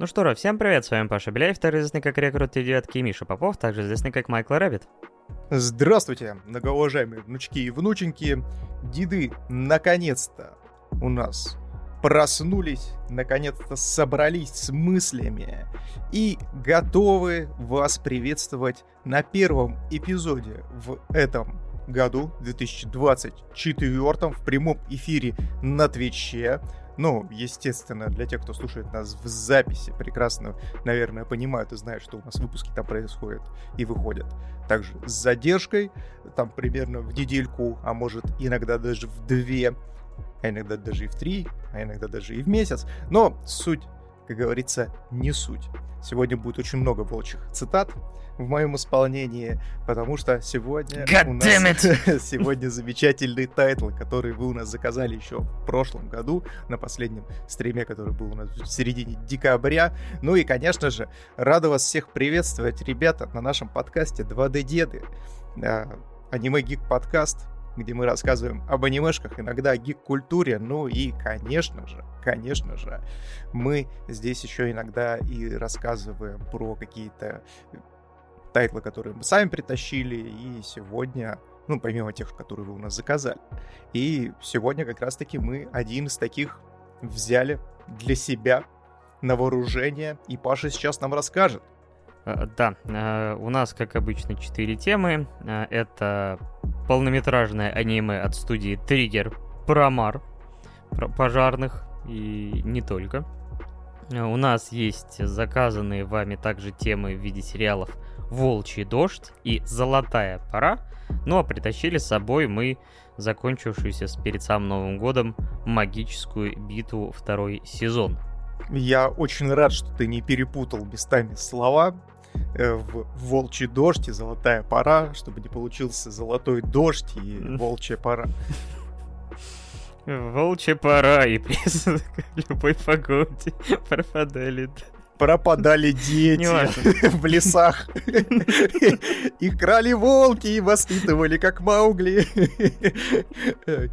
Ну что ж, всем привет, с вами Паша Беляев, второй известный как Рекрут девятки и Миша Попов, также известный как Michael Rabbit. Здравствуйте, многоуважаемые внучки и внученьки. Деды, наконец-то у нас проснулись, наконец-то собрались с мыслями и готовы вас приветствовать на первом эпизоде в этом году, 2024, в прямом эфире на Твиче. Ну, естественно, для тех, кто слушает нас в записи, прекрасно, наверное, понимают и знают, что у нас выпуски там происходят и выходят. Также с задержкой, там примерно в недельку, а может иногда даже в две, а иногда даже и в три, а иногда даже и в месяц. Но суть, как говорится, не суть. Сегодня будет очень много волчьих цитат, в моем исполнении, потому что сегодня God у нас сегодня замечательный тайтл, который вы у нас заказали еще в прошлом году на последнем стриме, который был у нас в середине декабря. Ну и, конечно же, рад вас всех приветствовать, ребята, на нашем подкасте 2D Деды. Аниме Geek подкаст, где мы рассказываем об анимешках, иногда о geek-культуре, ну и, конечно же, конечно же, мы здесь еще иногда и рассказываем про какие-то тайтлы, которые мы сами притащили, и сегодня, ну, помимо тех, которые вы у нас заказали. И сегодня как раз-таки мы один из таких взяли для себя на вооружение, и Паша сейчас нам расскажет. А, да, а, у нас, как обычно, четыре темы. А, это полнометражное аниме от студии Триггер Промар, про пожарных и не только. У нас есть заказанные вами также темы в виде сериалов Волчий дождь и Золотая пора. Ну а притащили с собой мы закончившуюся перед самым Новым годом магическую битву второй сезон. Я очень рад, что ты не перепутал местами слова э, в волчий дождь и золотая пора, чтобы не получился золотой дождь и волчья пора. Волчья пора и признак любой погоде пропадали пропадали дети в лесах. Их крали волки и воспитывали как Маугли.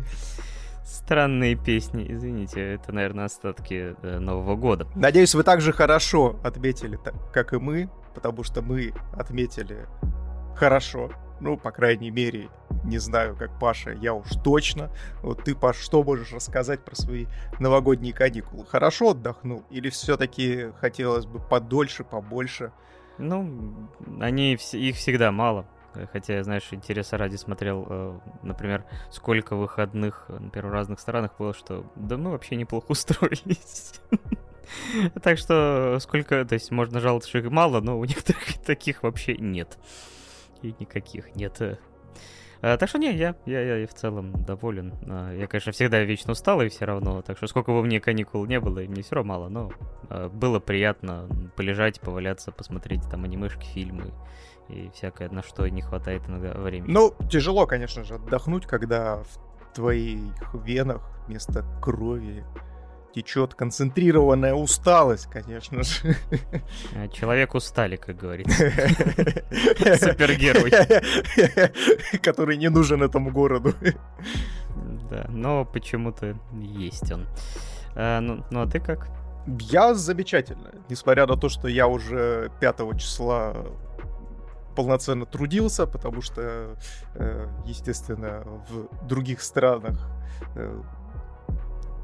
Странные песни, извините, это, наверное, остатки э, Нового года. Надеюсь, вы также хорошо отметили, как и мы, потому что мы отметили хорошо. Ну, по крайней мере, не знаю, как Паша, я уж точно. Вот ты, Паш, что можешь рассказать про свои новогодние каникулы? Хорошо отдохнул? Или все-таки хотелось бы подольше, побольше? Ну, они, их всегда мало. Хотя, знаешь, интереса ради смотрел, э, например, сколько выходных, например, в разных странах было, что да мы вообще неплохо устроились. Так что сколько, то есть можно жаловаться, что их мало, но у некоторых таких вообще нет. И никаких нет. А, так что не, я, я, я в целом доволен. А, я, конечно, всегда вечно устал и все равно, так что сколько бы мне каникул не было, мне все равно мало, но а, было приятно полежать, поваляться, посмотреть там анимешки, фильмы и всякое, на что не хватает иногда времени. Ну, тяжело, конечно же, отдохнуть, когда в твоих венах вместо крови течет концентрированная усталость, конечно же. А, человек устали, как говорится. Супергерой. Который не нужен этому городу. Да, но почему-то есть он. А, ну, ну а ты как? Я замечательно. Несмотря на то, что я уже 5 числа полноценно трудился, потому что, э, естественно, в других странах э,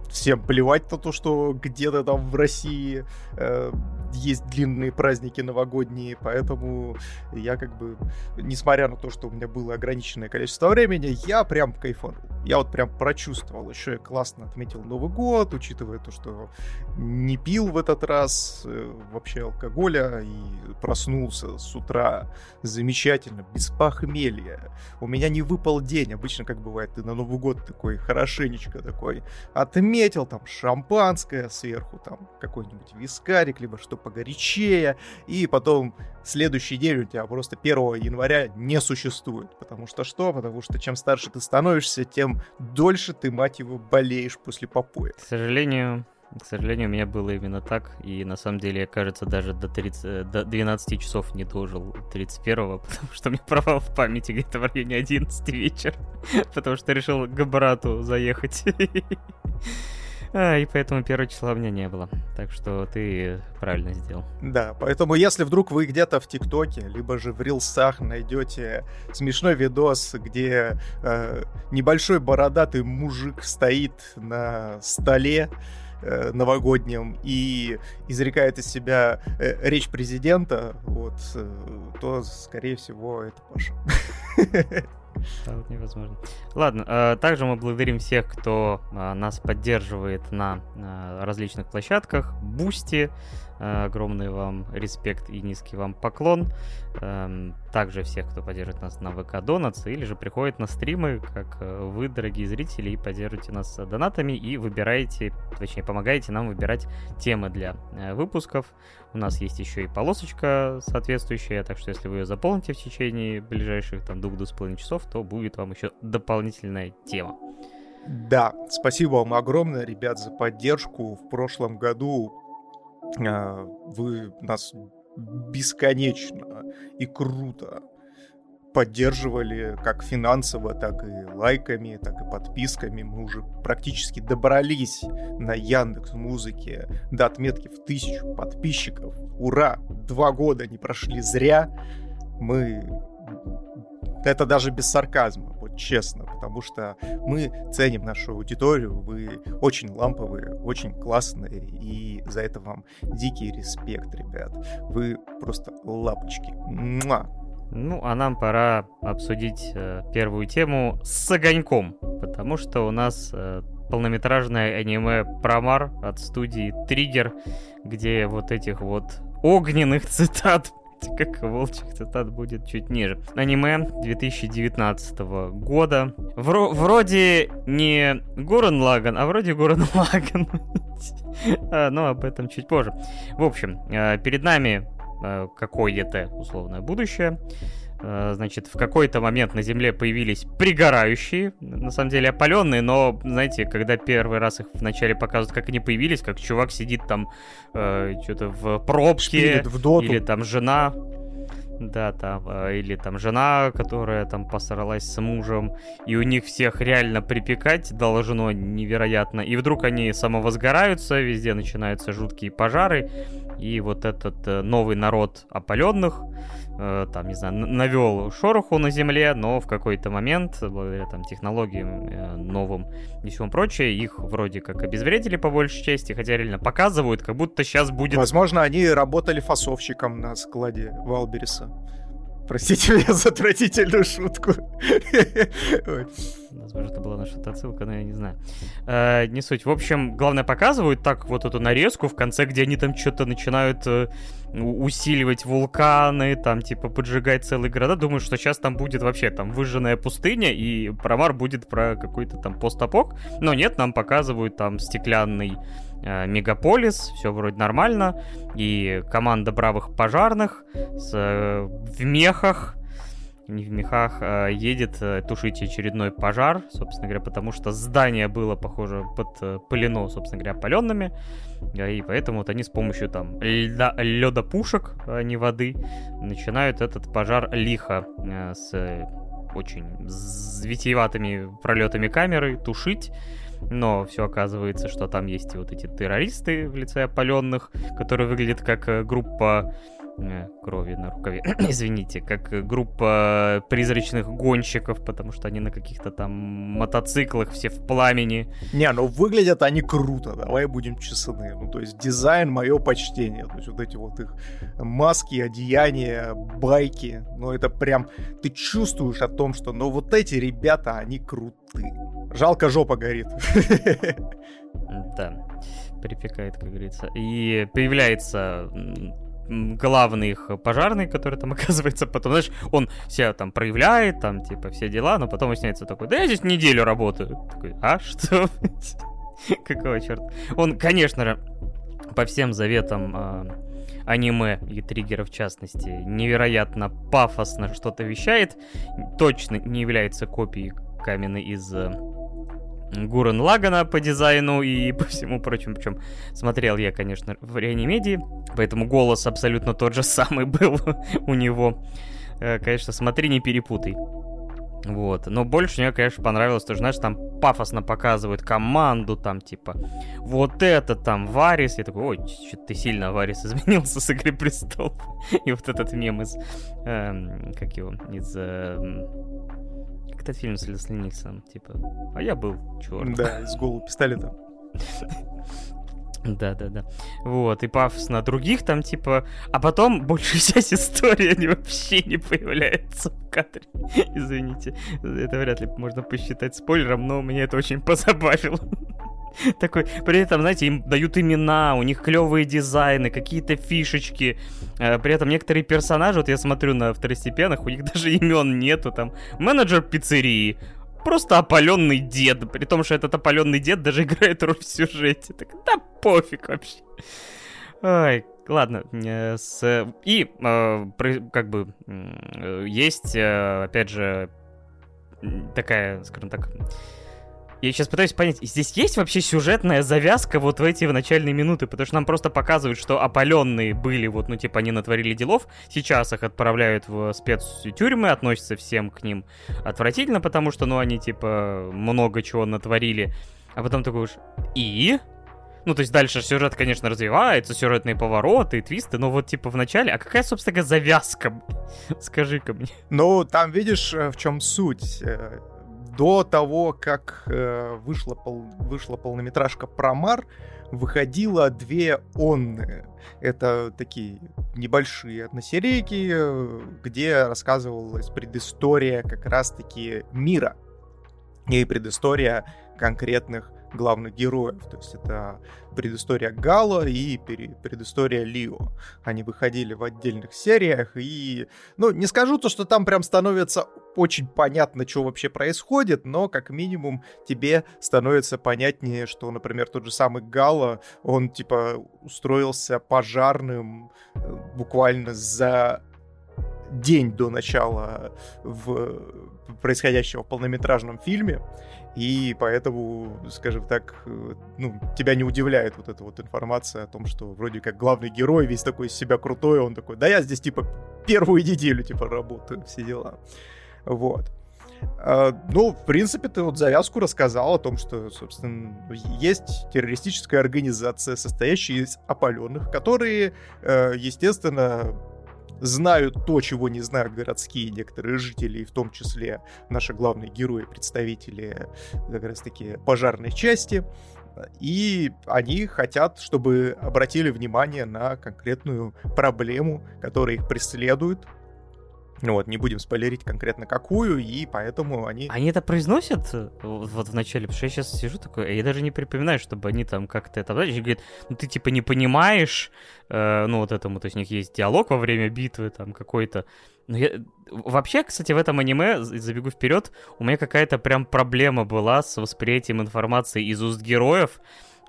всем плевать на то, что где-то там в России э, есть длинные праздники новогодние, поэтому я как бы, несмотря на то, что у меня было ограниченное количество времени, я прям кайфанул. Я вот прям прочувствовал. Еще я классно отметил Новый год, учитывая то, что не пил в этот раз э, вообще алкоголя и проснулся с утра замечательно, без похмелья. У меня не выпал день. Обычно, как бывает, ты на Новый год такой хорошенечко такой отметил, там шампанское сверху, там какой-нибудь вискарик, либо что погорячее, и потом следующий день у тебя просто 1 января не существует. Потому что что? Потому что чем старше ты становишься, тем дольше ты, мать его, болеешь после попоя. К сожалению, к сожалению, у меня было именно так, и на самом деле, я, кажется, даже до, 30, э, до 12 часов не дожил 31-го, потому что мне провал в памяти где-то в районе 11 вечера, потому что решил к брату заехать. А, и поэтому первого числа у меня не было. Так что ты правильно сделал. Да, поэтому если вдруг вы где-то в ТикТоке, либо же в Рилсах найдете смешной видос, где э, небольшой бородатый мужик стоит на столе, э, новогоднем и изрекает из себя э, речь президента, вот, э, то, скорее всего, это Паша. Да, вот невозможно. Ладно, э, также мы благодарим всех, кто э, нас поддерживает на э, различных площадках. Бусти, огромный вам респект и низкий вам поклон. Эм, также всех, кто поддерживает нас на VK Donuts, или же приходит на стримы, как э, вы, дорогие зрители, и поддерживаете нас донатами и выбираете, точнее, помогаете нам выбирать темы для э, выпусков. У нас есть еще и полосочка соответствующая, так что если вы ее заполните в течение ближайших там двух-двух с половиной часов, то будет вам еще дополнительная тема. Да, спасибо вам огромное, ребят, за поддержку. В прошлом году вы нас бесконечно и круто поддерживали как финансово, так и лайками, так и подписками. Мы уже практически добрались на Яндекс Музыке до отметки в тысячу подписчиков. Ура! Два года не прошли зря. Мы... Это даже без сарказма честно, потому что мы ценим нашу аудиторию, вы очень ламповые, очень классные, и за это вам дикий респект, ребят. Вы просто лапочки. Муа! Ну, а нам пора обсудить э, первую тему с огоньком, потому что у нас э, полнометражное аниме Промар от студии Триггер, где вот этих вот огненных цитат как волчьих цитат будет чуть ниже. Аниме 2019 года. Вро вроде не Гурен Лаган, а вроде Гурен Лаган. А, но об этом чуть позже. В общем, э, перед нами э, какое-то условное будущее. Э, значит, в какой-то момент на Земле появились пригорающие, на самом деле опаленные, но, знаете, когда первый раз их вначале показывают, как они появились, как чувак сидит там э, что-то в пробке, в доту. или там жена, да, там, э, или там жена, которая там посралась с мужем, и у них всех реально припекать должно невероятно, и вдруг они самовозгораются, везде начинаются жуткие пожары, и вот этот э, новый народ опаленных, э, там, не знаю, навел шороху на земле, но в какой-то момент, благодаря там технологиям э, новым и всему прочее, их вроде как обезвредили по большей части, хотя реально показывают, как будто сейчас будет... Возможно, они работали фасовщиком на складе Валбериса. Простите меня за отвратительную шутку. Возможно, это была наша отсылка, но я не знаю. Э, не суть. В общем, главное, показывают так вот эту нарезку в конце, где они там что-то начинают усиливать вулканы, там, типа, поджигать целые города. Думаю, что сейчас там будет вообще там выжженная пустыня, и промар будет про какой-то там постапок. Но нет, нам показывают там стеклянный э, мегаполис, все вроде нормально, и команда бравых пожарных с, э, в мехах, в мехах, а едет э, тушить очередной пожар, собственно говоря, потому что здание было, похоже, подпылено, собственно говоря, паленными, и поэтому вот они с помощью там льда, пушек, а не воды, начинают этот пожар лихо э, с очень витиеватыми пролетами камеры тушить, но все оказывается, что там есть и вот эти террористы в лице опаленных, которые выглядят как э, группа э, крови на рукаве, извините, как э, группа призрачных гонщиков, потому что они на каких-то там мотоциклах все в пламени. Не, ну выглядят они круто, давай будем честны. Ну, то есть дизайн мое почтение. То есть вот эти вот их маски, одеяния, байки. Ну, это прям... Ты чувствуешь о том, что ну вот эти ребята, они крутые. Жалко, жопа горит. Да, припекает, как говорится. И появляется главный их пожарный, который там оказывается потом, знаешь, он себя там проявляет, там, типа, все дела, но потом выясняется такой, да я здесь неделю работаю. Такой, а что? Какого черта? Он, конечно же, по всем заветам э, аниме и триггеров в частности, невероятно пафосно что-то вещает, точно не является копией каменной из э, Гурен Лагана по дизайну и по всему прочему. Причем смотрел я, конечно, в реанимедии, поэтому голос абсолютно тот же самый был у него. Э, конечно, смотри, не перепутай. Вот. Но больше мне, конечно, понравилось, что, знаешь, там пафосно показывают команду, там, типа, вот это там Варис. Я такой, ой, что-то ты сильно Варис изменился с Игры Престолов. И вот этот мем из, эм, как его, из... Эм, как фильм с Лесли Никсоном, типа, а я был черт. Да, из голого пистолета. Да, да, да. Вот, и пафосно других там, типа. А потом большая часть истории они вообще не появляются в кадре. Извините. Это вряд ли можно посчитать спойлером, но меня это очень позабавило. Такой, при этом, знаете, им дают имена, у них клевые дизайны, какие-то фишечки. Э, при этом некоторые персонажи, вот я смотрю на второстепенных, у них даже имен нету. Там менеджер пиццерии, просто опаленный дед. При том, что этот опаленный дед даже играет роль в сюжете. Так, да пофиг вообще. Ой, ладно. Э, с... И, э, как бы, есть, опять же, такая, скажем так, я сейчас пытаюсь понять, здесь есть вообще сюжетная завязка вот в эти начальные минуты, потому что нам просто показывают, что опаленные были, вот, ну, типа, они натворили делов, сейчас их отправляют в спецтюрьмы, относятся всем к ним отвратительно, потому что, ну, они, типа, много чего натворили, а потом такой уж, и? Ну, то есть дальше сюжет, конечно, развивается, сюжетные повороты твисты, но вот типа в начале, а какая, собственно завязка? Скажи-ка мне. Ну, там видишь, э, в чем суть э, до того, как э, вышла, пол, вышла полнометражка «Промар», выходило две онны. Это такие небольшие односерийки, э, где рассказывалась предыстория как раз-таки мира и предыстория конкретных главных героев. То есть это предыстория Гала и предыстория Лио. Они выходили в отдельных сериях, и, ну, не скажу то, что там прям становится очень понятно, что вообще происходит, но как минимум тебе становится понятнее, что, например, тот же самый Гала, он типа устроился пожарным э, буквально за день до начала в происходящего в полнометражном фильме, и поэтому, скажем так, э, ну, тебя не удивляет вот эта вот информация о том, что вроде как главный герой весь такой из себя крутой, он такой, да я здесь типа первую неделю типа работаю, все дела. Вот. Uh, ну, в принципе, ты вот завязку рассказал о том, что, собственно, есть террористическая организация, состоящая из опаленных, которые, uh, естественно, знают то, чего не знают городские некоторые жители, и в том числе наши главные герои, представители как раз таки пожарной части. И они хотят, чтобы обратили внимание на конкретную проблему, которая их преследует, вот, не будем спойлерить конкретно какую, и поэтому они... Они это произносят э, вот в начале? Потому что я сейчас сижу такой, я даже не припоминаю, чтобы они там как-то это... Знаешь, говорят, ну ты типа не понимаешь, э, ну вот этому, то есть у них есть диалог во время битвы там какой-то. Но я... Вообще, кстати, в этом аниме, забегу вперед, у меня какая-то прям проблема была с восприятием информации из уст героев,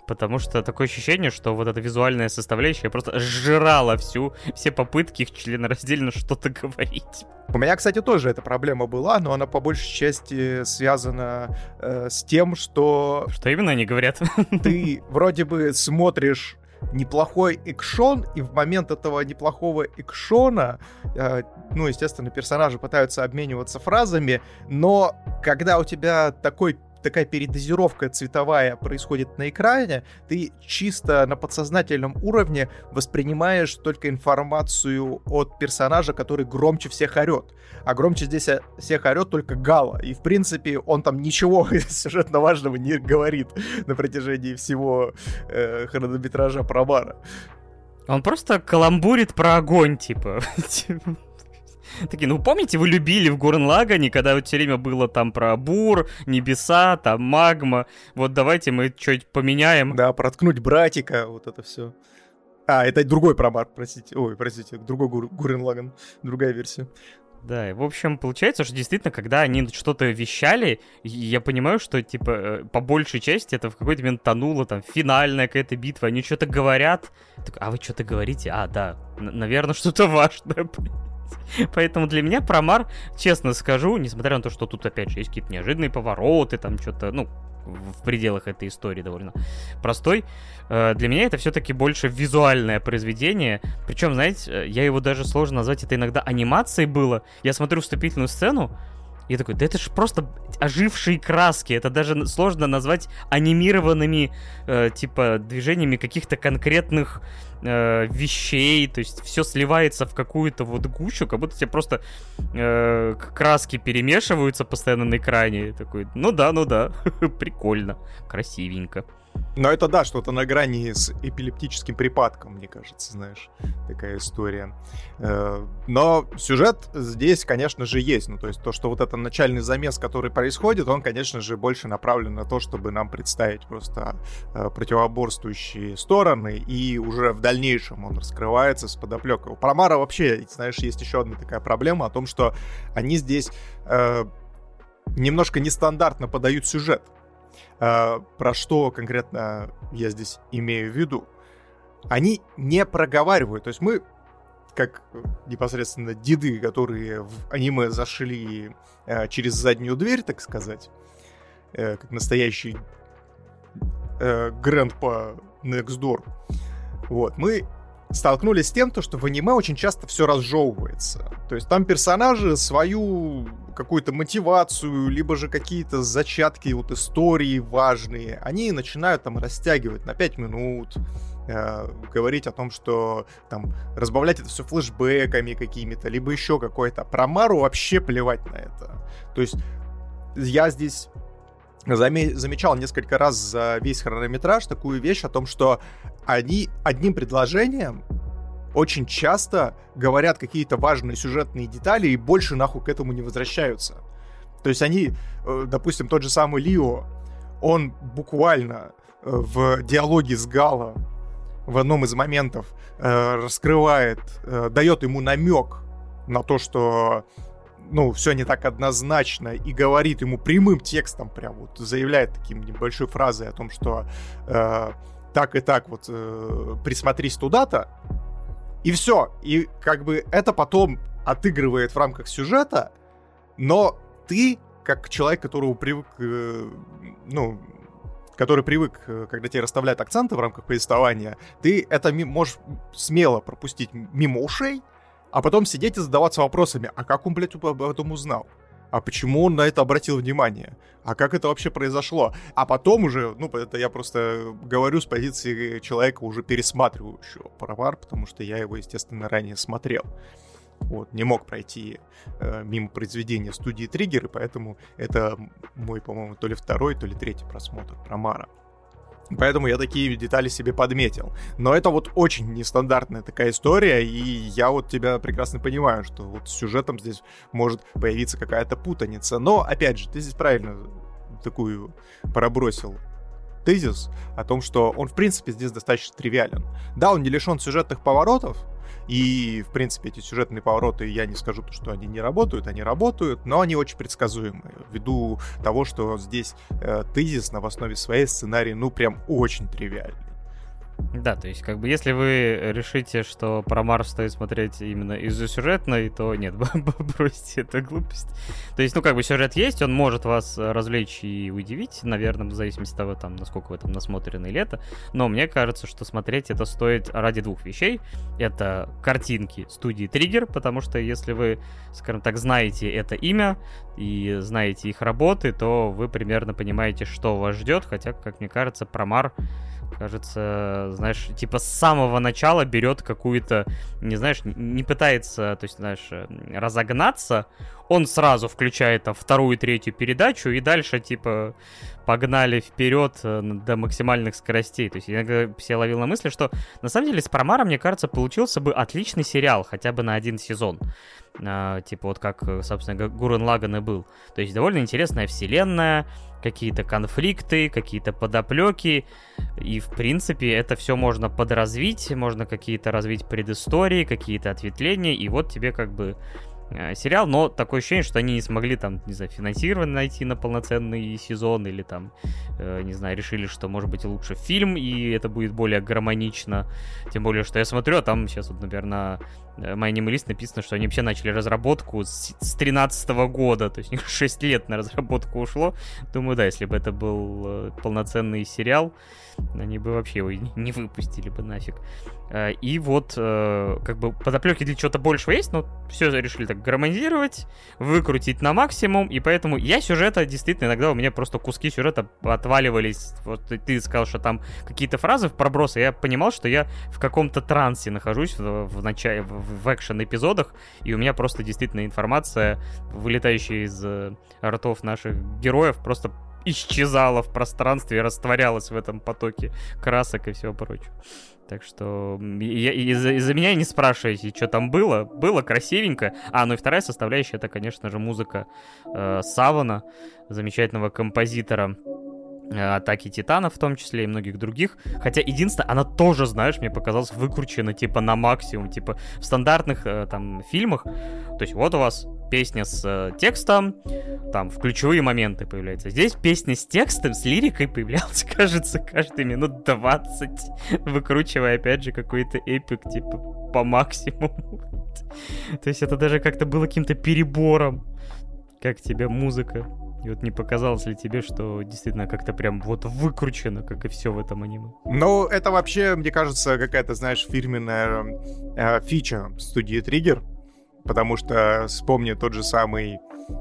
потому что такое ощущение, что вот эта визуальная составляющая просто сжирала всю, все попытки их членораздельно что-то говорить. У меня, кстати, тоже эта проблема была, но она по большей части связана э, с тем, что... Что именно они говорят? Ты вроде бы смотришь неплохой экшон, и в момент этого неплохого экшона, э, ну, естественно, персонажи пытаются обмениваться фразами, но когда у тебя такой такая передозировка цветовая происходит на экране, ты чисто на подсознательном уровне воспринимаешь только информацию от персонажа, который громче всех орет. А громче здесь всех орет только Гала. И, в принципе, он там ничего сюжетно важного не говорит на протяжении всего э, хронометража Промара. Он просто каламбурит про огонь, типа. Такие, ну помните, вы любили в Гурен Лагане, когда вот все время было там про бур, небеса, там магма. Вот давайте мы что-нибудь поменяем. Да, проткнуть братика, вот это все. А, это другой промар, простите. Ой, простите, другой Гур, Гурен Лаган, другая версия. Да, и в общем, получается, что действительно, когда они что-то вещали, я понимаю, что, типа, э, по большей части это в какой-то момент тонуло, там, финальная какая-то битва, они что-то говорят, так, а вы что-то говорите? А, да, наверное, что-то важное. Поэтому для меня Промар, честно скажу, несмотря на то, что тут опять же есть какие-то неожиданные повороты, там что-то, ну, в пределах этой истории довольно простой. Э, для меня это все-таки больше визуальное произведение. Причем, знаете, я его даже сложно назвать, это иногда анимацией было. Я смотрю вступительную сцену, Я такой, да это же просто ожившие краски, это даже сложно назвать анимированными, э, типа, движениями каких-то конкретных э, вещей, то есть все сливается в какую-то вот гущу, как будто тебе просто э, краски перемешиваются постоянно на экране. такой, ну да, ну да, прикольно, красивенько. Но это да, что-то на грани с эпилептическим припадком, мне кажется, знаешь, такая история. Э, но сюжет здесь, конечно же, есть. Ну, то есть то, что вот этот начальный замес, который происходит, он, конечно же, больше направлен на то, чтобы нам представить просто э, противоборствующие стороны, и уже в дальнейшем он раскрывается с подоплекой. У Промара вообще, знаешь, есть еще одна такая проблема о том, что они здесь э, немножко нестандартно подают сюжет. Э, про что конкретно я здесь имею в виду? Они не проговаривают. То есть мы, как непосредственно деды, которые в аниме зашли э, через заднюю дверь, так сказать, э, как настоящий э, Grandpa Next Door, вот, мы столкнулись с тем, то, что в аниме очень часто все разжевывается. То есть там персонажи свою какую-то мотивацию, либо же какие-то зачатки вот истории важные, они начинают там растягивать на 5 минут, э, говорить о том, что там разбавлять это все флешбэками какими-то, либо еще какой-то. Про Мару вообще плевать на это. То есть я здесь заме- замечал несколько раз за весь хронометраж такую вещь о том, что они одним предложением очень часто говорят какие-то важные сюжетные детали и больше нахуй к этому не возвращаются. То есть они, э, допустим, тот же самый Лио, он буквально э, в диалоге с Гала в одном из моментов э, раскрывает, дает ему намек на то, что ну, все не так однозначно, и говорит ему прямым текстом, прям вот заявляет таким небольшой фразой о том, что э, так и так вот э, присмотрись туда-то, и все. И как бы это потом отыгрывает в рамках сюжета, но ты, как человек, которого привык, э, ну, который привык, э, когда тебе расставляют акценты в рамках повествования, ты это можешь смело пропустить мимо ушей, а потом сидеть и задаваться вопросами, а как он, блядь, об этом узнал? А почему он на это обратил внимание? А как это вообще произошло? А потом уже, ну, это я просто говорю с позиции человека, уже пересматривающего Парамар, потому что я его, естественно, ранее смотрел. Вот, не мог пройти э, мимо произведения студии Триггеры, поэтому это мой, по-моему, то ли второй, то ли третий просмотр Промара. Поэтому я такие детали себе подметил. Но это вот очень нестандартная такая история, и я вот тебя прекрасно понимаю, что вот с сюжетом здесь может появиться какая-то путаница. Но, опять же, ты здесь правильно такую пробросил тезис о том, что он, в принципе, здесь достаточно тривиален. Да, он не лишен сюжетных поворотов, и, в принципе, эти сюжетные повороты, я не скажу, что они не работают, они работают, но они очень предсказуемые, ввиду того, что здесь э, тезисно в основе своей сценарий, ну, прям очень тривиальный. Да, то есть, как бы, если вы решите, что про Марс стоит смотреть именно из-за сюжетной, то нет, бросьте, это глупость. То есть, ну, как бы, сюжет есть, он может вас развлечь и удивить, наверное, в зависимости от того, там, насколько вы там насмотрены или это. Но мне кажется, что смотреть это стоит ради двух вещей. Это картинки студии Триггер, потому что если вы, скажем так, знаете это имя и знаете их работы, то вы примерно понимаете, что вас ждет, хотя, как мне кажется, Промар кажется, знаешь, типа с самого начала берет какую-то, не знаешь, не пытается, то есть, знаешь, разогнаться, он сразу включает там вторую, третью передачу и дальше, типа, погнали вперед э, до максимальных скоростей. То есть я все ловил на мысли, что на самом деле с Промара, мне кажется, получился бы отличный сериал, хотя бы на один сезон. А, типа вот как, э, собственно, Гурен Лаган и был. То есть довольно интересная вселенная, какие-то конфликты, какие-то подоплеки. И, в принципе, это все можно подразвить, можно какие-то развить предыстории, какие-то ответвления, и вот тебе как бы сериал, но такое ощущение, что они не смогли там, не знаю, финансирование найти на полноценный сезон, или там, э, не знаю, решили, что может быть лучше фильм, и это будет более гармонично. Тем более, что я смотрю, а там сейчас вот, например, на My List написано, что они вообще начали разработку с, с 13 года, то есть у них 6 лет на разработку ушло. Думаю, да, если бы это был э, полноценный сериал, они бы вообще его не выпустили бы нафиг. Э, и вот, э, как бы, подоплеки для чего-то большего есть, но все решили так гармонизировать, выкрутить на максимум, и поэтому я сюжета, действительно, иногда у меня просто куски сюжета отваливались. Вот ты сказал, что там какие-то фразы в пробросы, я понимал, что я в каком-то трансе нахожусь в, в начале, в, в экшен-эпизодах, и у меня просто действительно информация, вылетающая из э, ртов наших героев, просто исчезала в пространстве и растворялась в этом потоке красок и всего прочего. Так что из-за из меня не спрашивайте, что там было. Было красивенько. А, ну и вторая составляющая, это, конечно же, музыка э, Савана, замечательного композитора Э, атаки Титанов в том числе и многих других. Хотя единственное, она тоже, знаешь, мне показалось выкручена типа на максимум. Типа в стандартных э, там фильмах. То есть вот у вас песня с э, текстом, там в ключевые моменты появляется. Здесь песня с текстом, с лирикой появлялась, кажется, каждые минут 20, выкручивая опять же какой-то эпик типа по максимуму. То есть это даже как-то было каким-то перебором, как тебе музыка и вот не показалось ли тебе, что действительно как-то прям вот выкручено, как и все в этом аниме? Ну, это вообще, мне кажется, какая-то, знаешь, фирменная э, фича студии Триггер. Потому что вспомни тот же самый,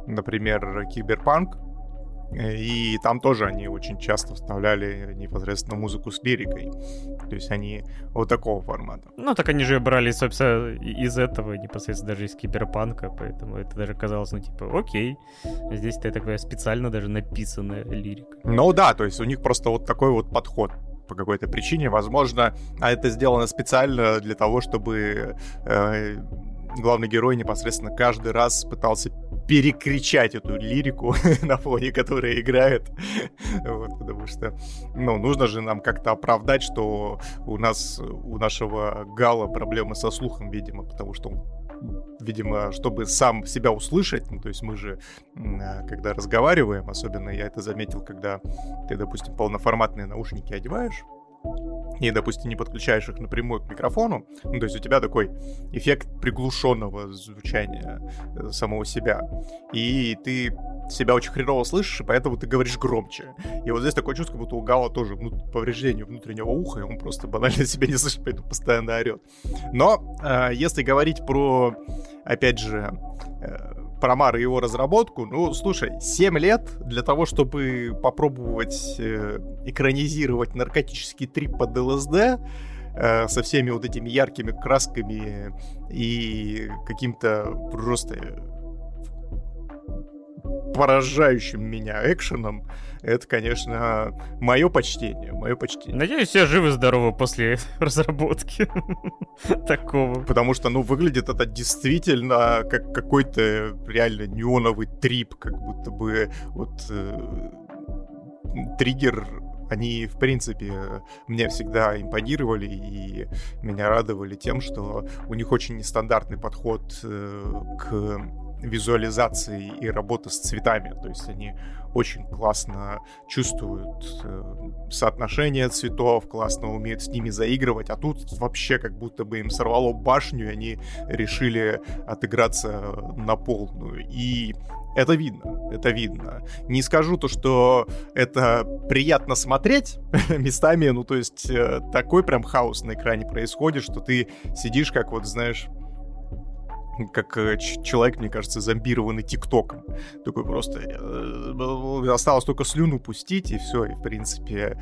например, Киберпанк, и там тоже они очень часто вставляли непосредственно музыку с лирикой. То есть они вот такого формата. Ну, так они же брали, собственно, из этого, непосредственно даже из киберпанка, поэтому это даже казалось, ну, типа, окей, здесь-то такая специально даже написанная лирика. Ну да, то есть у них просто вот такой вот подход по какой-то причине, возможно, а это сделано специально для того, чтобы э, главный герой непосредственно каждый раз пытался перекричать эту лирику на фоне, которая играет. вот, потому что, ну, нужно же нам как-то оправдать, что у нас, у нашего Гала проблемы со слухом, видимо, потому что он видимо, чтобы сам себя услышать, ну, то есть мы же, а, когда разговариваем, особенно я это заметил, когда ты, допустим, полноформатные наушники одеваешь, и, допустим, не подключаешь их напрямую к микрофону, ну, то есть у тебя такой эффект приглушенного звучания э, самого себя, и ты себя очень хреново слышишь, и поэтому ты говоришь громче. И вот здесь такое чувство, будто у Гала тоже ну, повреждение внутреннего уха, и он просто банально себя не слышит, поэтому постоянно орет. Но э, если говорить про, опять же, э, про Мар и его разработку, ну, слушай, 7 лет для того, чтобы попробовать э, экранизировать наркотический трип под ЛСД, э, со всеми вот этими яркими красками и каким-то просто поражающим меня экшеном, это, конечно, мое почтение, мое почтение. Надеюсь, все живы-здоровы после разработки такого. Потому что, ну, выглядит это действительно как какой-то реально неоновый трип, как будто бы вот э, триггер они, в принципе, мне всегда импонировали и меня радовали тем, что у них очень нестандартный подход э, к визуализации и работы с цветами. То есть они очень классно чувствуют э, соотношение цветов, классно умеют с ними заигрывать, а тут вообще как будто бы им сорвало башню, и они решили отыграться на полную. И это видно, это видно. Не скажу то, что это приятно смотреть местами, ну то есть э, такой прям хаос на экране происходит, что ты сидишь как вот, знаешь, как э, человек, мне кажется, зомбированный ТикТоком. Такой просто э, осталось только слюну пустить, и все, и в принципе.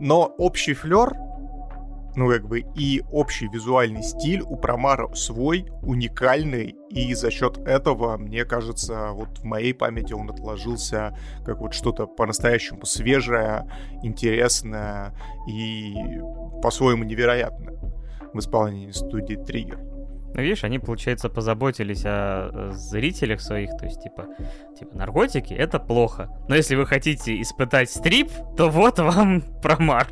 Но общий флер, ну, как бы, и общий визуальный стиль у Промара свой, уникальный, и за счет этого, мне кажется, вот в моей памяти он отложился как вот что-то по-настоящему свежее, интересное и по-своему невероятное в исполнении студии Триггер. Ну, видишь, они, получается, позаботились о э, зрителях своих, то есть, типа, типа, наркотики — это плохо. Но если вы хотите испытать стрип, то вот вам промар.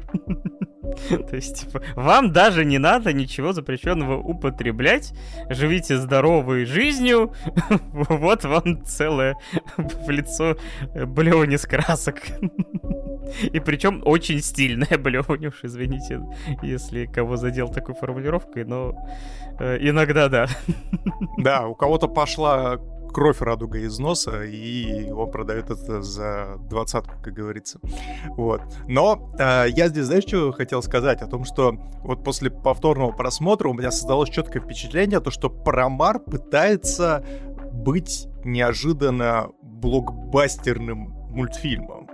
То есть, типа, вам даже не надо ничего запрещенного употреблять. Живите здоровой жизнью. Вот вам целое в лицо блевань из красок. И причем очень стильная блевань, уж извините, если кого задел такой формулировкой, но э, иногда да. Да, у кого-то пошла кровь радуга из носа, и он продает это за двадцатку, как говорится. Вот. Но э, я здесь, знаешь, что хотел сказать? О том, что вот после повторного просмотра у меня создалось четкое впечатление, то, что Промар пытается быть неожиданно блокбастерным мультфильмом.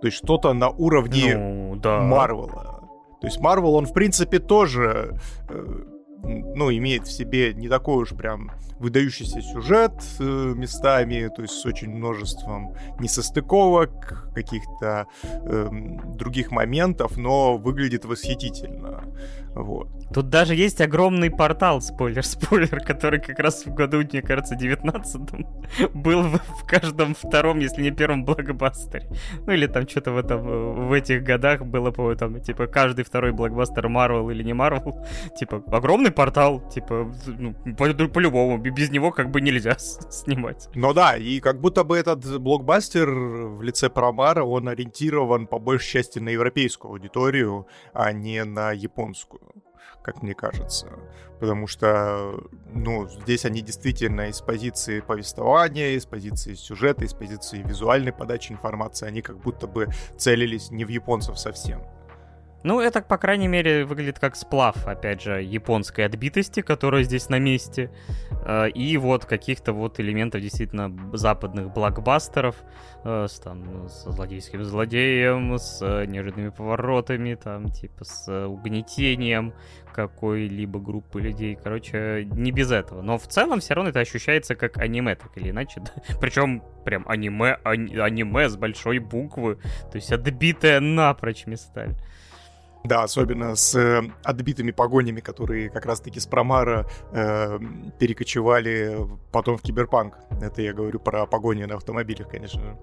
То есть что-то на уровне ну, да. Марвела. То есть Марвел, он, в принципе, тоже э, ну, имеет в себе не такой уж прям выдающийся сюжет э, местами, то есть с очень множеством несостыковок, каких-то э, других моментов, но выглядит восхитительно. Вот. Тут даже есть огромный портал, спойлер-спойлер, который как раз в году, мне кажется, 19-м был в, в каждом втором, если не первом блокбастере. Ну или там что-то в, этом, в этих годах было, по там, типа, каждый второй блокбастер Марвел или не Марвел. Типа, огромный портал, типа, ну, по-любому, без него как бы нельзя снимать. Ну да, и как будто бы этот блокбастер в лице Промара, он ориентирован по большей части на европейскую аудиторию, а не на японскую как мне кажется. Потому что, ну, здесь они действительно из позиции повествования, из позиции сюжета, из позиции визуальной подачи информации, они как будто бы целились не в японцев совсем. Ну, это, по крайней мере, выглядит как сплав, опять же, японской отбитости, которая здесь на месте, э, и вот каких-то вот элементов действительно западных блокбастеров э, с, там, с злодейским злодеем, с неожиданными поворотами, там, типа, с угнетением какой-либо группы людей. Короче, не без этого. Но в целом все равно это ощущается как аниме, так или иначе. Причем прям аниме, ани- аниме с большой буквы, то есть отбитое напрочь местами. Да, особенно с э, отбитыми погонями, которые как раз-таки с Промара э, перекочевали потом в Киберпанк. Это я говорю про погони на автомобилях, конечно же.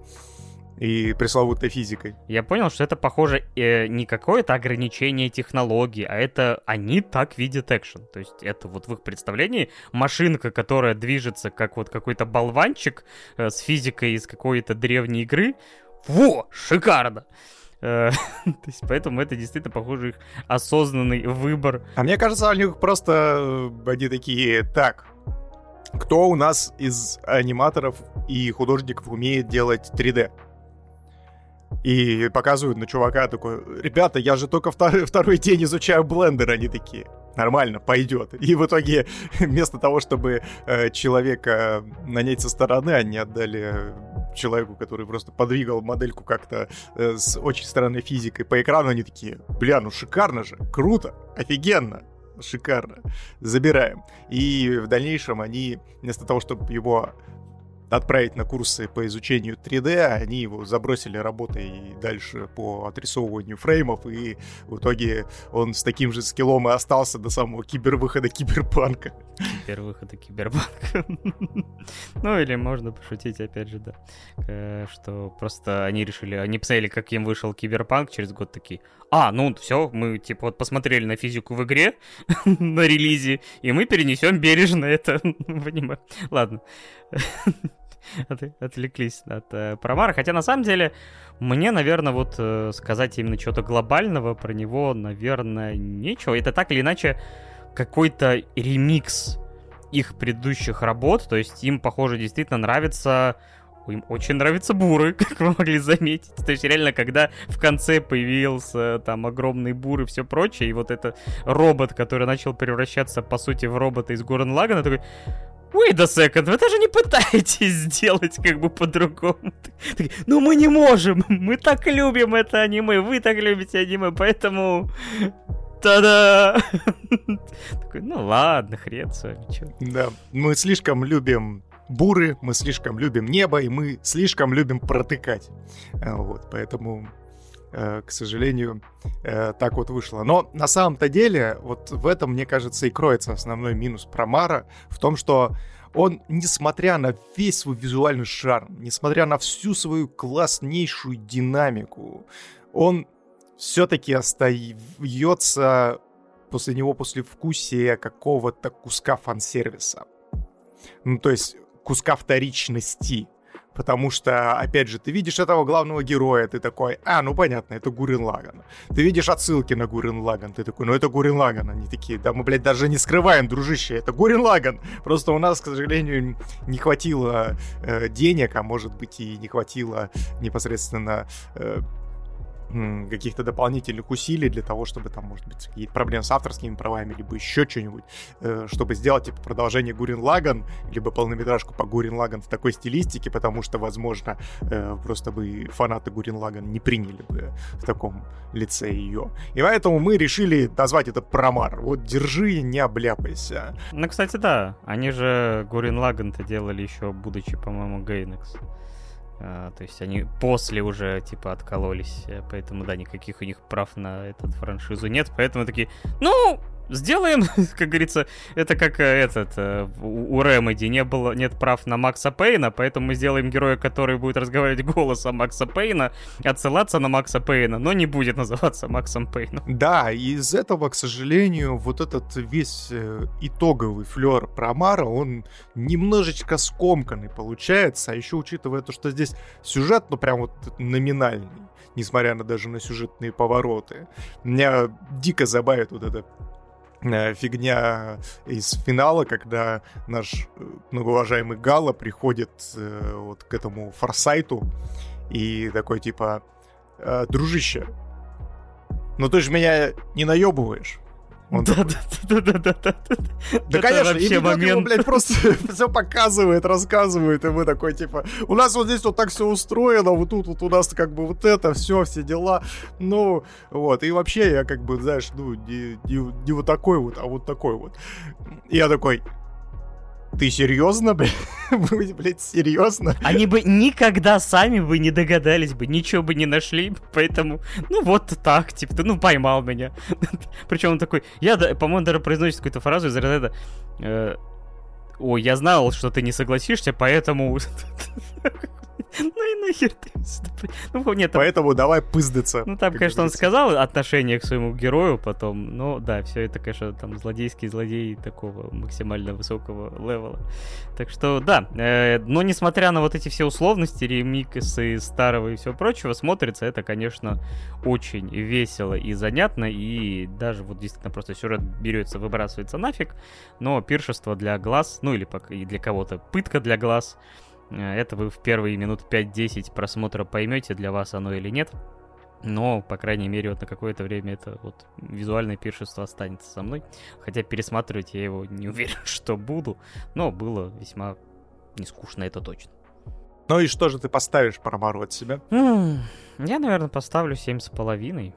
И пресловутой физикой. Я понял, что это, похоже, э, не какое-то ограничение технологий, а это они так видят экшен. То есть это вот в их представлении машинка, которая движется как вот какой-то болванчик э, с физикой из какой-то древней игры. Во, шикарно! Э, то есть, поэтому это действительно, похоже, их осознанный выбор. А мне кажется, у них просто э, они такие, так, кто у нас из аниматоров и художников умеет делать 3D? И показывают на чувака такой, ребята, я же только второй, второй день изучаю блендер, они такие нормально, пойдет. И в итоге вместо того, чтобы э, человека нанять со стороны, они отдали человеку, который просто подвигал модельку как-то э, с очень странной физикой по экрану, они такие, бля, ну шикарно же, круто, офигенно, шикарно, забираем. И в дальнейшем они, вместо того, чтобы его отправить на курсы по изучению 3D, они его забросили работой дальше по отрисовыванию фреймов, и в итоге он с таким же скиллом и остался до самого кибервыхода киберпанка. Кибервыхода киберпанка. Ну, или можно пошутить, опять же, да, э, что просто они решили, они посмотрели, как им вышел киберпанк через год такие, а, ну все, мы типа вот посмотрели на физику в игре на релизе, и мы перенесем бережно это в аниме. Ладно. от, отвлеклись от э, Промара. Хотя на самом деле мне, наверное, вот э, сказать именно чего-то глобального про него, наверное, нечего. Это так или иначе какой-то ремикс их предыдущих работ. То есть им, похоже, действительно нравится им очень нравятся буры, как вы могли заметить. То есть реально, когда в конце появился там огромный бур и все прочее, и вот этот робот, который начал превращаться, по сути, в робота из Гурен Лагана, такой, Wait a second, вы даже не пытаетесь сделать как бы по-другому. Ну мы не можем, мы так любим это аниме, вы так любите аниме, поэтому... Та-да! Такой, ну ладно, хрен с вами, чё. Да, мы слишком любим буры, мы слишком любим небо, и мы слишком любим протыкать. Э, вот, поэтому к сожалению, э, так вот вышло. Но на самом-то деле, вот в этом, мне кажется, и кроется основной минус Промара, в том, что он, несмотря на весь свой визуальный шарм, несмотря на всю свою класснейшую динамику, он все-таки остается после него после вкусия какого-то куска фан-сервиса. Ну, то есть куска вторичности. Потому что, опять же, ты видишь этого главного героя, ты такой, а, ну понятно, это Гурин Лаган. Ты видишь отсылки на Гурин Лаган, ты такой, ну это Гурин Лаган. Они такие, да мы, блядь, даже не скрываем, дружище, это Гурин Лаган. Просто у нас, к сожалению, не хватило э, денег, а может быть и не хватило непосредственно э, каких-то дополнительных усилий для того, чтобы там, может быть, какие-то проблемы с авторскими правами, либо еще что-нибудь, э, чтобы сделать, типа, продолжение Гурин Лаган, либо полнометражку по Гурин Лаган в такой стилистике, потому что, возможно, э, просто бы фанаты Гурин Лаган не приняли бы в таком лице ее. И поэтому мы решили назвать это Промар. Вот держи, не обляпайся. Ну, кстати, да. Они же Гурин Лаган-то делали еще, будучи, по-моему, Гейнекс. А, то есть они после уже, типа, откололись. Э, поэтому, да, никаких у них прав на этот франшизу нет. Поэтому такие, ну, сделаем, как говорится, это как э, этот, э, у Ремеди не было, нет прав на Макса Пейна, поэтому мы сделаем героя, который будет разговаривать голосом Макса Пейна, отсылаться на Макса Пейна, но не будет называться Максом Пейном. Да, из этого, к сожалению, вот этот весь э, итоговый флер про Мара, он немножечко скомканный получается, а еще учитывая то, что здесь сюжет, ну прям вот номинальный несмотря на даже на сюжетные повороты. Меня дико забавит вот это фигня из финала, когда наш э, многоуважаемый Гала приходит э, вот к этому форсайту и такой типа, дружище, ну ты же меня не наебываешь. Он да, такой... да, да, да, да, да. Да, конечно, и момент. Ему, блядь, просто все показывает, рассказывает, и мы такой, типа, у нас вот здесь вот так все устроено, вот тут вот у нас как бы вот это, все, все дела, ну, вот, и вообще я как бы, знаешь, ну, не, не, не вот такой вот, а вот такой вот. И я такой, ты серьезно, блядь? Вы, блядь, серьезно? Они бы никогда сами бы не догадались бы, ничего бы не нашли, поэтому, ну вот так, типа, ты, ну поймал меня. Причем он такой, я, по-моему, даже произносит какую-то фразу из ряда э, Ой, я знал, что ты не согласишься, поэтому... Ну и нахер ты Ну, нет, там... Поэтому давай пыздаться. Ну, там, конечно, он сказал отношение к своему герою потом, но да, все это, конечно, там злодейский злодей такого максимально высокого левела. Так что, да, э, но несмотря на вот эти все условности, ремиксы старого и все прочего, смотрится это, конечно, очень весело и занятно, и даже вот действительно просто сюжет берется, выбрасывается нафиг, но пиршество для глаз, ну или и для кого-то пытка для глаз, это вы в первые минут 5-10 просмотра поймете, для вас оно или нет. Но, по крайней мере, вот на какое-то время это вот визуальное пиршество останется со мной. Хотя пересматривать я его не уверен, что буду. Но было весьма не скучно, это точно. Ну и что же ты поставишь Парамару от себя? Я, наверное, поставлю семь с половиной.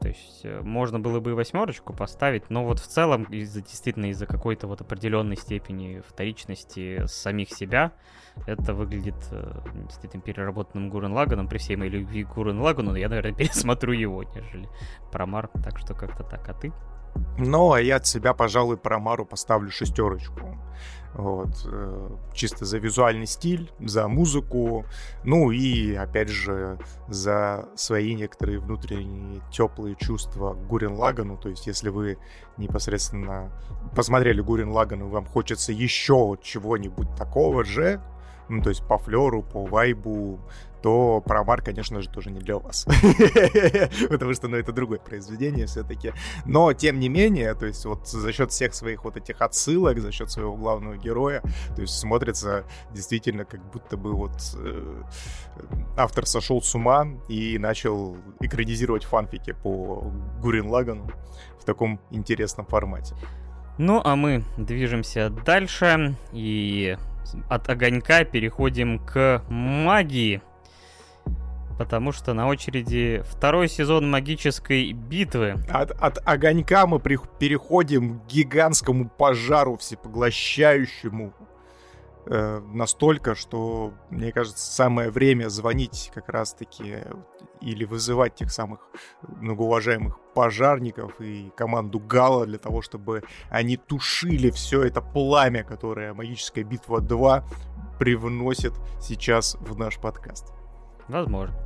То есть э, можно было бы и восьмерочку поставить, но вот в целом из-за действительно из-за какой-то вот определенной степени вторичности самих себя это выглядит э, действительно переработанным Гурен Лаганом при всей моей любви к Гурен Лагану, я, наверное, пересмотрю его, нежели Промар, так что как-то так, а ты? Ну, а я от себя, пожалуй, Промару поставлю шестерочку. Вот, э, чисто за визуальный стиль, за музыку, ну и, опять же, за свои некоторые внутренние теплые чувства к Гурен Лагану. То есть, если вы непосредственно посмотрели Гурен Лагану, вам хочется еще чего-нибудь такого же, ну, то есть по флеру, по вайбу, то Промар, конечно же, тоже не для вас. Потому что, ну, это другое произведение все-таки. Но, тем не менее, то есть вот за счет всех своих вот этих отсылок, за счет своего главного героя, то есть смотрится действительно как будто бы вот э, автор сошел с ума и начал экранизировать фанфики по Гурин Лагану в таком интересном формате. Ну, а мы движемся дальше и от огонька переходим к магии потому что на очереди второй сезон магической битвы. От, от огонька мы при, переходим к гигантскому пожару всепоглощающему. Э, настолько, что, мне кажется, самое время звонить как раз-таки или вызывать тех самых многоуважаемых пожарников и команду Гала для того, чтобы они тушили все это пламя, которое Магическая битва 2 привносит сейчас в наш подкаст. Возможно.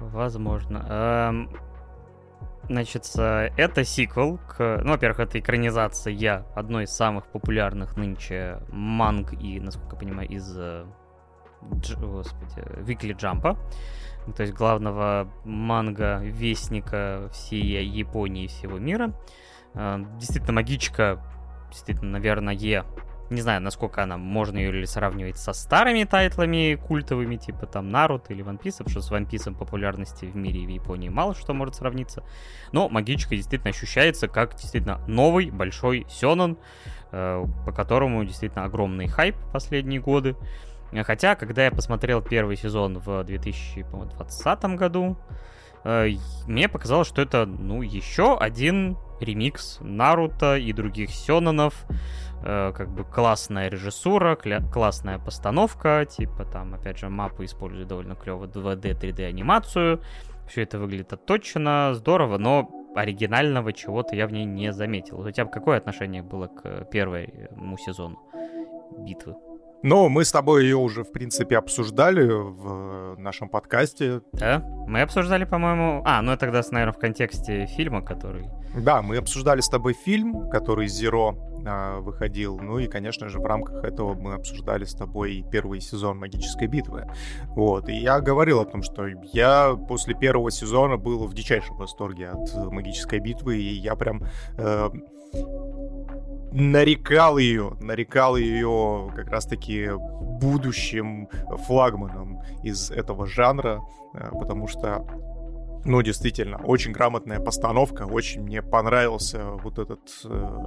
Возможно. Эм, Значит, это сиквел к... Ну, во-первых, это экранизация одной из самых популярных нынче манг и, насколько я понимаю, из... Дж... Господи, Weekly Jump. То есть главного манга-вестника всей Японии и всего мира. Действительно, магичка, действительно, наверное, не знаю, насколько она, можно ее ли сравнивать со старыми тайтлами культовыми, типа там Наруто или One Piece, потому что с One Piece популярности в мире и в Японии мало что может сравниться. Но Магичка действительно ощущается как действительно новый большой сёнэн, э, по которому действительно огромный хайп последние годы. Хотя, когда я посмотрел первый сезон в 2020 году, э, мне показалось, что это, ну, еще один ремикс Наруто и других сёнэнов, Э, как бы классная режиссура, кля- классная постановка, типа там, опять же, мапы используют довольно клево 2D, 3D анимацию, все это выглядит отточено, здорово, но оригинального чего-то я в ней не заметил. У тебя какое отношение было к первому сезону битвы? Ну, мы с тобой ее уже, в принципе, обсуждали в нашем подкасте. Да? Мы обсуждали, по-моему... А, ну это тогда, наверное, в контексте фильма, который... Да, мы обсуждали с тобой фильм, который «Зеро», а, выходил. Ну и, конечно же, в рамках этого мы обсуждали с тобой первый сезон «Магической битвы». Вот, и я говорил о том, что я после первого сезона был в дичайшем восторге от «Магической битвы», и я прям... Э, нарекал ее, нарекал ее как раз-таки будущим флагманом из этого жанра, э, потому что ну, действительно, очень грамотная постановка, очень мне понравился вот этот, э,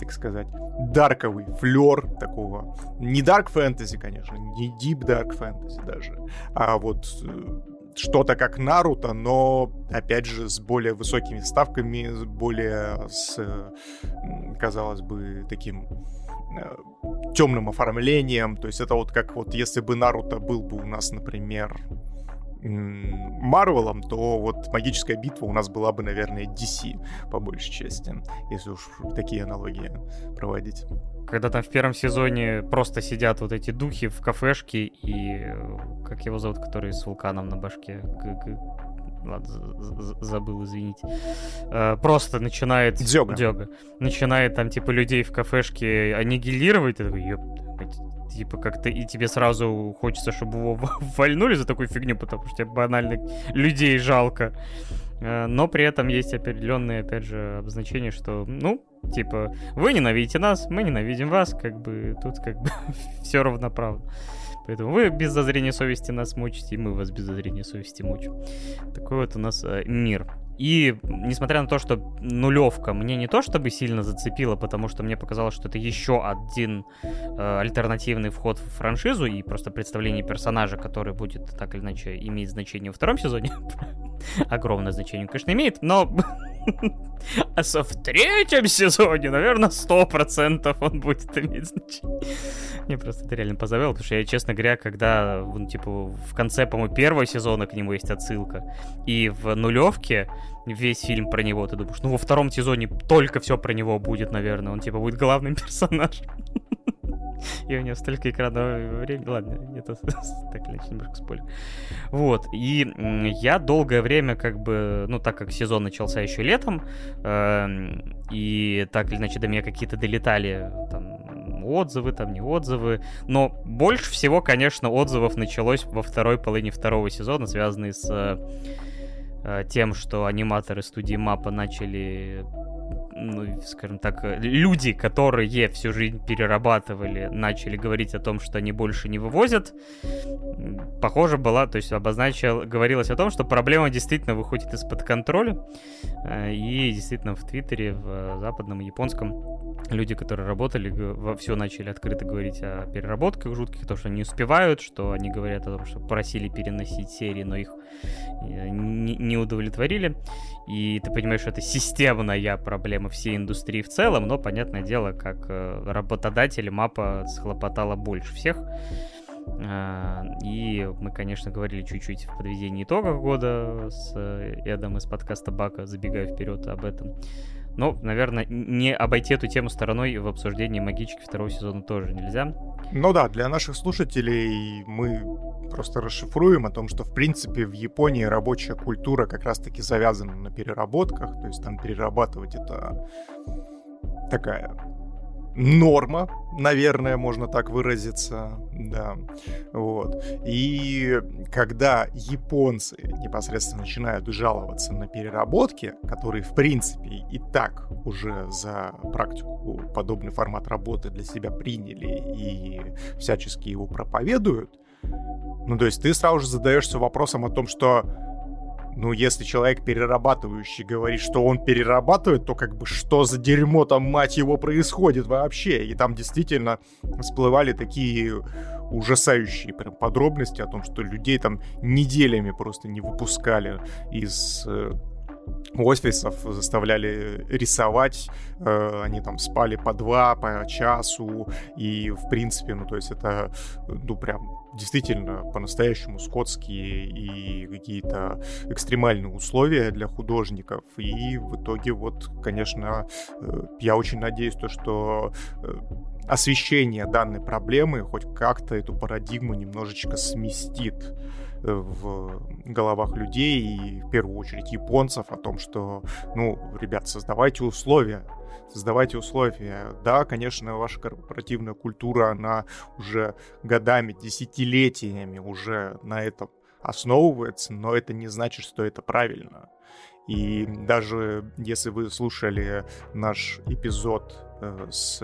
так сказать, дарковый флер такого, не дарк фэнтези, конечно, не deep dark фэнтези даже, а вот э, что-то как Наруто, но, опять же, с более высокими ставками, с более, с, казалось бы, таким э, темным оформлением. То есть это вот как вот если бы Наруто был бы у нас, например, Марвелом, то вот магическая битва у нас была бы, наверное, DC по большей части, если уж такие аналогии проводить. Когда там в первом сезоне просто сидят вот эти духи в кафешке и как его зовут, который с вулканом на башке? Ладно, забыл, извините. Э, просто начинает... Дзёга. Дзёга. Начинает там, типа, людей в кафешке аннигилировать. И такой, типа как-то и тебе сразу хочется, чтобы его вальнули за такую фигню, потому что тебе банально людей жалко. Э, но при этом есть определенные, опять же, обозначения, что, ну, типа, вы ненавидите нас, мы ненавидим вас, как бы тут как бы все равноправно. Поэтому вы без зазрения совести нас мучите, и мы вас без зазрения совести мучим. Такой вот у нас э, мир. И несмотря на то, что нулевка мне не то чтобы сильно зацепила, потому что мне показалось, что это еще один э, альтернативный вход в франшизу и просто представление персонажа, который будет так или иначе иметь значение во втором сезоне. Огромное значение, конечно, имеет, но а со в третьем сезоне, наверное, сто процентов он будет иметь значение. Мне просто это реально позавел, потому что я, честно говоря, когда, ну, типа, в конце, по-моему, первого сезона к нему есть отсылка, и в нулевке весь фильм про него, ты думаешь, ну, во втором сезоне только все про него будет, наверное, он, типа, будет главным персонажем. И у него столько экранного времени. Ладно, это так иначе немножко спойлер. Вот. И я долгое время, как бы, ну, так как сезон начался еще летом, э, и так или иначе до меня какие-то долетали там отзывы, там не отзывы. Но больше всего, конечно, отзывов началось во второй половине второго сезона, связанные с э, тем, что аниматоры студии Мапа начали ну, скажем так, э, люди, которые всю жизнь перерабатывали, начали говорить о том, что они больше не вывозят, похоже была, то есть обозначил, говорилось о том, что проблема действительно выходит из-под контроля, э, и действительно в Твиттере, в э, западном японском люди, которые работали, во все начали открыто говорить о переработках жутких, то, что не успевают, что они говорят о том, что просили переносить серии, но их не удовлетворили. И ты понимаешь, что это системная проблема всей индустрии в целом, но, понятное дело, как э, работодатель мапа схлопотала больше всех. А, и мы, конечно, говорили чуть-чуть в подведении итогов года с э, Эдом из подкаста Бака, забегая вперед об этом. Но, наверное, не обойти эту тему стороной в обсуждении магички второго сезона тоже нельзя. Ну да, для наших слушателей мы просто расшифруем о том, что, в принципе, в Японии рабочая культура как раз-таки завязана на переработках, то есть там перерабатывать это такая норма, наверное, можно так выразиться, да, вот. И когда японцы непосредственно начинают жаловаться на переработки, которые, в принципе, и так уже за практику подобный формат работы для себя приняли и всячески его проповедуют, ну, то есть ты сразу же задаешься вопросом о том, что ну, если человек перерабатывающий говорит, что он перерабатывает, то как бы что за дерьмо там, мать его, происходит вообще? И там действительно всплывали такие ужасающие прям подробности о том, что людей там неделями просто не выпускали из э, офисов заставляли рисовать, э, они там спали по два, по часу, и в принципе, ну то есть это, ну прям действительно по-настоящему скотские и какие-то экстремальные условия для художников. И в итоге вот, конечно, э, я очень надеюсь, то, что э, освещение данной проблемы хоть как-то эту парадигму немножечко сместит э, в головах людей и в первую очередь японцев о том, что, ну, ребят, создавайте условия создавайте условия. Да, конечно, ваша корпоративная культура, она уже годами, десятилетиями уже на этом основывается, но это не значит, что это правильно. И даже если вы слушали наш эпизод э, с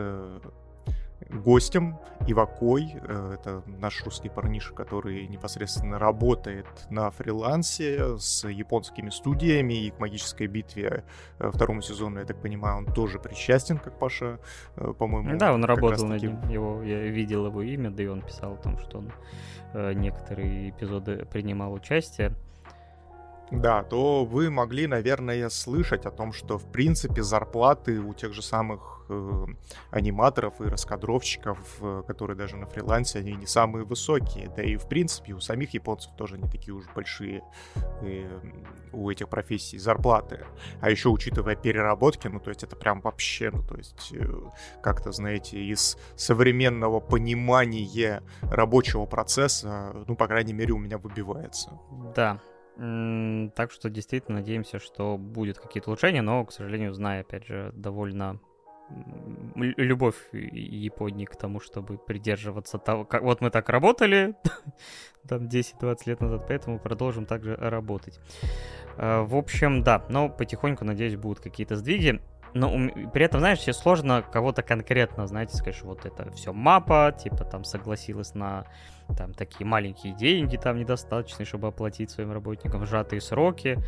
гостем Ивакой. Э, это наш русский парниша, который непосредственно работает на фрилансе с японскими студиями и к магической битве э, второму сезону, я так понимаю, он тоже причастен, как Паша, э, по-моему. Да, он работал над ним. Его, я видел его имя, да и он писал о том, что он некоторые эпизоды принимал участие. Да, то вы могли, наверное, слышать о том, что, в принципе, зарплаты у тех же самых э, аниматоров и раскадровщиков, э, которые даже на фрилансе, они не самые высокие. Да и, в принципе, у самих японцев тоже не такие уж большие э, у этих профессий зарплаты. А еще, учитывая переработки, ну, то есть это прям вообще, ну, то есть э, как-то, знаете, из современного понимания рабочего процесса, ну, по крайней мере, у меня выбивается. Да, так что действительно надеемся, что будет какие-то улучшения, но, к сожалению, зная, опять же, довольно любовь Японии к тому, чтобы придерживаться того, как вот мы так работали там 10-20 лет назад, поэтому продолжим также работать. А, в общем, да, но потихоньку, надеюсь, будут какие-то сдвиги. Но при этом, знаешь, все сложно кого-то конкретно, знаете, сказать, что вот это все мапа, типа там согласилась на там такие маленькие деньги там недостаточно, чтобы оплатить своим работникам сжатые сроки.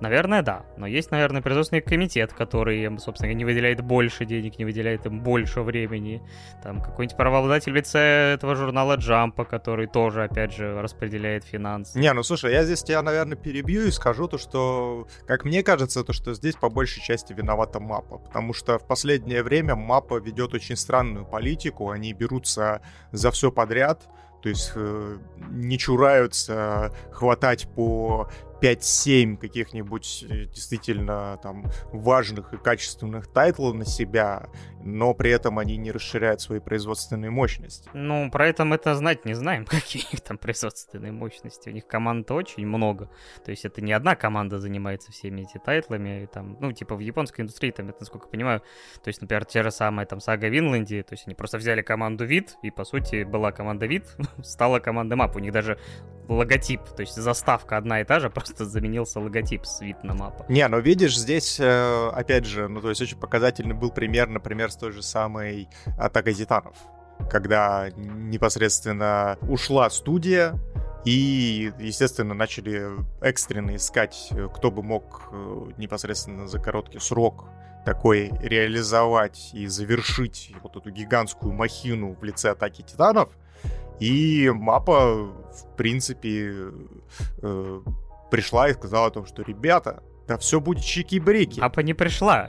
Наверное, да. Но есть, наверное, производственный комитет, который, собственно, не выделяет больше денег, не выделяет им больше времени. Там какой-нибудь правообладатель лице этого журнала Джампа, который тоже, опять же, распределяет финансы. Не, ну слушай, я здесь тебя, наверное, перебью и скажу то, что, как мне кажется, то, что здесь по большей части виновата Мапа. Потому что в последнее время Мапа ведет очень странную политику. Они берутся за все подряд, то есть э, не чураются хватать по 5-7 каких-нибудь э, действительно там важных и качественных тайтлов на себя, но при этом они не расширяют свои производственные мощности. Ну, про это мы-то знать не знаем, какие их там производственные мощности. У них команд очень много. То есть это не одна команда занимается всеми этими тайтлами. Там, ну, типа в японской индустрии, там, это, насколько я понимаю, то есть, например, те же самые там Сага Винланди, то есть они просто взяли команду вид, и, по сути, была команда вид, стала команда мап. У них даже логотип, то есть заставка одна и та же, просто заменился логотип с вид на мапа. Не, ну видишь, здесь, э, опять же, ну то есть очень показательный был пример, например, с той же самой Атакой Титанов, когда непосредственно ушла студия, и, естественно, начали экстренно искать, кто бы мог э, непосредственно за короткий срок такой реализовать и завершить вот эту гигантскую махину в лице атаки титанов. И мапа, в принципе, э, пришла и сказала о том, что ребята, да все будет чики-брики. Мапа не пришла,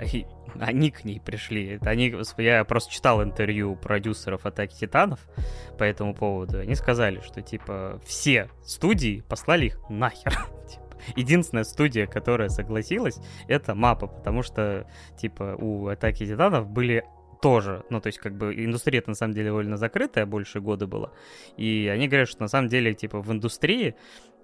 они к ней пришли. Они, я просто читал интервью продюсеров Атаки Титанов по этому поводу. Они сказали, что типа все студии послали их нахер. Типа, единственная студия, которая согласилась, это Мапа, потому что, типа, у Атаки Титанов были тоже. Ну, то есть, как бы, индустрия на самом деле довольно закрытая, больше года была. И они говорят, что на самом деле, типа, в индустрии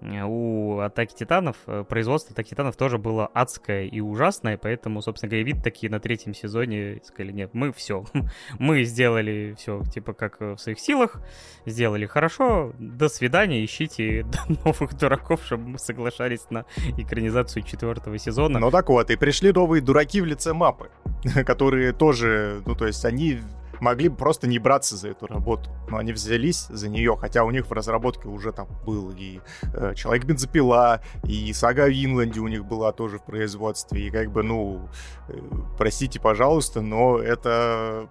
у Атаки Титанов, э, производство Атаки Титанов тоже было адское и ужасное, поэтому, собственно говоря, вид такие на третьем сезоне сказали, нет, мы все, мы сделали все, типа, как в своих силах, сделали хорошо, до свидания, ищите новых дураков, чтобы мы соглашались на экранизацию четвертого сезона. Ну так вот, и пришли новые дураки в лице MAPPA, которые тоже, ну то есть они могли бы просто не браться за эту работу. Но они взялись за нее, хотя у них в разработке уже там был и э, Человек-бензопила, и Сага о Винланде у них была тоже в производстве. И как бы, ну, э, простите, пожалуйста, но это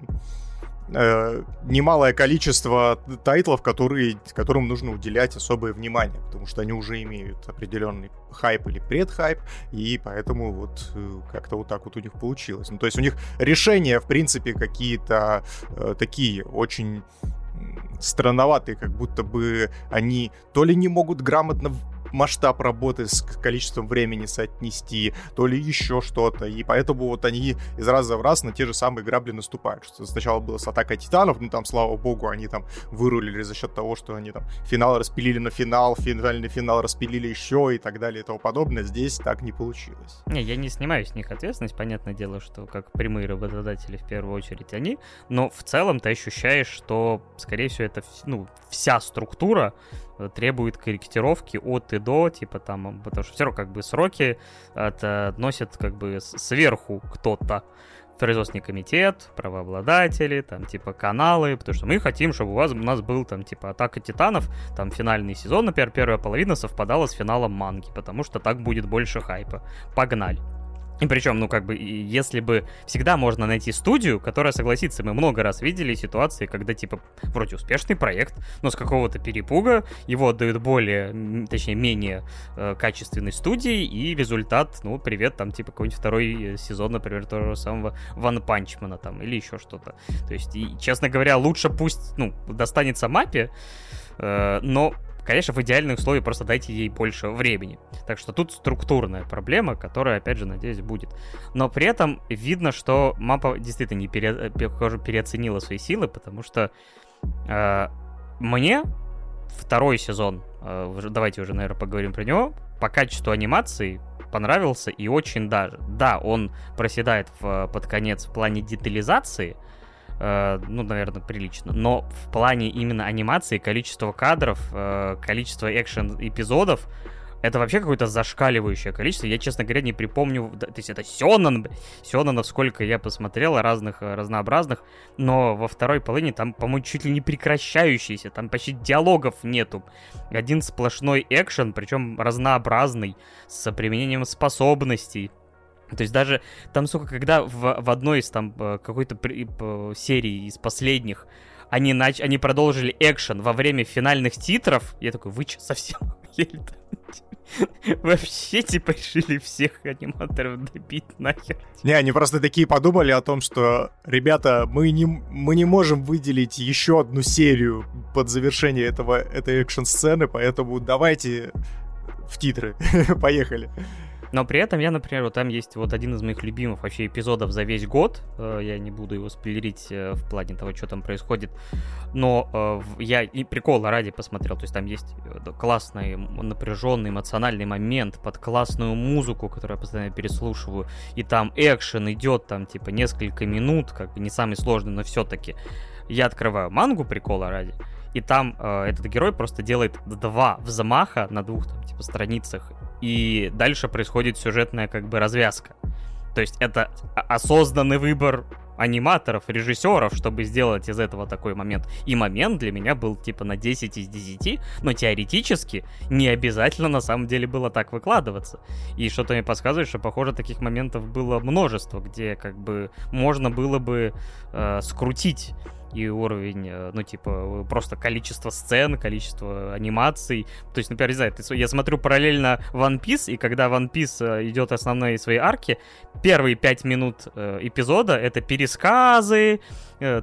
э, немалое количество тайтлов, которые, которым нужно уделять особое внимание, потому что они уже имеют определенный хайп или предхайп, и поэтому вот э, как-то вот так вот у них получилось. Ну, то есть у них решения, в принципе, какие-то э, такие очень странноватые, как будто бы они то ли не могут грамотно масштаб работы с количеством времени соотнести, то ли еще что-то. И поэтому вот они из раза в раз на те же самые грабли наступают. Что сначала было с атакой титанов, ну там, слава богу, они там вырулили за счет того, что они там финал распилили на финал, финальный финал распилили еще и так далее и тому подобное. Здесь так не получилось. Не, я не снимаю с них ответственность. Понятное дело, что как прямые работодатели в первую очередь они. Но в целом ты ощущаешь, что, скорее всего, это ну, вся структура требует корректировки от и до, типа там, потому что все равно как бы сроки относят как бы сверху кто-то производственный комитет, правообладатели, там, типа, каналы, потому что мы хотим, чтобы у вас у нас был, там, типа, Атака Титанов, там, финальный сезон, например, первая половина совпадала с финалом манги, потому что так будет больше хайпа. Погнали. И причем, ну, как бы, если бы всегда можно найти студию, которая согласится, мы много раз видели ситуации, когда, типа, вроде успешный проект, но с какого-то перепуга его отдают более, точнее, менее э, качественной студии, и результат, ну, привет, там, типа, какой-нибудь второй э, сезон, например, того же самого Ван Панчмана, там, или еще что-то. То есть, и, честно говоря, лучше пусть, ну, достанется мапе, э, но Конечно, в идеальных условиях просто дайте ей больше времени. Так что тут структурная проблема, которая, опять же, надеюсь, будет. Но при этом видно, что мапа действительно не пере... похоже, переоценила свои силы, потому что э, мне второй сезон, э, давайте уже, наверное, поговорим про него, по качеству анимации понравился и очень даже. Да, он проседает в, под конец в плане детализации, э, ну, наверное, прилично. Но в плане именно анимации, количество кадров, э, количество экшен-эпизодов, это вообще какое-то зашкаливающее количество. Я, честно говоря, не припомню... То есть это Сёнэн, Сёнэнов сколько я посмотрел, разных, э, разнообразных. Но во второй половине там, по-моему, чуть ли не прекращающийся. Там почти диалогов нету. Один сплошной экшен, причем разнообразный, с применением способностей. То есть даже там, сука, когда в, в одной из там э, какой-то серии из последних они, нач... они продолжили экшен во время финальных титров, я такой, вы что, совсем Вообще, типа, решили всех аниматоров добить нахер. Не, они просто такие подумали о том, что, ребята, мы не, мы не можем выделить еще одну серию под завершение этого, этой экшн-сцены, поэтому давайте в титры. Поехали. Но при этом я, например, вот там есть вот один из моих любимых вообще эпизодов за весь год. Э, я не буду его спойлерить э, в плане того, что там происходит. Но э, я и прикола ради посмотрел. То есть там есть классный, напряженный, эмоциональный момент под классную музыку, которую я постоянно переслушиваю. И там экшен идет там типа несколько минут, как бы не самый сложный, но все-таки. Я открываю мангу прикола ради и там э, этот герой просто делает два взмаха на двух там, типа страницах, и дальше происходит сюжетная как бы развязка. То есть это осознанный выбор аниматоров, режиссеров, чтобы сделать из этого такой момент. И момент для меня был типа на 10 из 10, но теоретически не обязательно на самом деле было так выкладываться. И что-то мне подсказывает, что, похоже, таких моментов было множество, где как бы можно было бы э, скрутить и уровень, э, ну, типа, просто количество сцен, количество анимаций. То есть, например, не знаю, я смотрю параллельно One Piece, и когда One Piece э, идет основные свои арки, первые пять минут э, эпизода — это пересказы,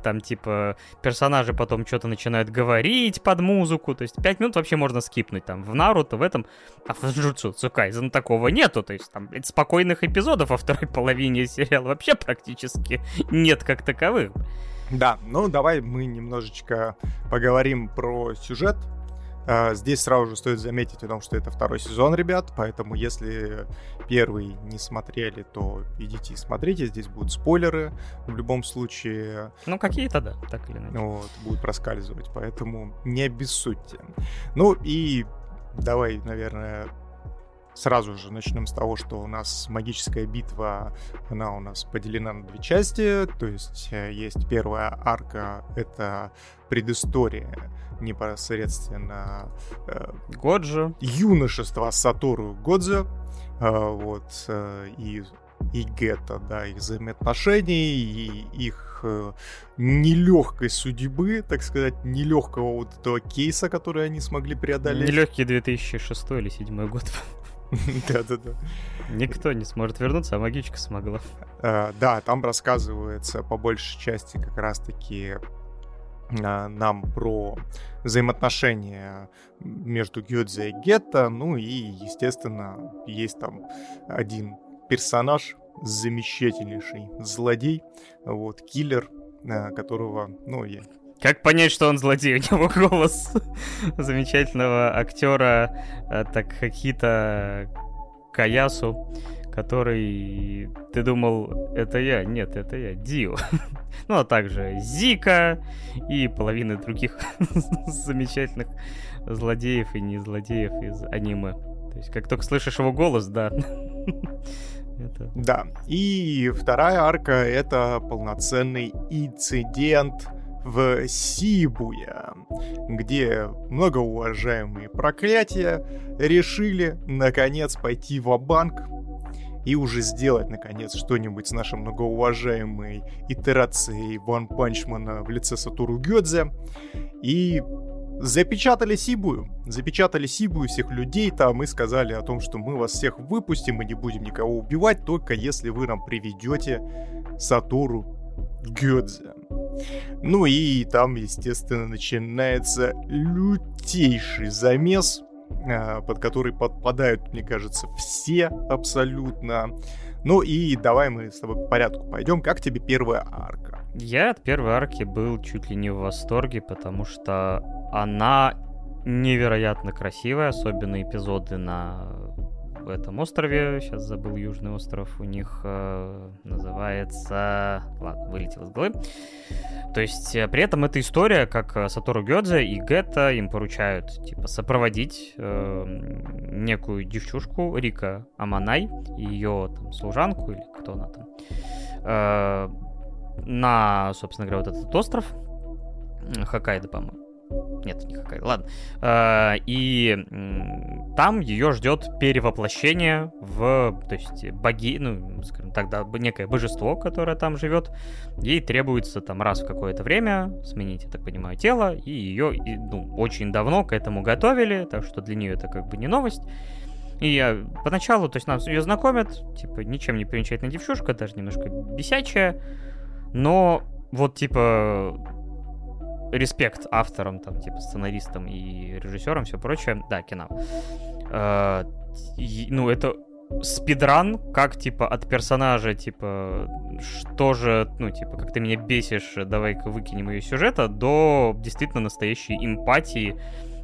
там, типа, персонажи потом что-то начинают говорить под музыку, то есть пять минут вообще можно скипнуть, там, в Наруто, в этом, а в Джутсу Цукайзен такого нету, то есть там спокойных эпизодов во второй половине сериала вообще практически нет как таковых. Да, ну давай мы немножечко поговорим про сюжет. А, здесь сразу же стоит заметить о том, что это второй сезон, ребят, поэтому если первый не смотрели, то идите и смотрите, здесь будут спойлеры в любом случае. Ну, какие-то, да, так или иначе. Вот, будут проскальзывать, поэтому не обессудьте. Ну и давай, наверное, Сразу же начнем с того, что у нас магическая битва, она у нас поделена на две части. То есть э, есть первая арка, это предыстория непосредственно э, Годжи. юношества Сатору Годзе. Э, вот, э, и и Гетто, да, их взаимоотношений, и их э, нелегкой судьбы, так сказать, нелегкого вот этого кейса, который они смогли преодолеть. Нелегкий 2006 или 2007 год. Да-да-да. Никто не сможет вернуться, а магичка смогла. А, да, там рассказывается по большей части как раз-таки а, нам про взаимоотношения между Гёдзе и Гетто, ну и, естественно, есть там один персонаж, замечательнейший злодей, вот, киллер, а, которого, ну, я как понять, что он злодей? У него голос замечательного актера э, Такхакита Каясу, который... Ты думал, это я? Нет, это я, Дио. ну, а также Зика и половины других замечательных злодеев и не злодеев из аниме. То есть, как только слышишь его голос, да. это... Да. И вторая арка — это полноценный инцидент в Сибуя, где многоуважаемые проклятия решили наконец пойти в банк и уже сделать, наконец, что-нибудь с нашей многоуважаемой итерацией Ван Панчмана в лице Сатуру Гёдзе. И запечатали Сибую. Запечатали Сибую всех людей там и сказали о том, что мы вас всех выпустим и не будем никого убивать, только если вы нам приведете Сатуру Гёдзе. Ну и там, естественно, начинается лютейший замес, а, под который подпадают, мне кажется, все абсолютно. Ну и давай мы с тобой по порядку пойдем. Как тебе первая арка? Я от первой арки был чуть ли не в восторге, потому что она невероятно красивая, особенно эпизоды на этом острове. Сейчас забыл южный остров. У них э, называется... Ладно, вылетел из головы. То есть, э, при этом эта история, как э, Сатору Гёдзе и Гетта им поручают, типа, сопроводить э, некую девчушку, Рика Аманай, ее там служанку, или кто она там, э, на, собственно говоря, вот этот остров, Хоккайдо, по-моему. Нет, не. Ладно. А, и там ее ждет перевоплощение в, то есть, боги, ну, скажем так, да, некое божество, которое там живет. Ей требуется там раз в какое-то время сменить, я так понимаю, тело, и ее ну, очень давно к этому готовили, так что для нее это как бы не новость. И я поначалу, то есть нас ее знакомят, типа, ничем не примечательная девчушка, даже немножко бесячая, но вот, типа, респект авторам, там, типа, сценаристам и режиссерам, все прочее. Да, кино. Э, ну, это спидран, как, типа, от персонажа, типа, что же, ну, типа, как ты меня бесишь, давай-ка выкинем ее сюжета, до действительно настоящей эмпатии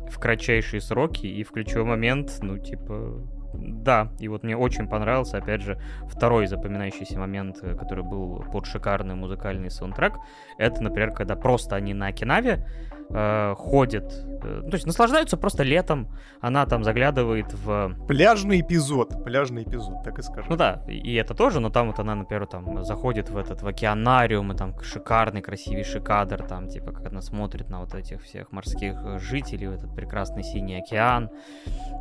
в кратчайшие сроки и в ключевой момент, ну, типа, да, и вот мне очень понравился, опять же, второй запоминающийся момент, э, который был под шикарный музыкальный саундтрек. Это, например, когда просто они на Окинаве, э, ходит. Э, то есть наслаждаются просто летом. Она там заглядывает в... Пляжный эпизод. Пляжный эпизод, так и скажем. Ну да, и это тоже, но там вот она, например, там заходит в этот, в океанариум, и там шикарный, красивейший кадр, там, типа, как она смотрит на вот этих всех морских жителей, в этот прекрасный синий океан.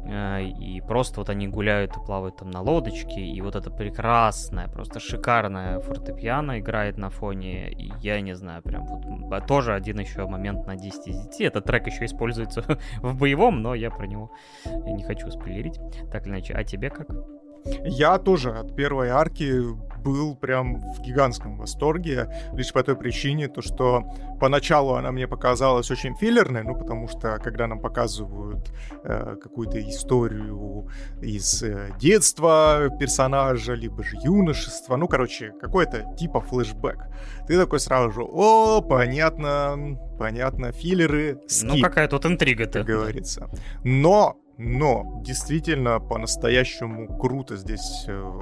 Э, и просто вот они гуляют и плавают там на лодочке, и вот это прекрасное, просто шикарное фортепиано играет на фоне, и я не знаю, прям вот тоже один еще момент на 10 из 10. Этот трек еще используется в боевом, но я про него не хочу спойлерить. Так или иначе, а тебе как? Я тоже от первой арки был прям в гигантском восторге, лишь по той причине, то что поначалу она мне показалась очень филлерной, ну потому что когда нам показывают э, какую-то историю из э, детства персонажа, либо же юношества, ну короче, какой-то типа флешбэк, ты такой сразу же, о, понятно, понятно, филлеры, ну, скип, Ну какая тут интрига-то? Как говорится. Но но действительно по-настоящему круто здесь э,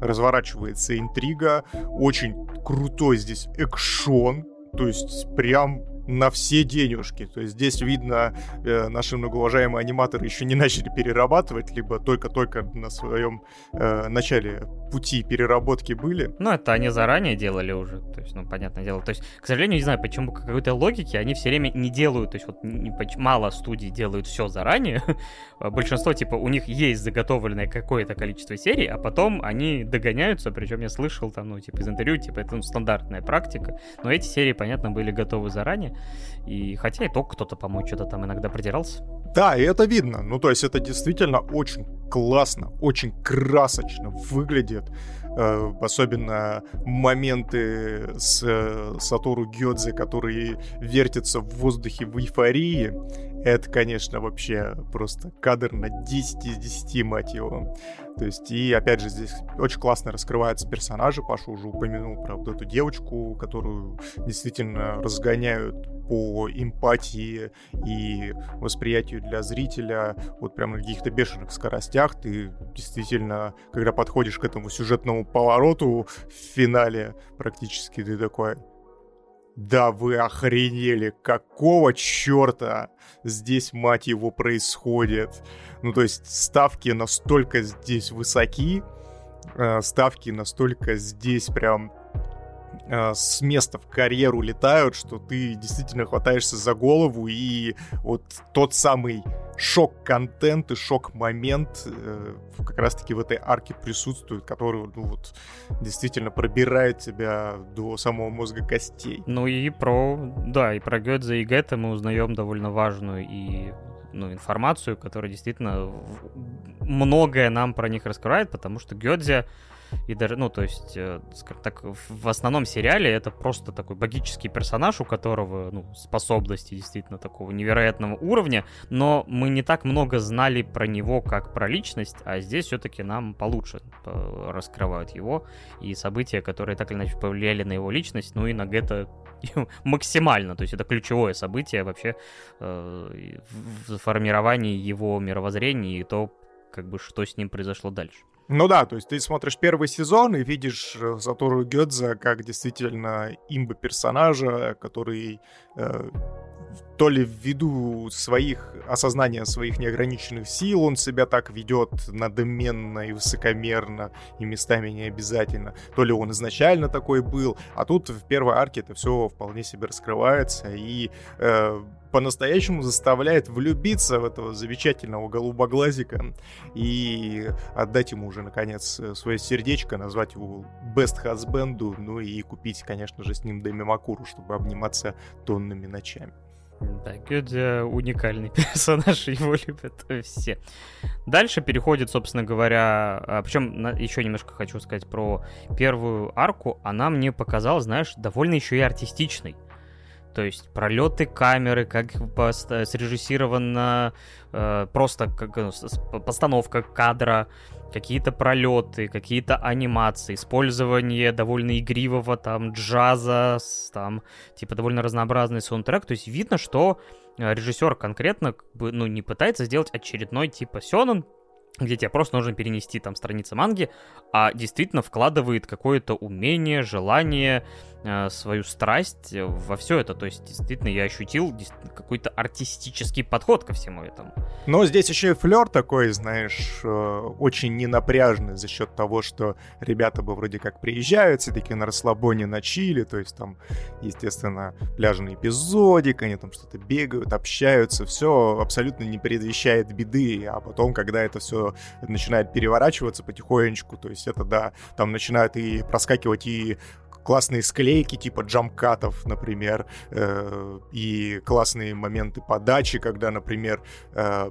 разворачивается интрига. Очень крутой здесь экшон. То есть прям на все денежки. То есть здесь видно, э, наши многоуважаемые аниматоры еще не начали перерабатывать, либо только-только на своем э, начале пути переработки были. Ну, это они заранее делали уже. То есть, ну, понятное дело. То есть, к сожалению, не знаю, почему какой-то логики они все время не делают. То есть, вот не, мало студий делают все заранее. Большинство, типа, у них есть заготовленное какое-то количество серий, а потом они догоняются. Причем я слышал там, ну, типа, из интервью, типа, это ну, стандартная практика. Но эти серии, понятно, были готовы заранее. И хотя и то кто-то, по-моему, что-то там иногда продирался. Да, и это видно. Ну, то есть это действительно очень классно, очень красочно выглядит. Э, особенно моменты с э, Сатору Гёдзе, которые вертятся в воздухе в эйфории. Это, конечно, вообще просто кадр на 10 из 10, мать его. То есть, и опять же, здесь очень классно раскрываются персонажи. Паша уже упомянул про вот эту девочку, которую действительно разгоняют по эмпатии и восприятию для зрителя вот прям на каких-то бешеных скоростях. Ты действительно, когда подходишь к этому сюжетному повороту в финале, практически ты такой... Да вы охренели, какого черта здесь, мать его, происходит? Ну, то есть ставки настолько здесь высоки, э, ставки настолько здесь прям с места в карьеру летают, что ты действительно хватаешься за голову, и вот тот самый шок-контент и шок-момент э, как раз-таки в этой арке присутствует, который ну, вот, действительно пробирает тебя до самого мозга костей. Ну и про, да, и про Гёдзе и Гетте мы узнаем довольно важную и ну, информацию, которая действительно многое нам про них раскрывает, потому что Гёдзе и даже, ну, то есть, э, скажем так, в основном сериале это просто такой богический персонаж, у которого, ну, способности действительно такого невероятного уровня, но мы не так много знали про него, как про личность, а здесь все-таки нам получше э, раскрывают его и события, которые так или иначе повлияли на его личность, ну и на Гетто максимально, то есть это ключевое событие вообще э, в формировании его мировоззрения и то, как бы, что с ним произошло дальше. Ну да, то есть ты смотришь первый сезон и видишь э, Сатору Гёдзе как действительно имба персонажа, который то ли ввиду своих осознания своих неограниченных сил он себя так ведет надменно и высокомерно и местами не обязательно, то ли он изначально такой был, а тут в первой арке это все вполне себе раскрывается и э, по-настоящему заставляет влюбиться в этого замечательного голубоглазика и отдать ему уже, наконец, свое сердечко, назвать его Best Husband, ну и купить, конечно же, с ним Дэми Макуру, чтобы обниматься тонными ночами. Да, Гёдзе уникальный персонаж, его любят все. Дальше переходит, собственно говоря, а, причем еще немножко хочу сказать про первую арку. Она мне показалась, знаешь, довольно еще и артистичной. То есть пролеты камеры, как срежиссирована э, просто как, ну, постановка кадра, какие-то пролеты, какие-то анимации, использование довольно игривого там джаза, там типа довольно разнообразный саундтрек. То есть видно, что э, режиссер конкретно ну, не пытается сделать очередной типа Сёнэн, где тебе просто нужно перенести там страницы манги, а действительно вкладывает какое-то умение, желание, э, свою страсть во все это. То есть, действительно, я ощутил какой-то артистический подход ко всему этому. Но здесь еще и флер такой, знаешь, э, очень ненапряжный за счет того, что ребята бы вроде как приезжают, все таки на расслабоне, на чили, то есть там, естественно, пляжный эпизодик, они там что-то бегают, общаются, все абсолютно не предвещает беды, а потом, когда это все начинает переворачиваться потихонечку, то есть это, да, там начинают и проскакивать и классные склейки типа джамкатов, например, э, и классные моменты подачи, когда, например, э,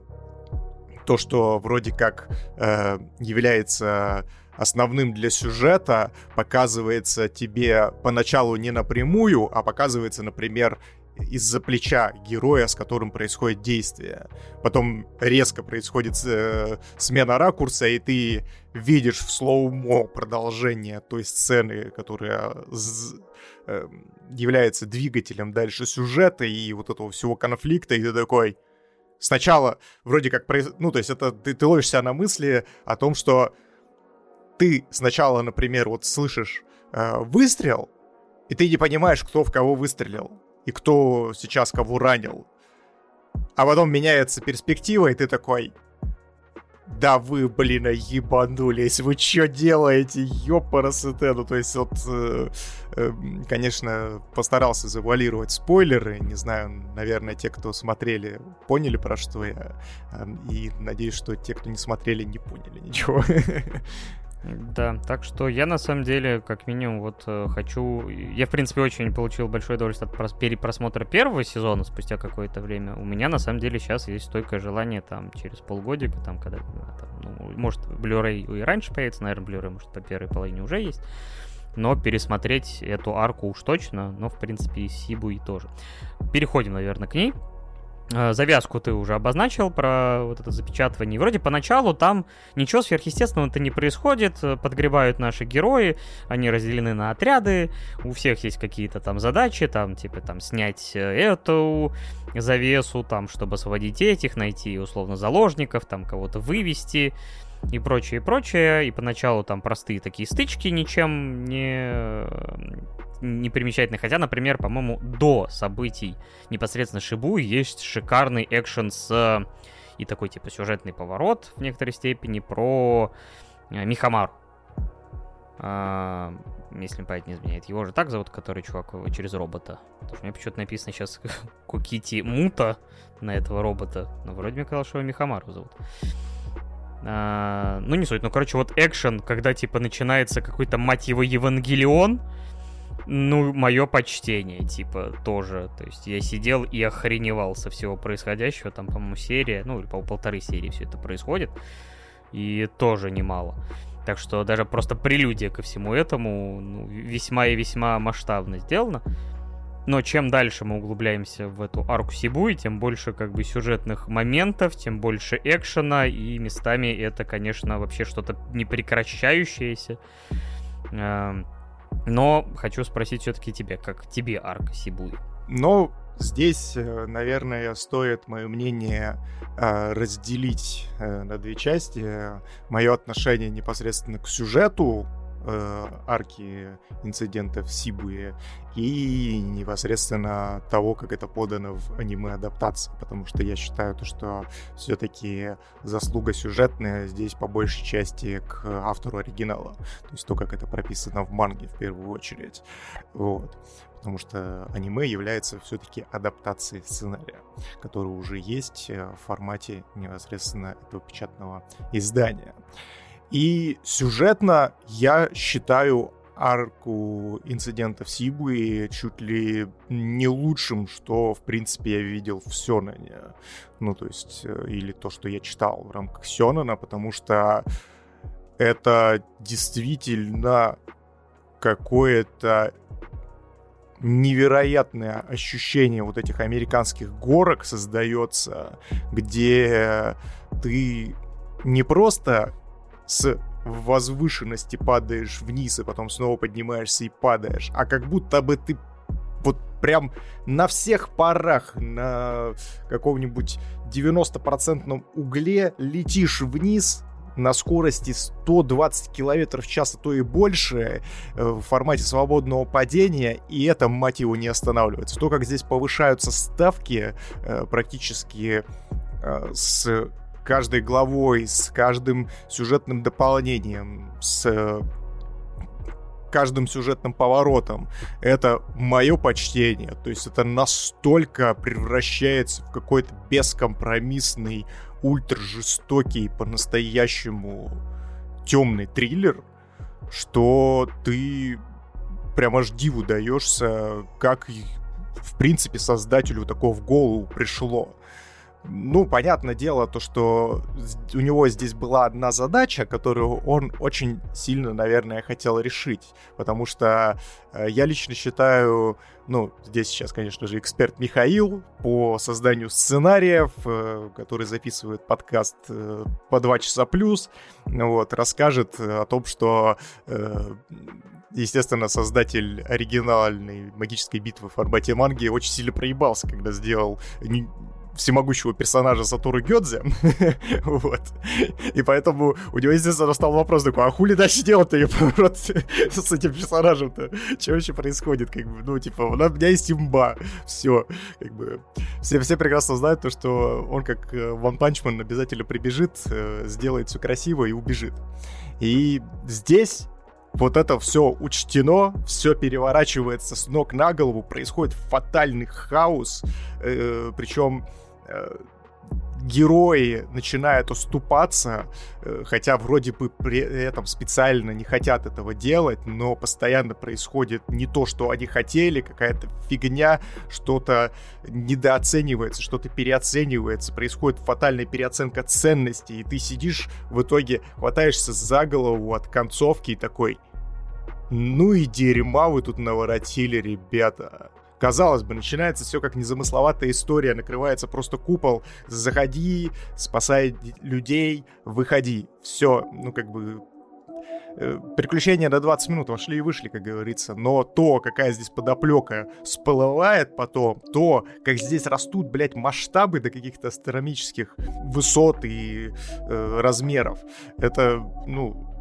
то, что вроде как э, является основным для сюжета, показывается тебе поначалу не напрямую, а показывается, например, из-за плеча героя, с которым происходит действие. Потом резко происходит э, смена ракурса, и ты видишь в слоумо продолжение той сцены, которая э, является двигателем дальше сюжета и вот этого всего конфликта, и ты такой... Сначала вроде как... Ну, то есть это ты, ты ловишь себя на мысли о том, что ты сначала, например, вот слышишь э, выстрел, и ты не понимаешь, кто в кого выстрелил и кто сейчас кого ранил. А потом меняется перспектива, и ты такой... Да вы, блин, ебанулись, вы что делаете, ёпарасете? Ну, то есть, вот, э, э, конечно, постарался завуалировать спойлеры, не знаю, наверное, те, кто смотрели, поняли, про что я, э, и надеюсь, что те, кто не смотрели, не поняли ничего. Да, так что я на самом деле, как минимум, вот э, хочу... Я, в принципе, очень получил большое удовольствие от перепросмотра первого сезона спустя какое-то время. У меня, на самом деле, сейчас есть стойкое желание там через полгодика, там, когда... Там, ну, может, Blu-ray и раньше появится, наверное, Blu-ray, может, по первой половине уже есть. Но пересмотреть эту арку уж точно, но, в принципе, и Сибу и тоже. Переходим, наверное, к ней. Э, завязку ты уже обозначил про вот это запечатывание. Вроде поначалу там ничего сверхъестественного-то не происходит. Подгребают наши герои, они разделены на отряды, у всех есть какие-то там задачи, там типа там снять э, эту завесу, там, чтобы освободить этих, найти условно заложников, там кого-то вывести и прочее, и прочее. И поначалу там простые такие стычки, ничем не непримечательный. Хотя, например, по-моему, до событий непосредственно Шибу есть шикарный экшен с и такой типа сюжетный поворот в некоторой степени про э, Михамар. А, если память не изменяет. Его же так зовут, который чувак через робота. Потому что у меня почему-то написано сейчас Кукити Мута на этого робота. Но вроде мне казалось, что его Михамару зовут. А, ну, не суть. Ну, короче, вот экшен, когда, типа, начинается какой-то, мать его, Евангелион, ну, мое почтение, типа, тоже. То есть я сидел и охреневал со всего происходящего. Там, по-моему, серия, ну, или, по полторы серии все это происходит. И тоже немало. Так что даже просто прелюдия ко всему этому ну, весьма и весьма масштабно сделано. Но чем дальше мы углубляемся в эту арку Сибуи, тем больше как бы сюжетных моментов, тем больше экшена, и местами это, конечно, вообще что-то непрекращающееся. Эм, но хочу спросить все-таки тебе, как тебе арка Сибуи? Ну, здесь, э, наверное, стоит мое мнение э, разделить э, на две части. Мое отношение непосредственно к сюжету, э, арки инцидента в Сибуе и непосредственно того, как это подано в аниме-адаптации, потому что я считаю, то, что все-таки заслуга сюжетная здесь по большей части к автору оригинала, то есть то, как это прописано в манге в первую очередь. Вот потому что аниме является все-таки адаптацией сценария, который уже есть э, в формате непосредственно этого печатного издания. И сюжетно я считаю арку инцидента в Сибуе чуть ли не лучшим, что, в принципе, я видел в Сёнане. Ну, то есть, э, или то, что я читал в рамках Сёнана, потому что это действительно какое-то невероятное ощущение вот этих американских горок создается, где ты не просто с возвышенности падаешь вниз, и потом снова поднимаешься и падаешь, а как будто бы ты вот прям на всех парах, на каком-нибудь 90% угле летишь вниз, на скорости 120 км в час, а то и больше, э, в формате свободного падения, и это, мать его, не останавливается. То, как здесь повышаются ставки э, практически э, с каждой главой, с каждым сюжетным дополнением, с каждым сюжетным поворотом. Это мое почтение. То есть это настолько превращается в какой-то бескомпромиссный, ультра жестокий, по-настоящему темный триллер, что ты прямо аж диву даешься, как в принципе создателю такого в голову пришло. Ну, понятное дело, то, что у него здесь была одна задача, которую он очень сильно, наверное, хотел решить. Потому что э, я лично считаю, ну, здесь сейчас, конечно же, эксперт Михаил по созданию сценариев, э, который записывает подкаст э, по 2 часа плюс, вот, расскажет о том, что естественно, создатель оригинальной магической битвы в формате манги очень сильно проебался, когда сделал всемогущего персонажа Сатору Годзё. вот. И поэтому у него, естественно, стал вопрос такой, а хули дальше делать-то, с этим персонажем-то? Что вообще происходит? Как бы, ну, типа, у меня есть имба. Все. Как бы, все, все прекрасно знают то, что он, как One Punch Man, обязательно прибежит, э, сделает все красиво и убежит. И здесь вот это все учтено, все переворачивается с ног на голову, происходит фатальный хаос, э, причем Э, герои начинают уступаться, э, хотя вроде бы при этом специально не хотят этого делать, но постоянно происходит не то, что они хотели, какая-то фигня, что-то недооценивается, что-то переоценивается, происходит фатальная переоценка ценностей, и ты сидишь в итоге, хватаешься за голову от концовки и такой, ну и дерьма вы тут наворотили, ребята. Казалось бы, начинается все как незамысловатая история, накрывается просто купол, заходи, спасай людей, выходи. Все, ну как бы э, приключения до 20 минут вошли и вышли, как говорится. Но то, какая здесь подоплека всплывает потом, то, как здесь растут, блядь, масштабы до каких-то астрономических высот и э, размеров, это, ну,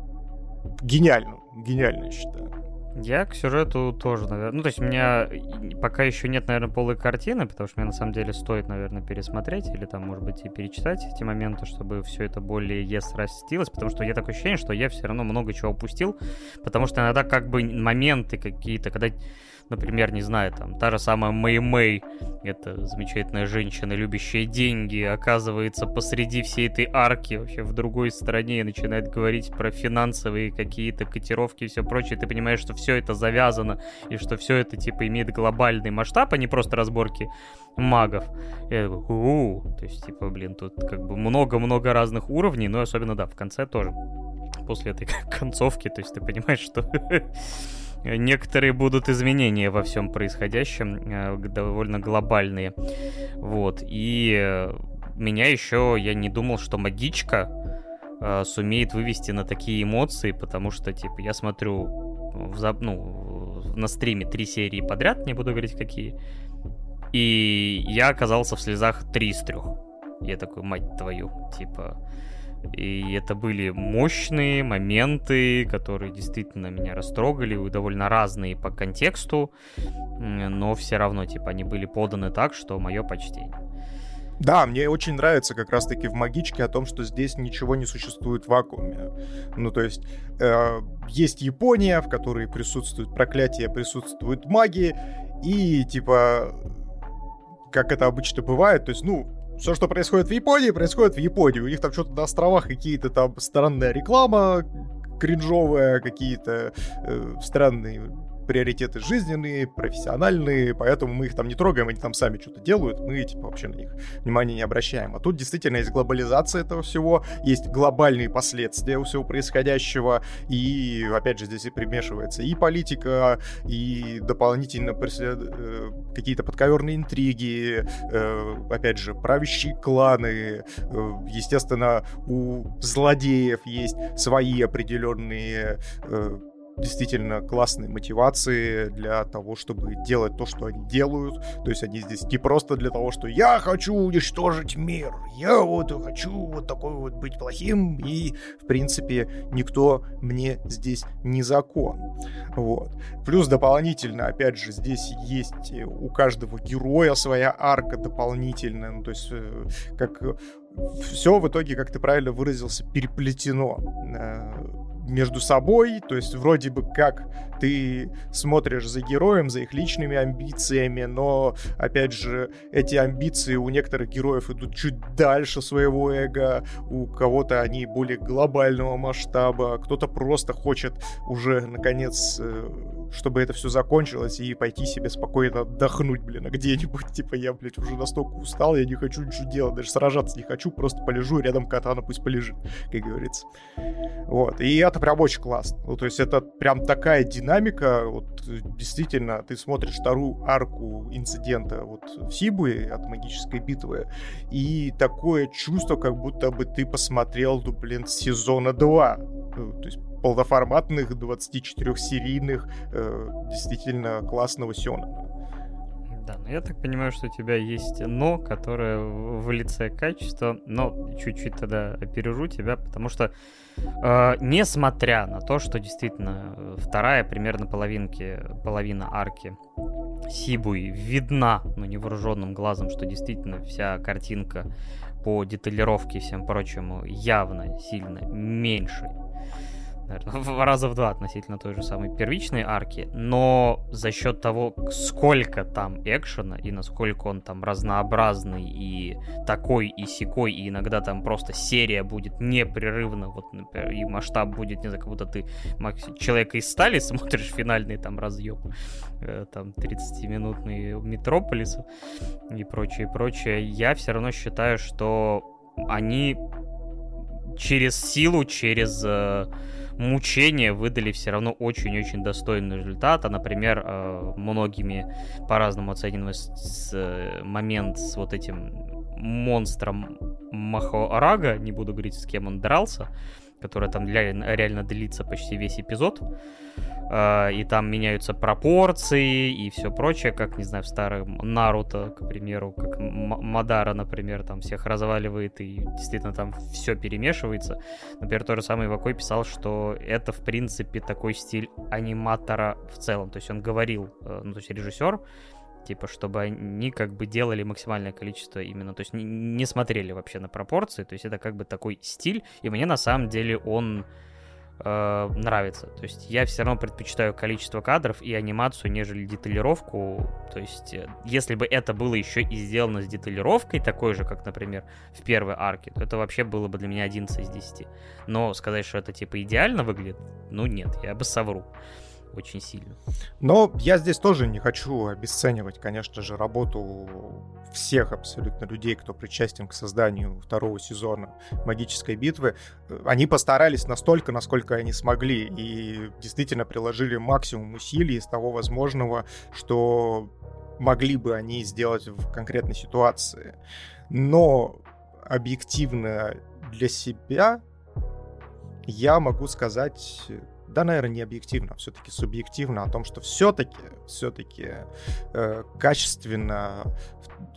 гениально. Гениально, я считаю. Я к сюжету тоже, наверное. Ну, то есть у меня пока еще нет, наверное, полой картины, потому что мне на самом деле стоит, наверное, пересмотреть или там, может быть, и перечитать эти моменты, чтобы все это более ес растилось, потому что я такое ощущение, что я все равно много чего упустил, потому что иногда как бы моменты какие-то, когда например, не знаю, там, та же самая Мэй Мэй, это замечательная женщина, любящая деньги, оказывается посреди всей этой арки, вообще в другой стране, и начинает говорить про финансовые какие-то котировки и все прочее, ты понимаешь, что все это завязано, и что все это, типа, имеет глобальный масштаб, а не просто разборки магов. Я такой, у то есть, типа, блин, тут как бы много-много разных уровней, но особенно, да, в конце тоже. После этой концовки, то есть ты понимаешь, что некоторые будут изменения во всем происходящем, э, довольно глобальные. Вот. И э, меня еще, я не думал, что магичка э, сумеет вывести на такие эмоции, потому что, типа, я смотрю в, ну, на стриме три серии подряд, не буду говорить какие, и я оказался в слезах три из трех. Я такой, мать твою, типа, и это были мощные моменты, которые действительно меня растрогали, довольно разные по контексту, но все равно, типа, они были поданы так, что мое почтение. Да, мне очень нравится как раз-таки в «Магичке» о том, что здесь ничего не существует в вакууме. Ну, то есть, э, есть Япония, в которой присутствует проклятие, присутствует маги, и, типа, как это обычно бывает, то есть, ну, все, что происходит в Японии, происходит в Японии. У них там что-то на островах какие-то там странная реклама кринжовая, какие-то э, странные приоритеты жизненные, профессиональные, поэтому мы их там не трогаем, они там сами что-то делают, мы типа вообще на них внимания не обращаем. А тут действительно есть глобализация этого всего, есть глобальные последствия у всего происходящего, и опять же здесь и примешивается и политика, и дополнительно преслед... Э, какие-то подковерные интриги, э, опять же, правящие кланы, э, естественно, у злодеев есть свои определенные действительно классные мотивации для того, чтобы делать то, что они делают. То есть они здесь не просто для того, что я хочу уничтожить мир, я вот хочу вот такой вот быть плохим, и, в принципе, никто мне здесь не закон. Вот. Плюс дополнительно, опять же, здесь есть у каждого героя своя арка дополнительная, ну, то есть э, как все в итоге, как ты правильно выразился, переплетено э, между собой, то есть вроде бы как ты смотришь за героем, за их личными амбициями, но, опять же, эти амбиции у некоторых героев идут чуть дальше своего эго, у кого-то они более глобального масштаба, кто-то просто хочет уже, наконец, э, чтобы это все закончилось и пойти себе спокойно отдохнуть, блин, а где-нибудь, типа, я, блядь, уже настолько устал, я не хочу ничего делать, даже сражаться не хочу, просто полежу, рядом катана пусть полежит, как говорится. Вот, и это прям очень классно. Ну, то есть это прям такая динамика, вот действительно, ты смотришь вторую арку инцидента вот в Сибуе от магической битвы, и такое чувство, как будто бы ты посмотрел, ну, блин, сезона 2. Ну, то есть полноформатных 24-серийных э, действительно классного Сёна. Да, но я так понимаю, что у тебя есть но, которое в лице качества, но чуть-чуть тогда опережу тебя, потому что э, несмотря на то, что действительно вторая примерно половинки, половина арки Сибуи видна, но невооруженным глазом, что действительно вся картинка по деталировке и всем прочему явно сильно меньше наверное, в раза в два относительно той же самой первичной арки, но за счет того, сколько там экшена и насколько он там разнообразный и такой и секой, и иногда там просто серия будет непрерывно, вот, например, и масштаб будет, не знаю, как будто ты человека из стали смотришь финальный там разъем, э, там 30-минутный Метрополиса и прочее, прочее, я все равно считаю, что они через силу, через э, мучения выдали все равно очень-очень достойный результат. А, например, э, многими по-разному оцениваемый э, момент с вот этим монстром Махоарага, не буду говорить, с кем он дрался, которая там реально, длится почти весь эпизод. Э, и там меняются пропорции и все прочее, как, не знаю, в старом Наруто, к примеру, как Мадара, например, там всех разваливает и действительно там все перемешивается. Например, тот же самый Вакой писал, что это, в принципе, такой стиль аниматора в целом. То есть он говорил, э, ну, то есть режиссер, типа, чтобы они как бы делали максимальное количество именно, то есть не, не смотрели вообще на пропорции, то есть это как бы такой стиль, и мне на самом деле он э, нравится. То есть я все равно предпочитаю количество кадров и анимацию, нежели деталировку. То есть э, если бы это было еще и сделано с деталировкой, такой же, как, например, в первой арке, то это вообще было бы для меня 11 из 10. Но сказать, что это типа идеально выглядит, ну нет, я бы совру очень сильно. Но я здесь тоже не хочу обесценивать, конечно же, работу всех абсолютно людей, кто причастен к созданию второго сезона «Магической битвы». Они постарались настолько, насколько они смогли, и действительно приложили максимум усилий из того возможного, что могли бы они сделать в конкретной ситуации. Но объективно для себя я могу сказать да, наверное, не объективно, а все-таки субъективно о том, что все-таки, все-таки э, качественно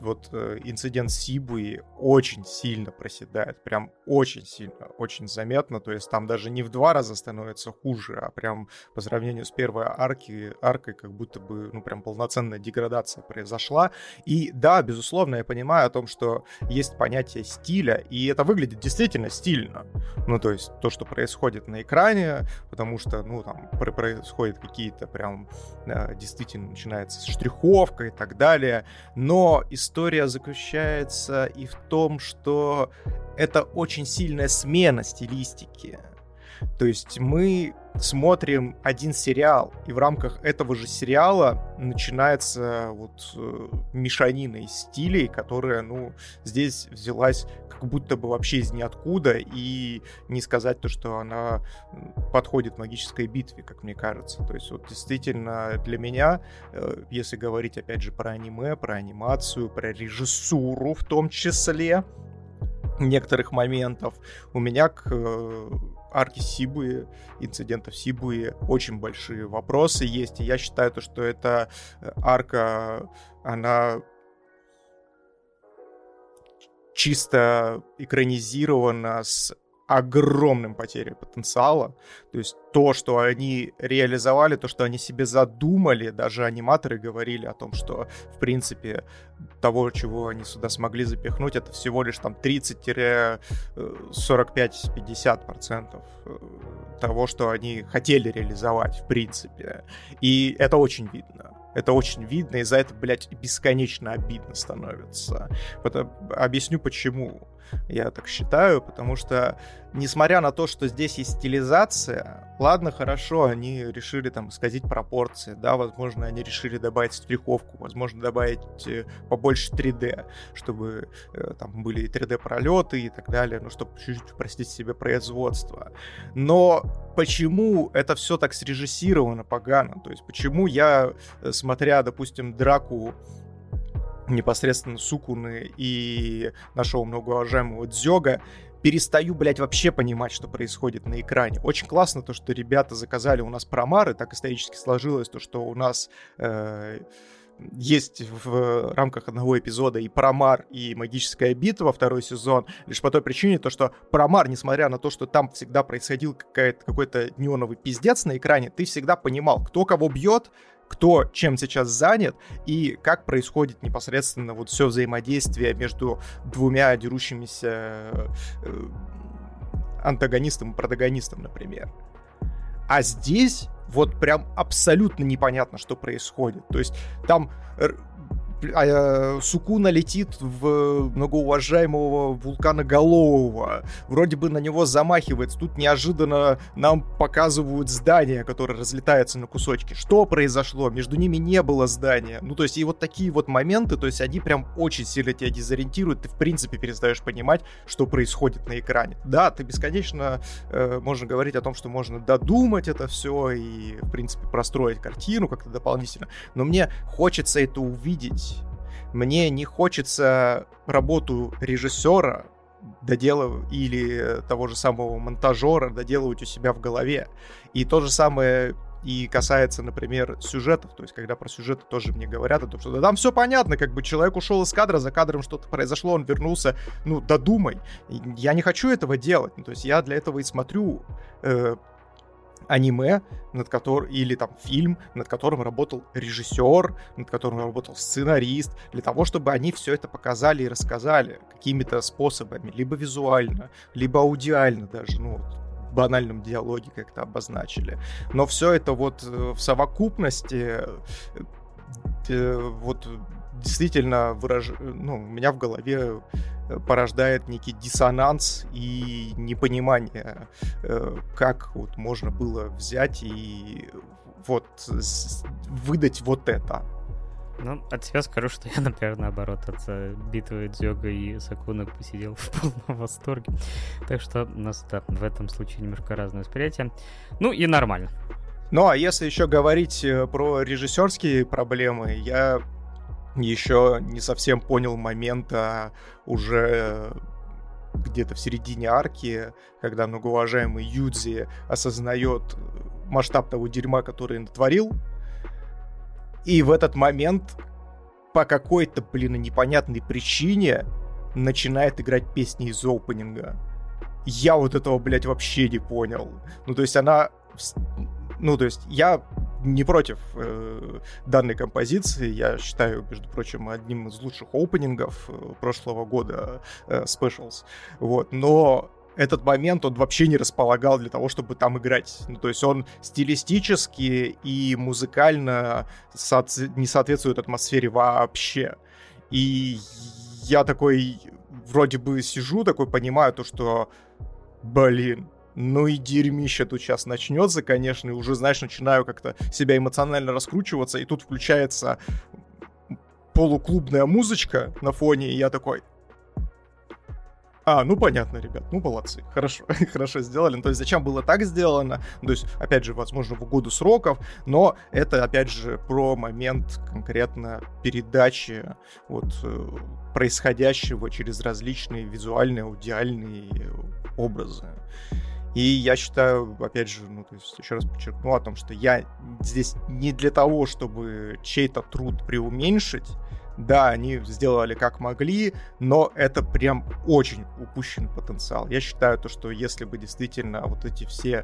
вот э, инцидент Сибуи очень сильно проседает, прям очень сильно, очень заметно, то есть там даже не в два раза становится хуже, а прям по сравнению с первой арки, аркой как будто бы, ну, прям полноценная деградация произошла. И да, безусловно, я понимаю о том, что есть понятие стиля, и это выглядит действительно стильно. Ну, то есть то, что происходит на экране, потому что, ну, там происходят какие-то прям э, действительно начинается штриховка и так далее, но история заключается и в том, что это очень сильная смена стилистики. То есть мы смотрим один сериал, и в рамках этого же сериала начинается вот э, мешанина из стилей, которая, ну, здесь взялась как будто бы вообще из ниоткуда, и не сказать то, что она подходит магической битве, как мне кажется. То есть вот действительно для меня, э, если говорить опять же про аниме, про анимацию, про режиссуру в том числе, некоторых моментов, у меня к э, арки Сибуи, инцидентов Сибуи очень большие вопросы есть. И я считаю, то, что эта э, арка, она чисто экранизирована с огромным потерей потенциала. То есть то, что они реализовали, то, что они себе задумали, даже аниматоры говорили о том, что, в принципе, того, чего они сюда смогли запихнуть, это всего лишь там 30-45-50% э, того, что они хотели реализовать, в принципе. И это очень видно. Это очень видно, и за это, блядь, бесконечно обидно становится. Вот, объясню почему я так считаю, потому что, несмотря на то, что здесь есть стилизация, ладно, хорошо, они решили там исказить пропорции, да, возможно, они решили добавить штриховку, возможно, добавить э, побольше 3D, чтобы э, там были 3D-пролеты и так далее, ну, чтобы чуть-чуть упростить себе производство. Но почему это все так срежиссировано погано? То есть почему я, э, смотря, допустим, драку непосредственно Сукуны и нашего многоуважаемого Дзёга, перестаю, блядь, вообще понимать, что происходит на экране. Очень классно то, что ребята заказали у нас промары, так исторически сложилось то, что у нас э, есть в рамках одного эпизода и Промар, и Магическая битва второй сезон, лишь по той причине, то, что Промар, несмотря на то, что там всегда происходил какой-то неоновый пиздец на экране, ты всегда понимал, кто кого бьет, кто чем сейчас занят и как происходит непосредственно вот все взаимодействие между двумя дерущимися э, антагонистом и протагонистом, например. А здесь вот прям абсолютно непонятно, что происходит. То есть там а, э, Сукуна летит в многоуважаемого вулканоголового. Вроде бы на него замахивается. Тут неожиданно нам показывают здание, которое разлетается на кусочки. Что произошло? Между ними не было здания. Ну, то есть, и вот такие вот моменты, то есть, они прям очень сильно тебя дезориентируют. Ты, в принципе, перестаешь понимать, что происходит на экране. Да, ты бесконечно э, можно говорить о том, что можно додумать это все и, в принципе, простроить картину как-то дополнительно. Но мне хочется это увидеть мне не хочется работу режиссера доделывать или того же самого монтажера доделывать у себя в голове. И то же самое и касается, например, сюжетов, то есть когда про сюжеты тоже мне говорят о том, что да там все понятно, как бы человек ушел из кадра, за кадром что-то произошло, он вернулся, ну, додумай. Я не хочу этого делать, ну, то есть я для этого и смотрю э, аниме, над которым, или там фильм, над которым работал режиссер, над которым работал сценарист, для того, чтобы они все это показали и рассказали какими-то способами, либо визуально, либо аудиально даже, ну, банальном диалоге как-то обозначили. Но все это вот э, в совокупности э, вот действительно выраж... ну, у меня в голове э, порождает некий диссонанс и непонимание, э, как вот можно было взять и вот выдать вот это. Ну, от себя скажу, что я, например, наоборот, от э, битвы Дзёга и Сакуна посидел в полном восторге. Так что у нас, да, в этом случае немножко разное восприятие. Ну и нормально. Ну, а если еще говорить про режиссерские проблемы, я еще не совсем понял момента уже где-то в середине арки, когда многоуважаемый Юдзи осознает масштаб того дерьма, который натворил. И в этот момент по какой-то, блин, непонятной причине начинает играть песни из опенинга. Я вот этого, блядь, вообще не понял. Ну, то есть она... Ну, то есть я не против э, данной композиции. Я считаю, между прочим, одним из лучших опенингов э, прошлого года э, Specials. Вот. Но этот момент он вообще не располагал для того, чтобы там играть. Ну, то есть он стилистически и музыкально соотс- не соответствует атмосфере вообще. И я такой вроде бы сижу, такой понимаю то, что, блин, ну и дерьмище тут сейчас начнется, конечно, и уже, знаешь, начинаю как-то себя эмоционально раскручиваться, и тут включается полуклубная музычка на фоне, и я такой, а, ну понятно, ребят, ну молодцы, хорошо, хорошо сделали. Ну, то есть зачем было так сделано? То есть, опять же, возможно, в угоду сроков, но это, опять же, про момент конкретно передачи вот э, происходящего через различные визуальные, аудиальные образы. И я считаю, опять же, ну, то есть еще раз подчеркну о том, что я здесь не для того, чтобы чей-то труд преуменьшить, да, они сделали как могли, но это прям очень упущенный потенциал. Я считаю то, что если бы действительно вот эти все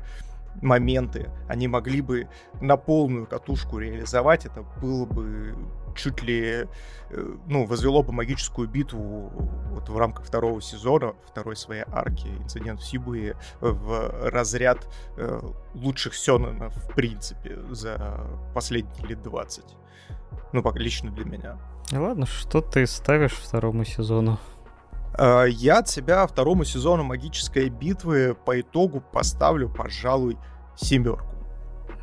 моменты они могли бы на полную катушку реализовать, это было бы чуть ли, э, ну, возвело бы магическую битву вот в рамках второго сезона, второй своей арки «Инцидент в Сибуе» в разряд э, лучших сёнэнов в принципе за последние лет 20. Ну, лично для меня. Ладно, что ты ставишь второму сезону? Э, я от себя второму сезону магической битвы по итогу поставлю, пожалуй, семерку.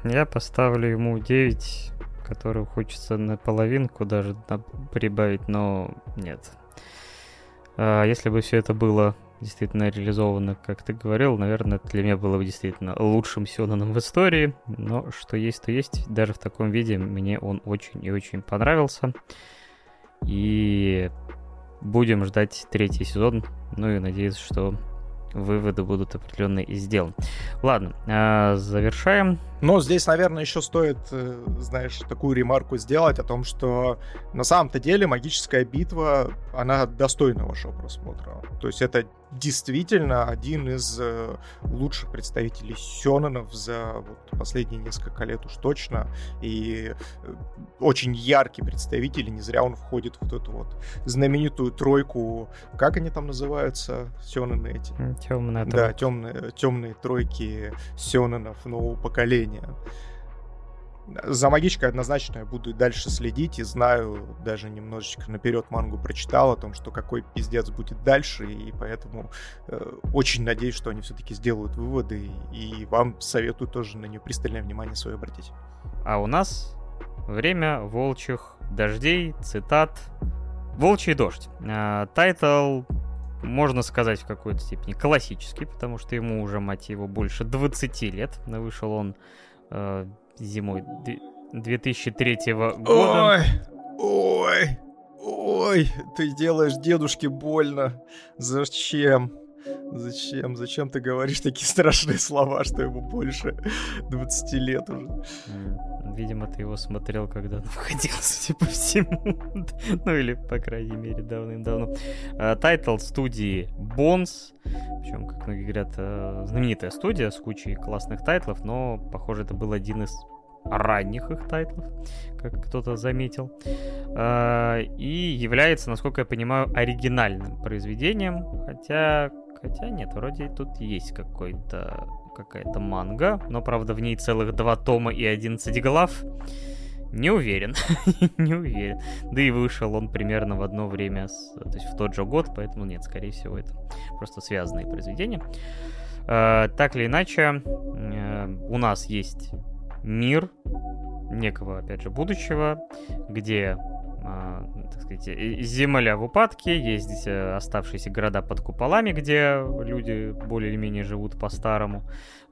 Я поставлю ему 9, которую хочется на половинку даже прибавить, но нет. А если бы все это было действительно реализовано, как ты говорил, наверное, для меня было бы действительно лучшим Сёнаном в истории, но что есть, то есть. Даже в таком виде мне он очень и очень понравился. И будем ждать третий сезон. Ну и надеюсь, что выводы будут определенные и сделаны. Ладно, а, завершаем. Но здесь, наверное, еще стоит, э, знаешь, такую ремарку сделать о том, что на самом-то деле магическая битва, она достойна вашего просмотра. То есть это действительно один из э, лучших представителей Сёнонов за вот последние несколько лет уж точно. И э, очень яркий представитель, и не зря он входит в вот эту вот знаменитую тройку. Как они там называются, Сёнены эти? Темная Да, темные, темные тройки Сёнонов нового поколения. За магичкой однозначно я буду дальше следить и знаю, даже немножечко наперед мангу прочитал о том, что какой пиздец будет дальше, и поэтому э, очень надеюсь, что они все-таки сделают выводы, и вам советую тоже на нее пристальное внимание свое обратить. А у нас время волчьих дождей, цитат. Волчий дождь. А, тайтл можно сказать, в какой-то степени классический, потому что ему уже, мать больше 20 лет. Вышел он э, зимой 2003 года. Ой, ой, ой, ты делаешь дедушке больно. Зачем? Зачем? Зачем ты говоришь такие страшные слова, что ему больше 20 лет уже? Видимо, ты его смотрел, когда он выходил, судя по всему. ну или, по крайней мере, давным-давно. А, тайтл студии Bones. Причем, как многие говорят, э, знаменитая студия с кучей классных тайтлов, но, похоже, это был один из ранних их тайтлов, как кто-то заметил, а, и является, насколько я понимаю, оригинальным произведением, хотя, хотя нет, вроде тут есть какой-то какая-то манга, но, правда, в ней целых два тома и 11 глав. Не уверен, не уверен. Да и вышел он примерно в одно время, с, то есть в тот же год, поэтому нет, скорее всего, это просто связанные произведения. Э, так или иначе, э, у нас есть мир некого, опять же, будущего, где так сказать, земля в упадке, есть э, оставшиеся города под куполами, где люди более или менее живут по-старому,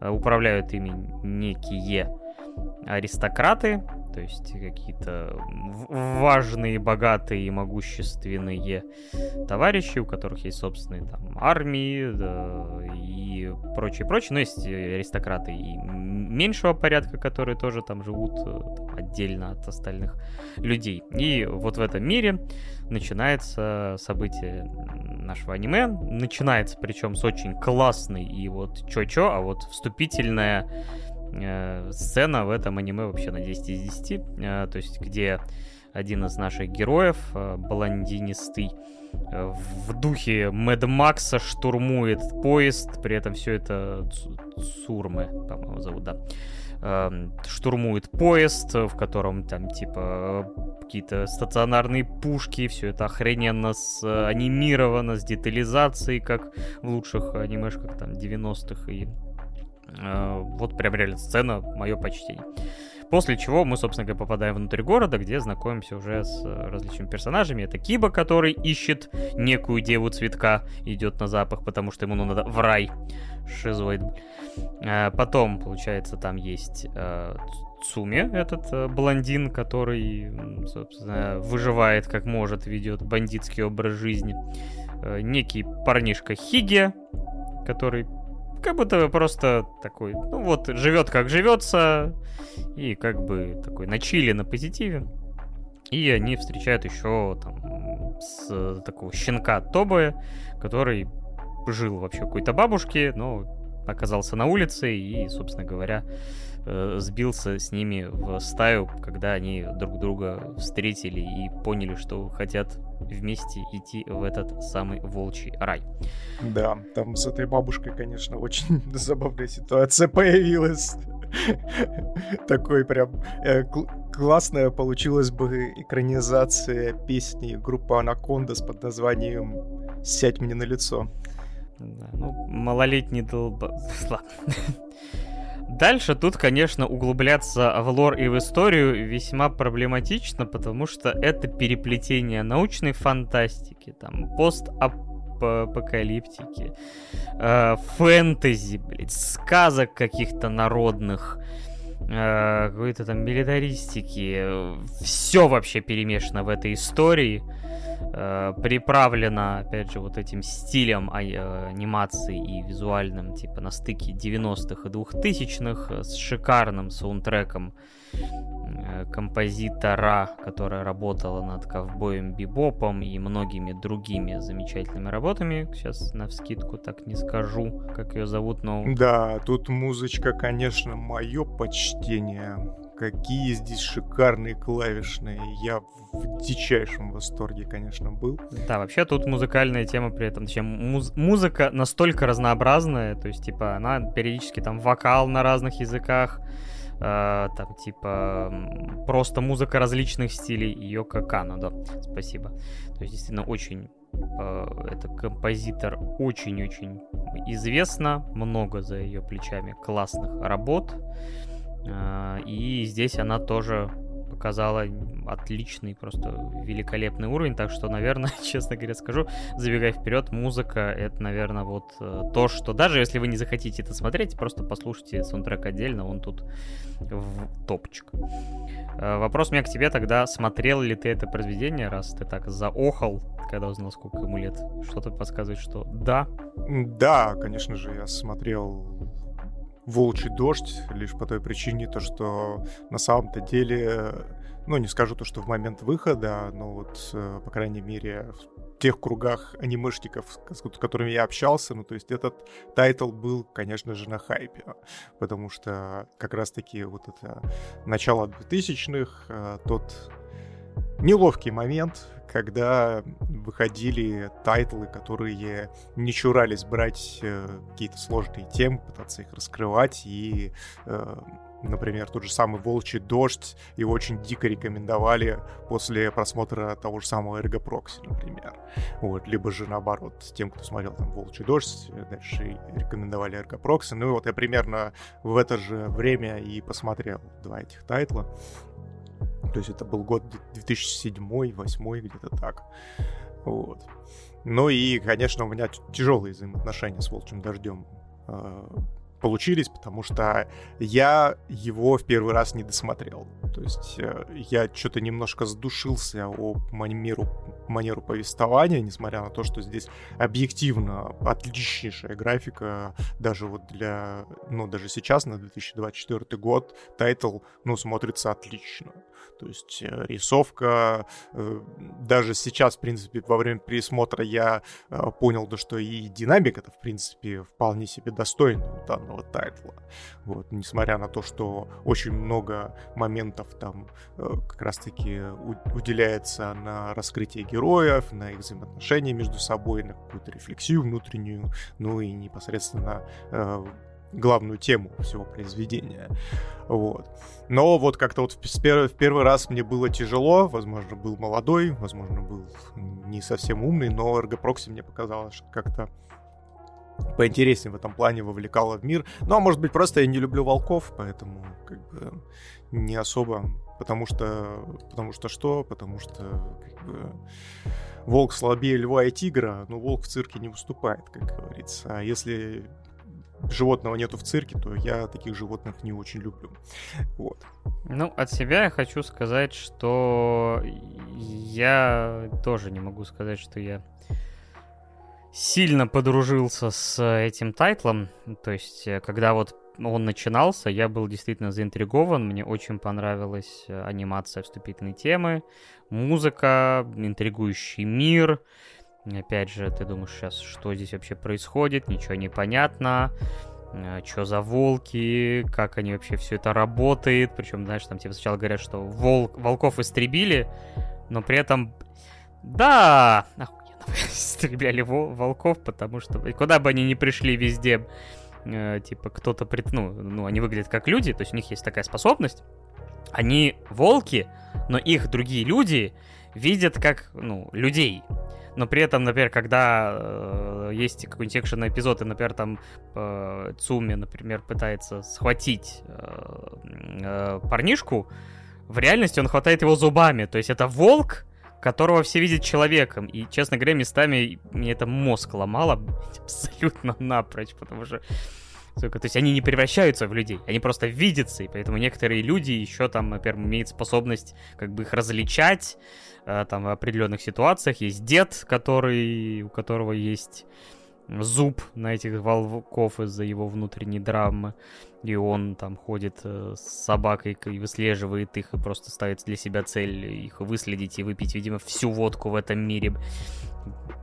э, управляют ими некие аристократы, то есть какие-то важные, богатые и могущественные товарищи, у которых есть собственные там армии да, и прочее, прочее. Но есть аристократы и меньшего порядка, которые тоже там живут э, там, отдельно от остальных людей. И вот в этом мире начинается событие нашего аниме. Начинается причем с очень классной и вот чё-чё, а вот вступительная сцена в этом аниме вообще на 10 из 10. Э, то есть где один из наших героев, э, блондинистый, э, в духе Мэд Макса штурмует поезд, при этом все это Цурмы, по-моему, зовут, да. Э, штурмует поезд, в котором там типа какие-то стационарные пушки, все это охрененно с, анимировано, с детализацией, как в лучших анимешках там 90-х и Э, вот прям реально сцена, мое почтение. После чего мы, собственно говоря, попадаем внутрь города, где знакомимся уже с различными персонажами. Это Киба, который ищет некую деву цветка, идет на запах, потому что ему надо в рай. Шизоид. А потом, получается, там есть э, Цуми, этот э, блондин, который, собственно, выживает как может, ведет бандитский образ жизни. Э, некий парнишка Хиге, который как будто просто такой, ну вот, живет как живется, и как бы такой на чили, на позитиве. И они встречают еще там с такого щенка Тобы, который жил вообще какой-то бабушке, но оказался на улице и, собственно говоря, э, сбился с ними в стаю, когда они друг друга встретили и поняли, что хотят вместе идти в этот самый волчий рай. Да, там с этой бабушкой, конечно, очень забавная ситуация появилась. Такой прям э, классная получилась бы экранизация песни группы Анакондас под названием «Сядь мне на лицо». Да, ну, малолетний долба... Дальше тут, конечно, углубляться в лор и в историю весьма проблематично, потому что это переплетение научной фантастики, там, постапокалиптики, э, фэнтези, блядь, сказок каких-то народных, э, какой-то там милитаристики. Все вообще перемешано в этой истории э, приправлена, опять же, вот этим стилем а, э, анимации и визуальным, типа на стыке 90-х и 2000-х, э, с шикарным саундтреком композитора, которая работала над ковбоем Бибопом и многими другими замечательными работами. Сейчас на вскидку так не скажу, как ее зовут, но... Да, тут музычка, конечно, мое почтение. Какие здесь шикарные клавишные. Я в дичайшем восторге, конечно, был. Да, вообще тут музыкальная тема при этом, чем муз- музыка настолько разнообразная, то есть, типа, она периодически там вокал на разных языках, э, там, типа, просто музыка различных стилей, Йока Кано, да, спасибо. То есть, действительно, очень э, это композитор очень-очень известна, много за ее плечами классных работ. Э, и здесь она тоже показала отличный, просто великолепный уровень, так что, наверное, честно говоря, скажу, забегая вперед, музыка — это, наверное, вот э, то, что даже если вы не захотите это смотреть, просто послушайте саундтрек отдельно, он тут в топчик. Э, вопрос у меня к тебе тогда, смотрел ли ты это произведение, раз ты так заохал, когда узнал, сколько ему лет? Что-то подсказывает, что да? Да, конечно же, я смотрел волчий дождь, лишь по той причине, то, что на самом-то деле, ну, не скажу то, что в момент выхода, но вот, э, по крайней мере, в тех кругах анимешников, с которыми я общался, ну, то есть этот тайтл был, конечно же, на хайпе, потому что как раз-таки вот это начало 2000-х, э, тот неловкий момент, когда выходили тайтлы, которые не чурались брать э, какие-то сложные темы, пытаться их раскрывать и э, Например, тот же самый «Волчий дождь» его очень дико рекомендовали после просмотра того же самого «Эрго Прокси», например. Вот, либо же наоборот, тем, кто смотрел там «Волчий дождь», дальше рекомендовали «Эрго Прокси». Ну и вот я примерно в это же время и посмотрел два этих тайтла. То есть это был год 2007-2008, где-то так. Вот. Ну и, конечно, у меня тяжелые взаимоотношения с «Волчьим дождем» а, получились, потому что я его в первый раз не досмотрел. То есть э, я что-то немножко задушился о манеру, манеру повествования, несмотря на то, что здесь объективно отличнейшая графика, даже вот для, ну, даже сейчас, на 2024 год, тайтл, ну, смотрится отлично. То есть э, рисовка, э, даже сейчас, в принципе, во время пересмотра я понял, да, что и динамика это, в принципе, вполне себе достойна данного тайтла. Вот, несмотря на то, что очень много моментов там э, как раз-таки уделяется на раскрытие героев, на их взаимоотношения между собой, на какую-то рефлексию внутреннюю, ну и непосредственно э, главную тему всего произведения. Вот. Но вот как-то вот в, в первый раз мне было тяжело, возможно, был молодой, возможно, был не совсем умный, но эргопрокси мне показалось, как-то поинтереснее в этом плане вовлекало в мир. Ну, а может быть, просто я не люблю волков, поэтому как бы не особо. Потому что... Потому что что? Потому что как бы, волк слабее льва и тигра, но волк в цирке не выступает, как говорится. А если животного нету в цирке, то я таких животных не очень люблю. Вот. Ну, от себя я хочу сказать, что я тоже не могу сказать, что я сильно подружился с этим тайтлом. То есть, э, когда вот он начинался, я был действительно заинтригован. Мне очень понравилась э, анимация вступительной темы, музыка, интригующий мир. Опять же, ты думаешь сейчас, что здесь вообще происходит, ничего не понятно э, что за волки, как они вообще все это работает. Причем, знаешь, там типа сначала говорят, что волк, волков истребили, но при этом, да, истребляли волков, потому что куда бы они ни пришли везде, э, типа кто-то, прит... ну, ну, они выглядят как люди, то есть у них есть такая способность. Они волки, но их другие люди видят как, ну, людей. Но при этом, например, когда э, есть какой-нибудь экшен эпизод, и, например, там э, Цуми, например, пытается схватить э, э, парнишку, в реальности он хватает его зубами. То есть это волк, которого все видят человеком. И, честно говоря, местами мне это мозг ломало абсолютно напрочь, потому что то есть они не превращаются в людей, они просто видятся, и поэтому некоторые люди еще там, например, имеют способность как бы их различать, там в определенных ситуациях. Есть дед, который, у которого есть зуб на этих волков из-за его внутренней драмы. И он там ходит э, с собакой и выслеживает их и просто ставит для себя цель их выследить и выпить, видимо, всю водку в этом мире.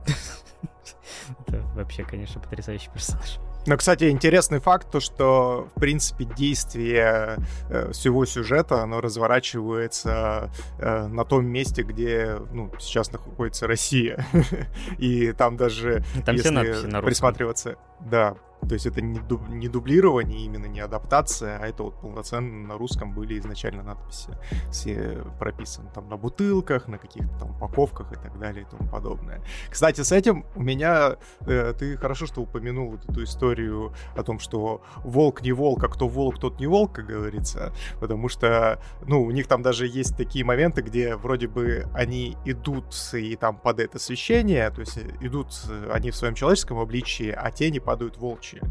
Это вообще, конечно, потрясающий персонаж. Но, кстати, интересный факт, то, что, в принципе, действие э, всего сюжета, оно разворачивается э, на том месте, где, ну, сейчас находится Россия. И там даже, там если присматриваться... Да, то есть это не, дуб, не дублирование, именно не адаптация, а это вот полноценно на русском были изначально надписи все прописаны там на бутылках, на каких-то там упаковках и так далее и тому подобное. Кстати, с этим у меня, э, ты хорошо, что упомянул вот эту историю о том, что волк не волк, а кто волк, тот не волк, как говорится, потому что, ну, у них там даже есть такие моменты, где вроде бы они идут и там под это освещение, то есть идут они в своем человеческом обличии, а тени падают волчьи прочее.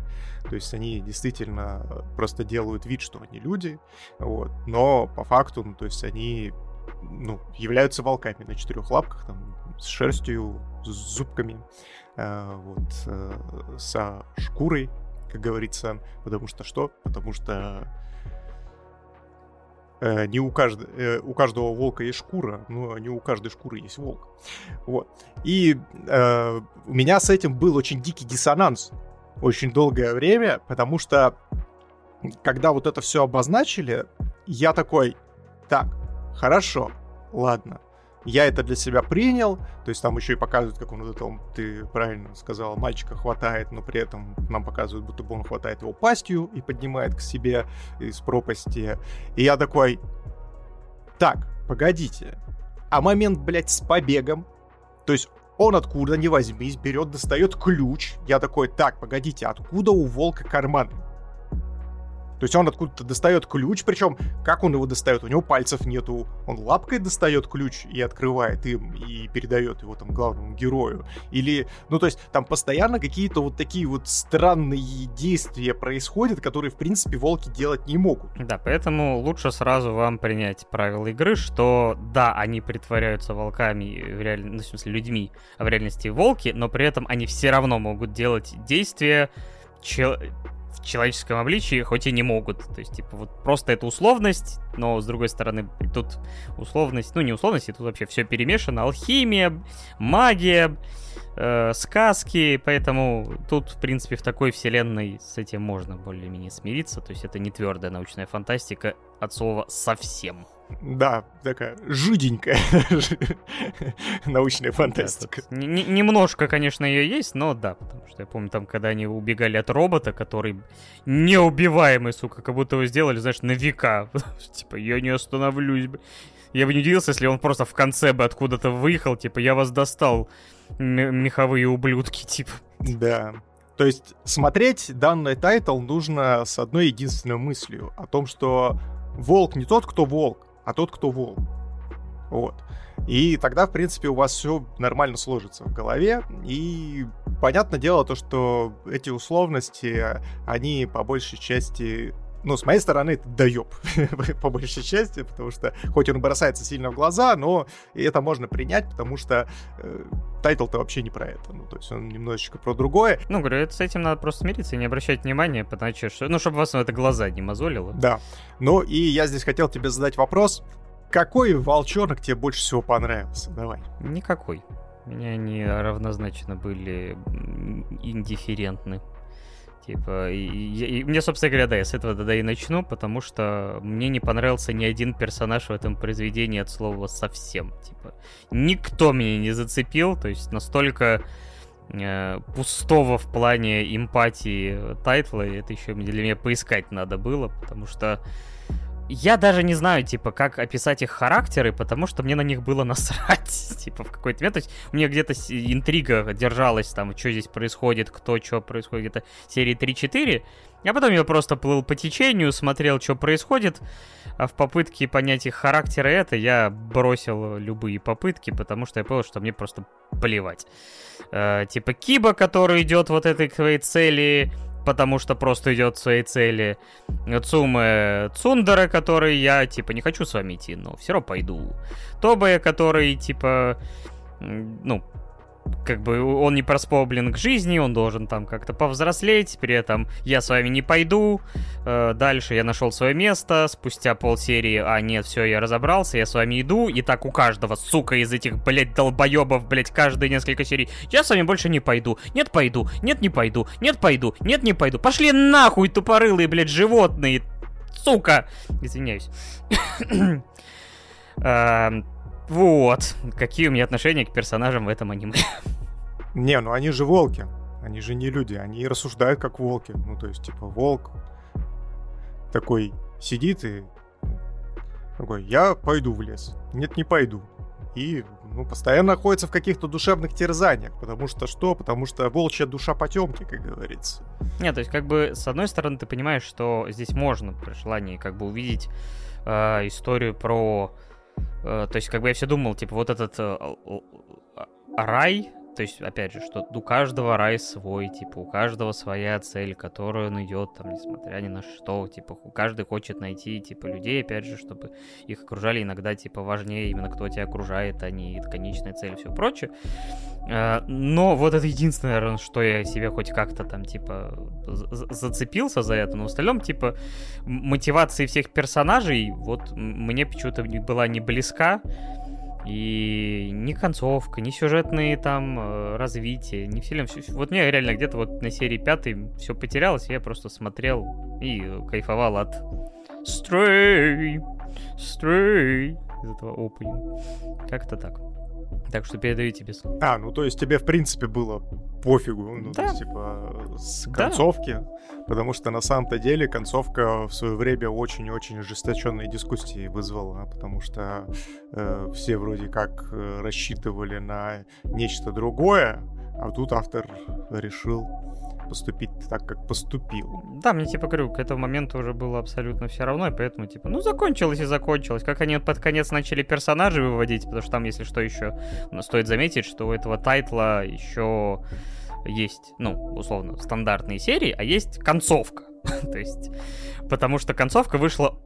То есть они действительно просто делают вид, что они люди, вот, но по факту, ну, то есть они ну, являются волками на четырех лапках, там, с шерстью, с зубками, э, вот, э, со шкурой, как говорится, потому что что? Потому что э, не у, кажд... э, у каждого волка есть шкура, но не у каждой шкуры есть волк. Вот. И э, у меня с этим был очень дикий диссонанс, очень долгое время, потому что когда вот это все обозначили, я такой, так, хорошо, ладно, я это для себя принял, то есть там еще и показывают, как он вот это, ты правильно сказал, мальчика хватает, но при этом нам показывают, будто бы он хватает его пастью и поднимает к себе из пропасти. И я такой, так, погодите, а момент, блядь, с побегом, то есть он откуда ни возьмись берет, достает ключ. Я такой, так, погодите, откуда у волка карманы? То есть он откуда-то достает ключ, причем как он его достает? У него пальцев нету, он лапкой достает ключ и открывает им и передает его там главному герою. Или, ну то есть там постоянно какие-то вот такие вот странные действия происходят, которые в принципе волки делать не могут. Да, поэтому лучше сразу вам принять правила игры, что да, они притворяются волками, в реаль... ну, в смысле людьми, а в реальности волки, но при этом они все равно могут делать действия чел человеческом обличии, хоть и не могут. То есть, типа, вот просто это условность, но, с другой стороны, тут условность, ну, не условность, тут вообще все перемешано. Алхимия, магия, э, сказки, поэтому тут, в принципе, в такой вселенной с этим можно более-менее смириться. То есть это не твердая научная фантастика от слова совсем. Да, такая жиденькая научная фантастика. Да, немножко, конечно, ее есть, но да, потому что я помню там, когда они убегали от робота, который неубиваемый, сука, как будто его сделали, знаешь, на века. типа, я не остановлюсь. Я бы не удивился, если он просто в конце бы откуда-то выехал, типа, я вас достал, меховые ублюдки, типа. Да. То есть смотреть данный тайтл нужно с одной единственной мыслью о том, что волк не тот, кто волк, а тот, кто волк. Вот. И тогда, в принципе, у вас все нормально сложится в голове. И понятное дело то, что эти условности, они по большей части ну, с моей стороны, это доеб, по большей части, потому что, хоть он бросается сильно в глаза, но это можно принять, потому что э, тайтл-то вообще не про это, ну, то есть он немножечко про другое. Ну, говорю, это, с этим надо просто смириться и не обращать внимания, потому что, ну, чтобы вас это глаза не мозолило. Да, ну, и я здесь хотел тебе задать вопрос, какой волчонок тебе больше всего понравился? Давай. Никакой. Мне они равнозначно были индифферентны. Типа, и, и, и мне, собственно говоря, да, я с этого тогда и начну, потому что мне не понравился ни один персонаж в этом произведении от слова совсем. Типа, никто меня не зацепил, то есть настолько э, пустого в плане эмпатии тайтла, это еще для меня поискать надо было, потому что я даже не знаю, типа, как описать их характеры, потому что мне на них было насрать, типа, в какой-то момент. То есть у меня где-то интрига держалась, там, что здесь происходит, кто, что происходит, где-то серии 3-4. А потом я просто плыл по течению, смотрел, что происходит. А в попытке понять их характеры это, я бросил любые попытки, потому что я понял, что мне просто плевать. Э, типа Киба, который идет вот этой к своей цели, потому что просто идет к своей цели. Цуме Цундера, который я, типа, не хочу с вами идти, но все равно пойду. Тобе, который, типа, ну, как бы он не проспоблен к жизни, он должен там как-то повзрослеть, при этом я с вами не пойду, э, дальше я нашел свое место, спустя полсерии, а нет, все, я разобрался, я с вами иду, и так у каждого, сука, из этих, блядь, долбоебов, блядь, каждые несколько серий, я с вами больше не пойду, нет, пойду, нет, не пойду, нет, пойду, нет, не пойду, пошли нахуй, тупорылые, блядь, животные, сука, извиняюсь. Вот. Какие у меня отношения к персонажам в этом аниме. Не, ну они же волки. Они же не люди. Они рассуждают как волки. Ну, то есть, типа, волк такой сидит и такой, я пойду в лес. Нет, не пойду. И ну, постоянно находится в каких-то душевных терзаниях. Потому что что? Потому что волчья душа потемки, как говорится. Нет, то есть, как бы, с одной стороны, ты понимаешь, что здесь можно при желании как бы увидеть э, историю про то есть, как бы я все думал, типа, вот этот э, рай, то есть, опять же, что у каждого рай свой, типа, у каждого своя цель, которую он идет, там, несмотря ни на что, типа, каждый хочет найти, типа, людей, опять же, чтобы их окружали иногда, типа, важнее именно кто тебя окружает, а не конечная цель и все прочее. Э, но вот это единственное, наверное, что я себе хоть как-то там, типа, зацепился за это, но в остальном, типа, мотивации всех персонажей, вот, мне почему-то была не близка, и ни концовка, ни сюжетные там э, развития, ни фильм. Вот мне реально где-то вот на серии пятой все потерялось, я просто смотрел и кайфовал от Stray, Stray из этого опенинга. Как-то так. Так что передаю тебе слово. А, ну то есть тебе в принципе было пофигу, ну, да. то есть, типа, с концовки, да. потому что на самом-то деле концовка в свое время очень-очень ожесточенные дискуссии вызвала, потому что э, все вроде как э, рассчитывали на нечто другое, а тут автор решил поступить так, как поступил. Да, мне типа говорю, к этому моменту уже было абсолютно все равно, и поэтому типа, ну закончилось и закончилось. Как они под конец начали персонажей выводить, потому что там, если что, еще стоит заметить, что у этого тайтла еще есть, ну, условно, стандартные серии, а есть концовка. То есть, потому что концовка вышла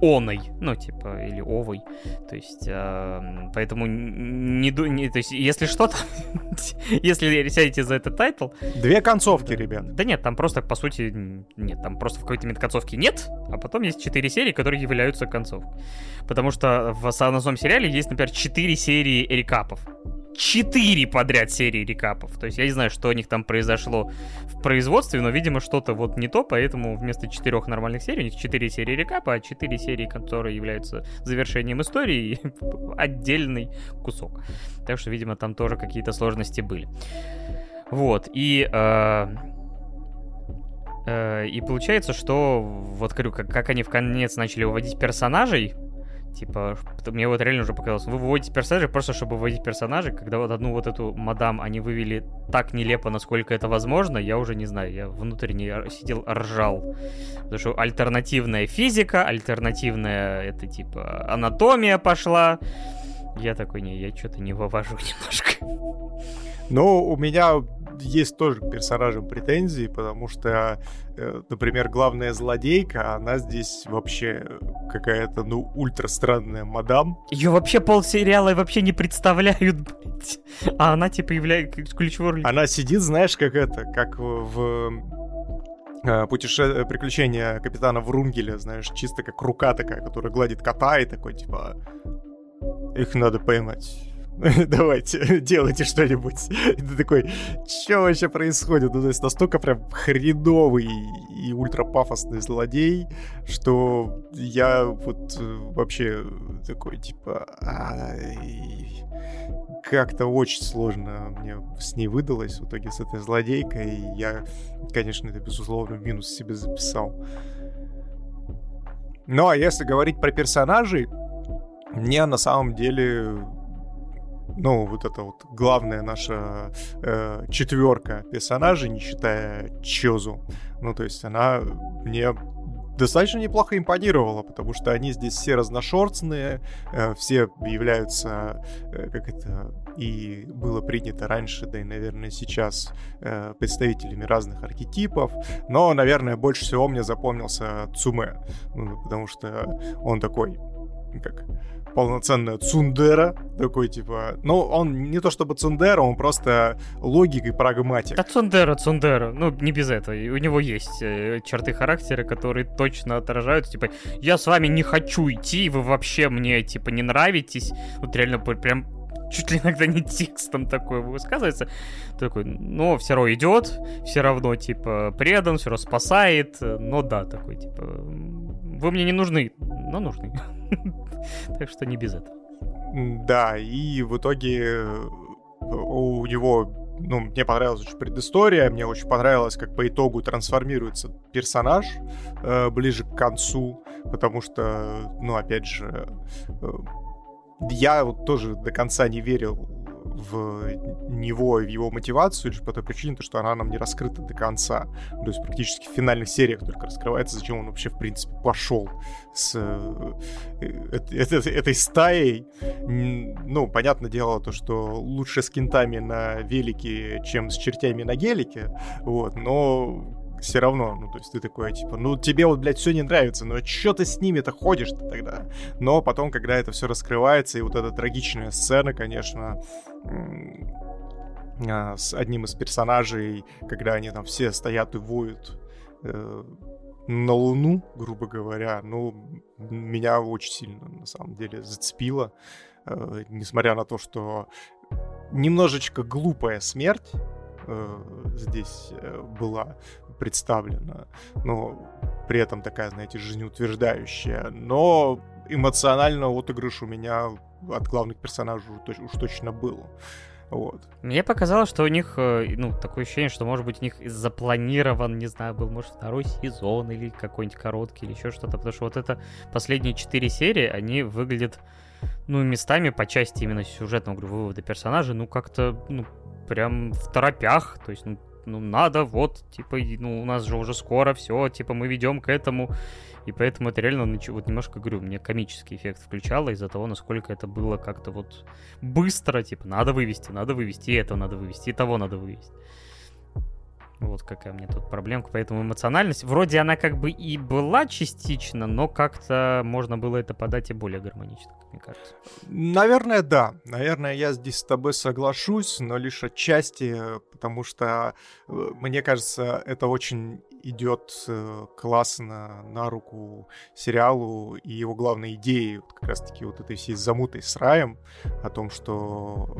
оной, ну, типа, или овой. То есть, э, поэтому не, не... То есть, если что-то... если сядете за этот тайтл... Две концовки, ребят. Да нет, там просто, по сути, нет, там просто в какой-то момент концовки нет, а потом есть четыре серии, которые являются концовкой. Потому что в основном сериале есть, например, четыре серии рекапов четыре подряд серии рекапов. То есть я не знаю, что у них там произошло в производстве, но, видимо, что-то вот не то, поэтому вместо четырех нормальных серий у них четыре серии рекапа, а четыре серии, которые являются завершением истории, отдельный кусок. Так что, видимо, там тоже какие-то сложности были. Вот, и... Э, э, и получается, что вот говорю, как, как они в конец начали выводить персонажей, Типа, мне вот реально уже показалось, вы выводите персонажей просто, чтобы выводить персонажей, когда вот одну вот эту мадам они вывели так нелепо, насколько это возможно, я уже не знаю, я внутренне сидел, ржал. Потому что альтернативная физика, альтернативная, это типа, анатомия пошла. Я такой, не, я что-то не вывожу немножко. Ну, у меня есть тоже к персонажам претензии, потому что, э, например, главная злодейка, она здесь вообще какая-то, ну, ультра странная мадам. Ее вообще полсериала вообще не представляют, блядь. А она, типа, является ключевой ролью. Она сидит, знаешь, как это, как в э, путеше... приключения капитана Врунгеля, знаешь, чисто как рука такая, которая гладит кота и такой, типа, их надо поймать давайте, делайте что-нибудь. И ты такой, что вообще происходит? Ну, то есть настолько прям хреновый и ультрапафосный злодей, что я вот э, вообще такой, типа, как-то очень сложно мне с ней выдалось в итоге с этой злодейкой. И я, конечно, это безусловно минус себе записал. Ну, а если говорить про персонажей, мне на самом деле ну, вот это вот главная наша э, четверка персонажей, не считая Чозу. Ну, то есть она мне достаточно неплохо импонировала, потому что они здесь все разношерстные, э, все являются, э, как это и было принято раньше, да и, наверное, сейчас, э, представителями разных архетипов. Но, наверное, больше всего мне запомнился Цуме, ну, потому что он такой, как полноценная цундера, такой типа, ну, он не то чтобы цундера, он просто логик и прагматик. Да цундера, цундера, ну, не без этого, у него есть э, черты характера, которые точно отражают, типа, я с вами не хочу идти, вы вообще мне, типа, не нравитесь, вот реально прям чуть ли иногда не текстом такое высказывается. Такой, но все равно идет, все равно, типа, предан, все равно спасает, но да, такой, типа, вы мне не нужны, но нужны. Так что не без этого. Да, и в итоге э, у него ну, мне понравилась очень предыстория, мне очень понравилось, как по итогу трансформируется персонаж э, ближе к концу, потому что, ну, опять же, э, я вот тоже до конца не верил в него и в его мотивацию лишь по той причине, что она нам не раскрыта до конца. То есть практически в финальных сериях только раскрывается, зачем он вообще, в принципе, пошел с э, этой, этой стаей. Ну, понятное дело, то, что лучше с кентами на велике, чем с чертями на гелике, вот, но все равно, ну, то есть ты такой, типа, ну, тебе вот, блядь, все не нравится, но что ты с ними-то ходишь-то тогда? Но потом, когда это все раскрывается, и вот эта трагичная сцена, конечно, а, с одним из персонажей, когда они там все стоят и воют э, на Луну, грубо говоря, ну, меня очень сильно, на самом деле, зацепило, э, несмотря на то, что немножечко глупая смерть, э, здесь э, была представлена, но при этом такая, знаете, жизнеутверждающая. Но эмоционально отыгрыш у меня от главных персонажей уж точно был. Вот. Мне показалось, что у них, э, ну, такое ощущение, что, может быть, у них запланирован, не знаю, был, может, второй сезон или какой-нибудь короткий или еще что-то, потому что вот это последние четыре серии, они выглядят, ну, местами по части именно сюжетного, говорю, вывода персонажей, ну, как-то, ну, прям в торопях, то есть, ну, ну, надо, вот, типа, ну, у нас же уже скоро все, типа, мы ведем к этому. И поэтому это реально, вот немножко, говорю, мне комический эффект включало из-за того, насколько это было как-то вот быстро, типа, надо вывести, надо вывести, и это надо вывести, и того надо вывести. Вот какая мне тут проблемка. Поэтому эмоциональность, вроде она как бы и была частично, но как-то можно было это подать и более гармонично, мне кажется. Наверное, да. Наверное, я здесь с тобой соглашусь, но лишь отчасти, потому что, э, мне кажется, это очень идет э, классно на руку сериалу и его главной идеи, вот как раз-таки вот этой всей замутой с раем, о том, что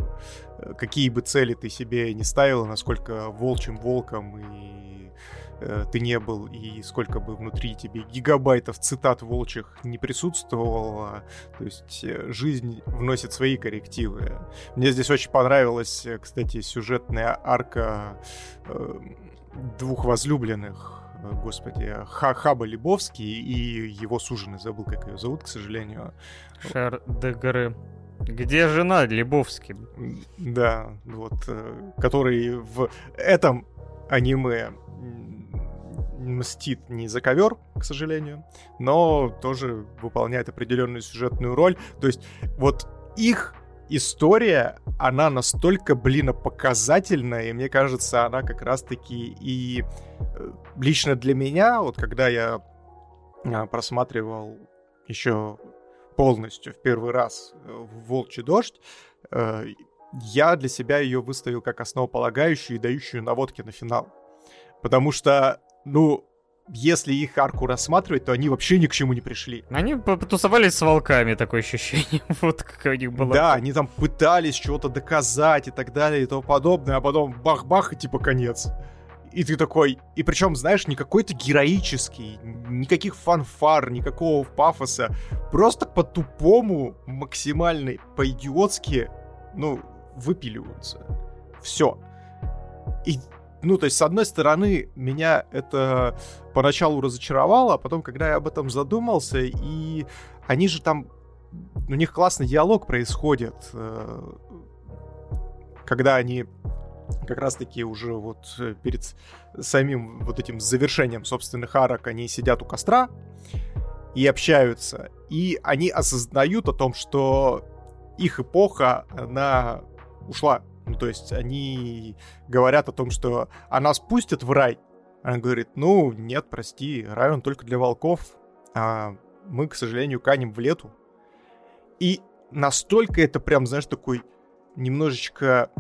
э, какие бы цели ты себе не ставила, насколько волчьим волком и э, ты не был, и сколько бы внутри тебе гигабайтов цитат волчьих не присутствовало, то есть жизнь вносит свои коррективы. Мне здесь очень понравилась, кстати, сюжетная арка двух возлюбленных, э, господи, Ха Хаба Лебовский и его суженый, забыл, как ее зовут, к сожалению. Шар де Где жена Лебовский? Да, вот, э, который в этом аниме мстит не за ковер, к сожалению, но тоже выполняет определенную сюжетную роль. То есть вот их история, она настолько, блин, показательная, и мне кажется, она как раз-таки и э, лично для меня, вот когда я а, просматривал еще полностью в первый раз э, «Волчий дождь», э, я для себя ее выставил как основополагающую и дающую наводки на финал. Потому что, ну, если их арку рассматривать, то они вообще ни к чему не пришли. Они потусовались с волками, такое ощущение. вот как у них было. Да, они там пытались чего-то доказать и так далее и тому подобное, а потом бах-бах и типа конец. И ты такой... И причем, знаешь, не какой-то героический, никаких фанфар, никакого пафоса. Просто по-тупому, максимально по-идиотски, ну, выпиливаются. Все. И ну, то есть, с одной стороны, меня это поначалу разочаровало, а потом, когда я об этом задумался, и они же там... У них классный диалог происходит, э, когда они как раз-таки уже вот перед самим вот этим завершением собственных арок они сидят у костра и общаются. И они осознают о том, что их эпоха, она ушла. Ну, то есть они говорят о том, что она спустит в рай. Она говорит, ну, нет, прости, рай он только для волков, а мы, к сожалению, канем в лету. И настолько это прям, знаешь, такой немножечко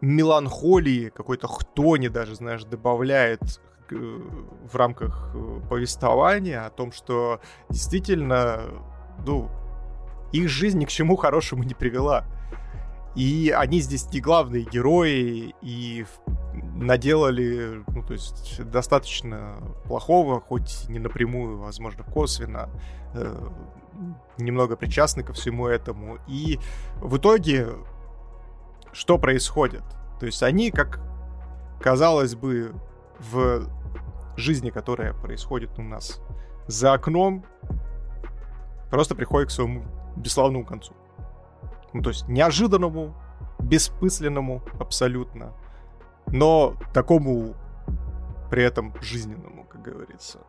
меланхолии, какой-то хтони даже, знаешь, добавляет э, в рамках э, повествования о том, что действительно, ну, их жизнь ни к чему хорошему не привела. И они здесь не главные герои, и наделали, ну, то есть, достаточно плохого, хоть не напрямую, возможно, косвенно, э, немного причастны ко всему этому. И в итоге, что происходит? То есть они, как казалось бы, в жизни, которая происходит у нас за окном, просто приходит к своему бесславному концу. Ну, то есть неожиданному, беспысленному абсолютно, но такому при этом жизненному, как говорится.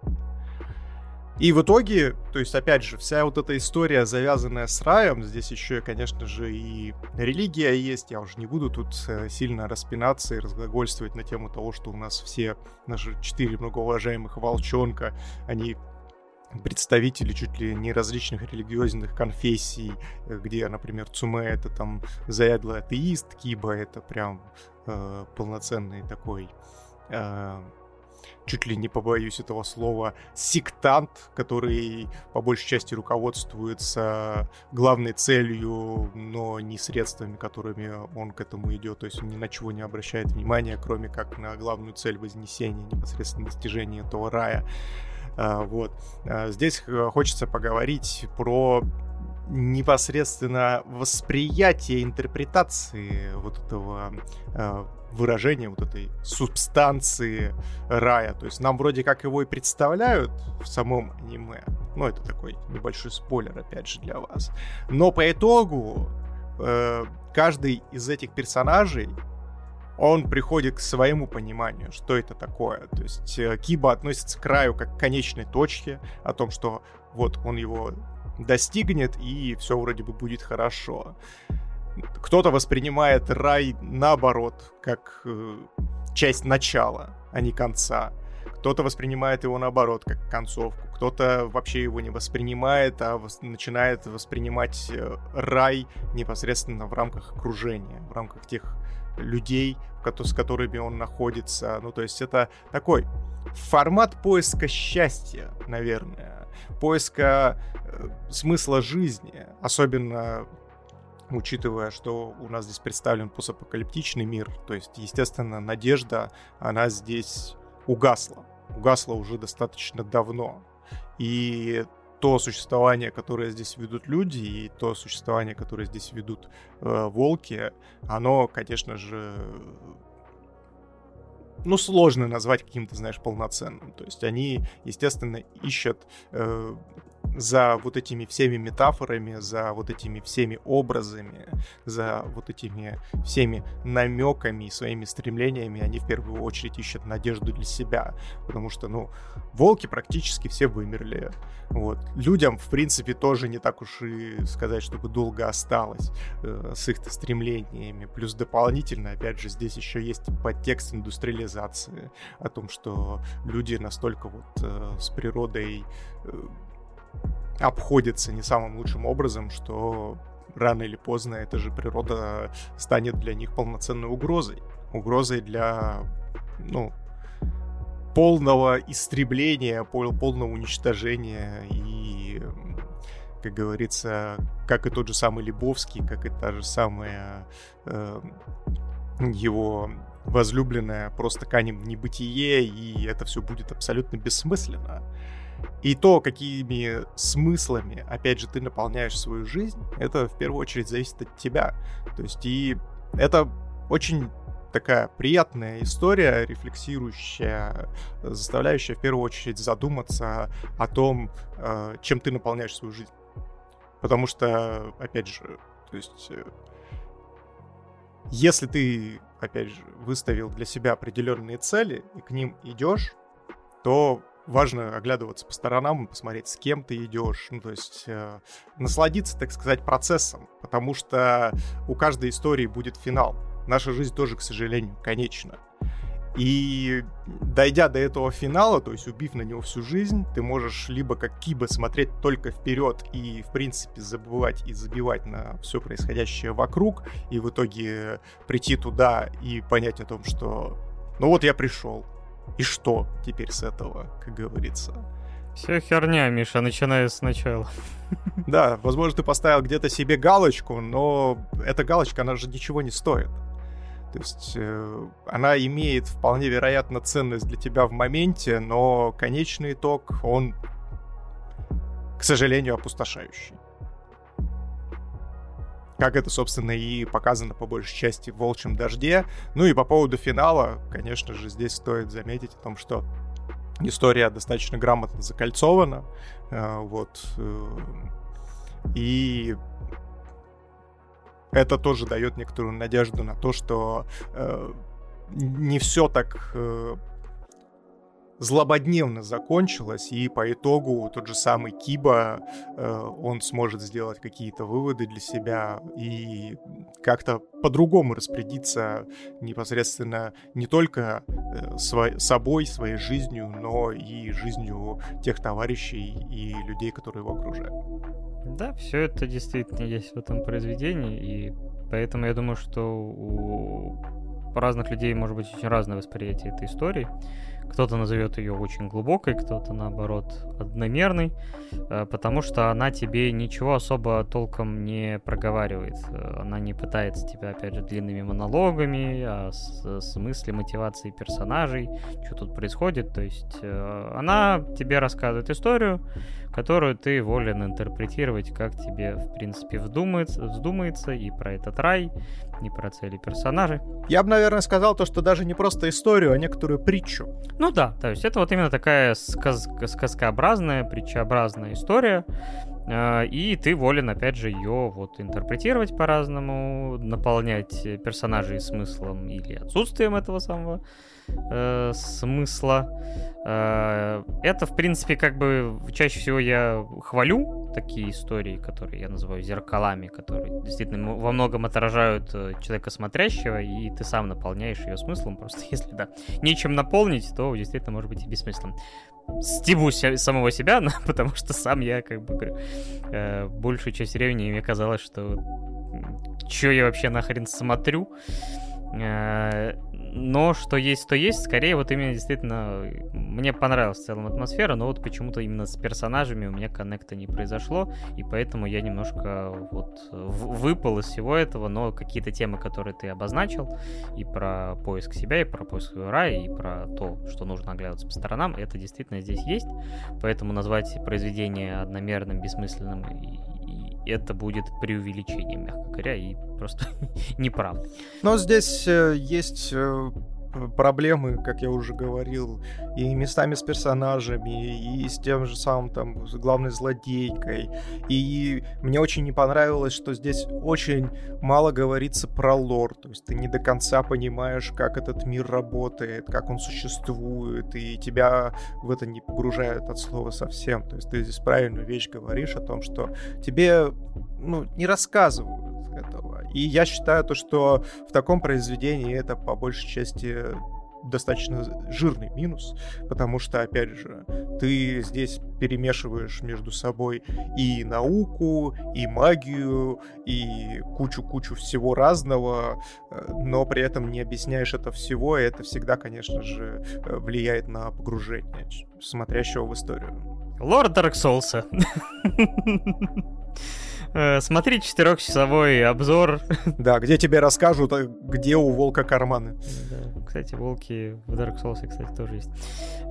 И в итоге, то есть, опять же, вся вот эта история, завязанная с раем, здесь еще, конечно же, и религия есть, я уже не буду тут э, сильно распинаться и разглагольствовать на тему того, что у нас все наши четыре многоуважаемых волчонка, они представители чуть ли не различных религиозных конфессий, э, где, например, Цуме это там заядлый атеист, Киба это прям э, полноценный такой, э, чуть ли не побоюсь этого слова, сектант, который по большей части руководствуется главной целью, но не средствами, которыми он к этому идет, то есть он ни на чего не обращает внимания, кроме как на главную цель вознесения, непосредственно достижения этого рая. Вот. А, здесь э, хочется поговорить про непосредственно восприятие интерпретации вот этого а, выражения, вот этой субстанции рая. То есть нам вроде как его и представляют в самом аниме. Ну, это такой небольшой спойлер, опять же, для вас. Но по итогу э, каждый из этих персонажей он приходит к своему пониманию, что это такое. То есть э, Киба относится к краю как к конечной точке, о том, что вот он его достигнет, и все вроде бы будет хорошо. Кто-то воспринимает рай наоборот, как э, часть начала, а не конца. Кто-то воспринимает его наоборот, как концовку. Кто-то вообще его не воспринимает, а вос- начинает воспринимать э, рай непосредственно в рамках окружения, в рамках тех людей, с которыми он находится. Ну, то есть это такой формат поиска счастья, наверное, поиска э, смысла жизни, особенно учитывая, что у нас здесь представлен постапокалиптичный мир, то есть, естественно, надежда, она здесь угасла. Угасла уже достаточно давно. И то существование, которое здесь ведут люди, и то существование, которое здесь ведут э, волки, оно, конечно же, ну, сложно назвать каким-то, знаешь, полноценным. То есть они, естественно, ищут э, за вот этими всеми метафорами, за вот этими всеми образами, за вот этими всеми намеками и своими стремлениями, они в первую очередь ищут надежду для себя. Потому что, ну, волки практически все вымерли. Вот. Людям, в принципе, тоже не так уж и сказать, чтобы долго осталось э, с их стремлениями. Плюс дополнительно, опять же, здесь еще есть подтекст индустриализации о том, что люди настолько вот э, с природой э, обходятся не самым лучшим образом, что рано или поздно эта же природа станет для них полноценной угрозой. Угрозой для, ну, полного истребления, полного уничтожения и, как говорится, как и тот же самый Лебовский, как и та же самая э, его возлюбленная просто канем в небытие, и это все будет абсолютно бессмысленно. И то, какими смыслами, опять же, ты наполняешь свою жизнь, это в первую очередь зависит от тебя. То есть и это очень такая приятная история, рефлексирующая, заставляющая в первую очередь задуматься о том, э, чем ты наполняешь свою жизнь. Потому что, опять же, то есть, э, если ты, опять же, выставил для себя определенные цели и к ним идешь, то важно оглядываться по сторонам посмотреть, с кем ты идешь. Ну, то есть э, насладиться, так сказать, процессом, потому что у каждой истории будет финал. Наша жизнь тоже, к сожалению, конечна. И дойдя до этого финала, то есть убив на него всю жизнь, ты можешь либо как Киба смотреть только вперед и, в принципе, забывать и забивать на все происходящее вокруг, и в итоге прийти туда и понять о том, что ну вот я пришел, и что теперь с этого, как говорится? Все херня, Миша, начиная сначала. Да, возможно, ты поставил где-то себе галочку, но эта галочка, она же ничего не стоит. То есть э, она имеет вполне вероятно ценность для тебя в моменте, но конечный итог, он, к сожалению, опустошающий. Как это, собственно, и показано по большей части в «Волчьем дожде». Ну и по поводу финала, конечно же, здесь стоит заметить о том, что история достаточно грамотно закольцована. Э, вот. Э, и это тоже дает некоторую надежду на то, что э, не все так злободневно закончилось, и по итогу тот же самый Киба, э, он сможет сделать какие-то выводы для себя и как-то по-другому распорядиться непосредственно не только э, свой, собой, своей жизнью, но и жизнью тех товарищей и людей, которые его окружают. Да, все это действительно есть в этом произведении, и поэтому я думаю, что у разных людей может быть очень разное восприятие этой истории. Кто-то назовет ее очень глубокой, кто-то наоборот одномерной, э, потому что она тебе ничего особо толком не проговаривает. Э, она не пытается тебя, опять же, длинными монологами, а с смысле мотивации персонажей, что тут происходит. То есть э, она тебе рассказывает историю, которую ты волен интерпретировать, как тебе, в принципе, вздумается, вздумается и про этот рай, и про цели персонажей. Я бы, наверное, сказал то, что даже не просто историю, а некоторую притчу. Ну да, то есть это вот именно такая сказ сказкообразная, притчеобразная история, и ты волен, опять же, ее вот интерпретировать по-разному, наполнять персонажей смыслом или отсутствием этого самого э, смысла. Э, это, в принципе, как бы чаще всего я хвалю такие истории, которые я называю зеркалами, которые действительно во многом отражают э, человека смотрящего, и ты сам наполняешь ее смыслом. Просто если, да, нечем наполнить, то действительно может быть и бессмысленно стебу самого себя, но, потому что сам я, как бы, говорю, э, большую часть времени мне казалось, что что я вообще нахрен смотрю, Э, но что есть, то есть. Скорее, вот именно действительно, мне понравилась в целом атмосфера, но вот почему-то именно с персонажами у меня коннекта не произошло, и поэтому я немножко вот выпал из всего этого, но какие-то темы, которые ты обозначил, и про поиск себя, и про поиск рая, и про то, что нужно оглядываться по сторонам, это действительно здесь есть. Поэтому назвать произведение одномерным, бессмысленным и, это будет преувеличением, мягко говоря, и просто неправда. Но здесь э, есть э, проблемы, как я уже говорил, и местами с персонажами, и с тем же самым там главной злодейкой. И мне очень не понравилось, что здесь очень мало говорится про лор. То есть ты не до конца понимаешь, как этот мир работает, как он существует, и тебя в это не погружают от слова совсем. То есть ты здесь правильную вещь говоришь о том, что тебе ну, не рассказывают этого. И я считаю то, что в таком произведении это по большей части достаточно жирный минус, потому что, опять же, ты здесь перемешиваешь между собой и науку, и магию, и кучу-кучу всего разного, э, но при этом не объясняешь это всего, и это всегда, конечно же, э, влияет на погружение смотрящего в историю. Лорд Dark Souls. Э, смотри четырехчасовой обзор. Да, где тебе расскажут, э, где у волка карманы. Да. Кстати, волки в Dark Souls, кстати, тоже есть.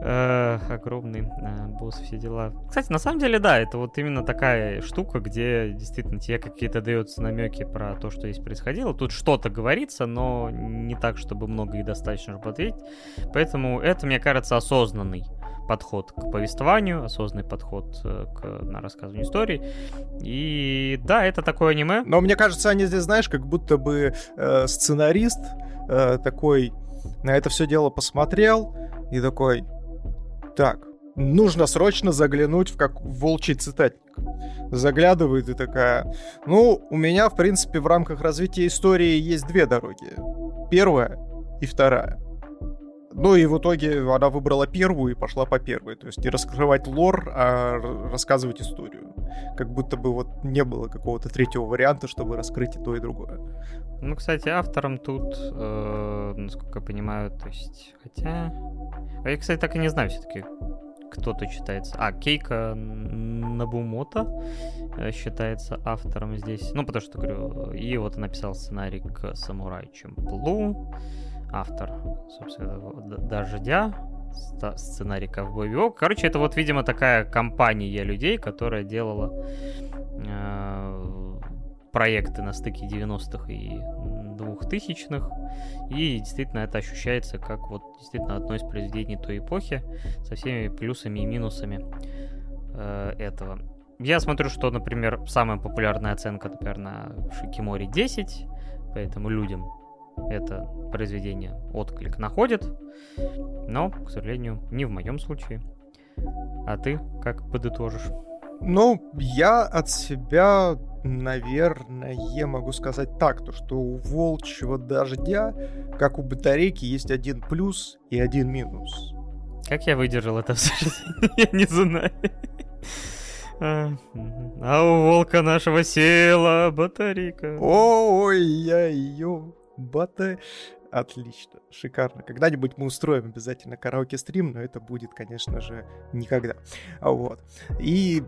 Э, огромный э, босс, все дела. Кстати, на самом деле, да, это вот именно такая штука, где действительно тебе какие-то даются намеки про то, что здесь происходило. Тут что-то говорится, но не так, чтобы много и достаточно, чтобы ответить. Поэтому это, мне кажется, осознанный подход к повествованию, осознанный подход э, к на рассказыванию истории. И да, это такое аниме. Но мне кажется, они здесь, знаешь, как будто бы э, сценарист э, такой на это все дело посмотрел и такой, так, нужно срочно заглянуть в как волчий цитатник. Заглядывает и такая, ну, у меня, в принципе, в рамках развития истории есть две дороги. Первая и вторая. Ну и в итоге она выбрала первую и пошла по первой. То есть не раскрывать лор, а рассказывать историю. Как будто бы вот не было какого-то третьего варианта, чтобы раскрыть и то, и другое. Ну, кстати, автором тут, э, насколько я понимаю, то есть... Хотя... А я, кстати, так и не знаю все-таки, кто тут считается. А, Кейка Набумото э, считается автором здесь. Ну, потому что, говорю, и вот написал сценарий к Самурай Чемплу автор, собственно, «Дождя», сценарий «Ковбой Виок». Короче, это вот, видимо, такая компания людей, которая делала э, проекты на стыке 90-х и 2000-х. И действительно это ощущается как вот действительно одно из произведений той эпохи со всеми плюсами и минусами э, этого. Я смотрю, что, например, самая популярная оценка, например, на Шикиморе 10, поэтому людям это произведение отклик находит, но, к сожалению, не в моем случае. А ты как подытожишь? Ну, я от себя, наверное, могу сказать так, то что у волчьего дождя, как у батарейки, есть один плюс и один минус. Как я выдержал это я не знаю. А, а у волка нашего села батарейка. Ой, я ее бата. Отлично, шикарно. Когда-нибудь мы устроим обязательно караоке-стрим, но это будет, конечно же, никогда. Вот. И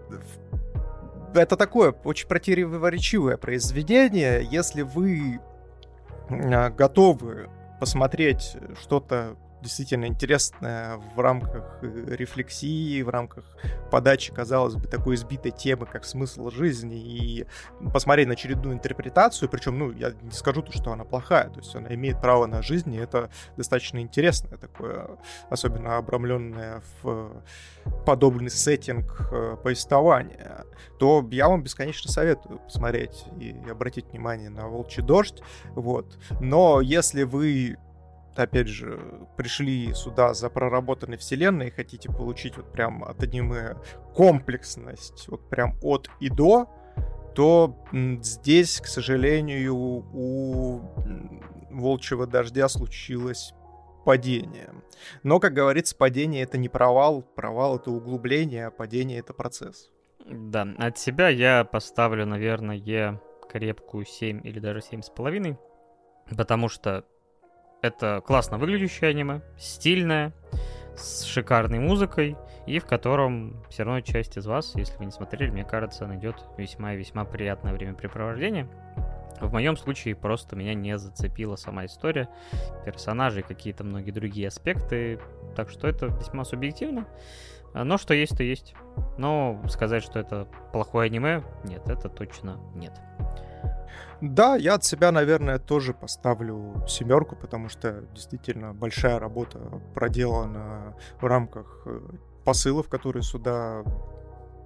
это такое очень противоречивое произведение. Если вы а, готовы посмотреть что-то действительно интересная в рамках э, рефлексии, в рамках подачи, казалось бы, такой избитой темы, как смысл жизни, и посмотреть на очередную интерпретацию, причем, ну, я не скажу, то, что она плохая, то есть она имеет право на жизнь, и это достаточно интересное такое, особенно обрамленное в подобный сеттинг э, повествования, то я вам бесконечно советую посмотреть и обратить внимание на «Волчий дождь», вот. Но если вы опять же, пришли сюда за проработанной вселенной и хотите получить вот прям от аниме комплексность, вот прям от и до, то здесь, к сожалению, у Волчьего Дождя случилось падение. Но, как говорится, падение — это не провал, провал — это углубление, а падение — это процесс. Да, от себя я поставлю, наверное, крепкую 7 или даже 7,5, потому что это классно выглядящее аниме, стильное, с шикарной музыкой, и в котором все равно часть из вас, если вы не смотрели, мне кажется, найдет весьма и весьма приятное времяпрепровождение. В моем случае просто меня не зацепила сама история, персонажи и какие-то многие другие аспекты, так что это весьма субъективно. Но что есть, то есть. Но сказать, что это плохое аниме, нет, это точно нет. Да, я от себя, наверное, тоже поставлю семерку, потому что действительно большая работа проделана в рамках э, посылов, которые сюда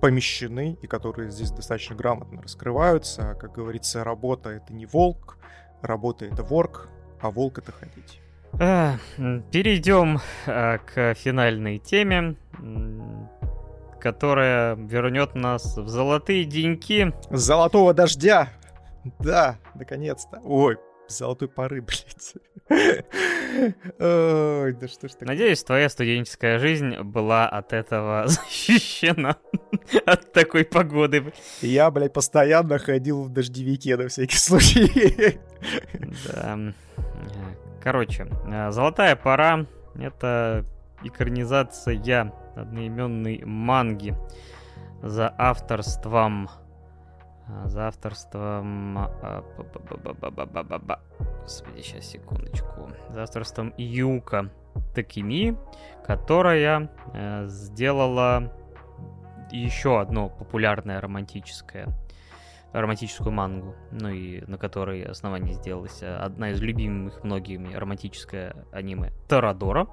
помещены и которые здесь достаточно грамотно раскрываются. Как говорится, работа — это не волк, работа — это ворк, а волк — это ходить. Перейдем э, к финальной теме, которая вернет нас в золотые деньки. Золотого дождя! Да, наконец-то. Ой, золотой поры, блядь. Ой, да что ж такое. Надеюсь, твоя студенческая жизнь была от этого защищена. от такой погоды. Я, блядь, постоянно ходил в дождевике на всякий случай. да. Короче, э, «Золотая пора» — это экранизация одноименной манги за авторством за авторством... Господи, сейчас, секундочку. За авторством Юка Такими, которая э, сделала еще одно популярное романтическое романтическую мангу, ну и на которой основании сделалась э, одна из любимых многими романтическое аниме Торадора.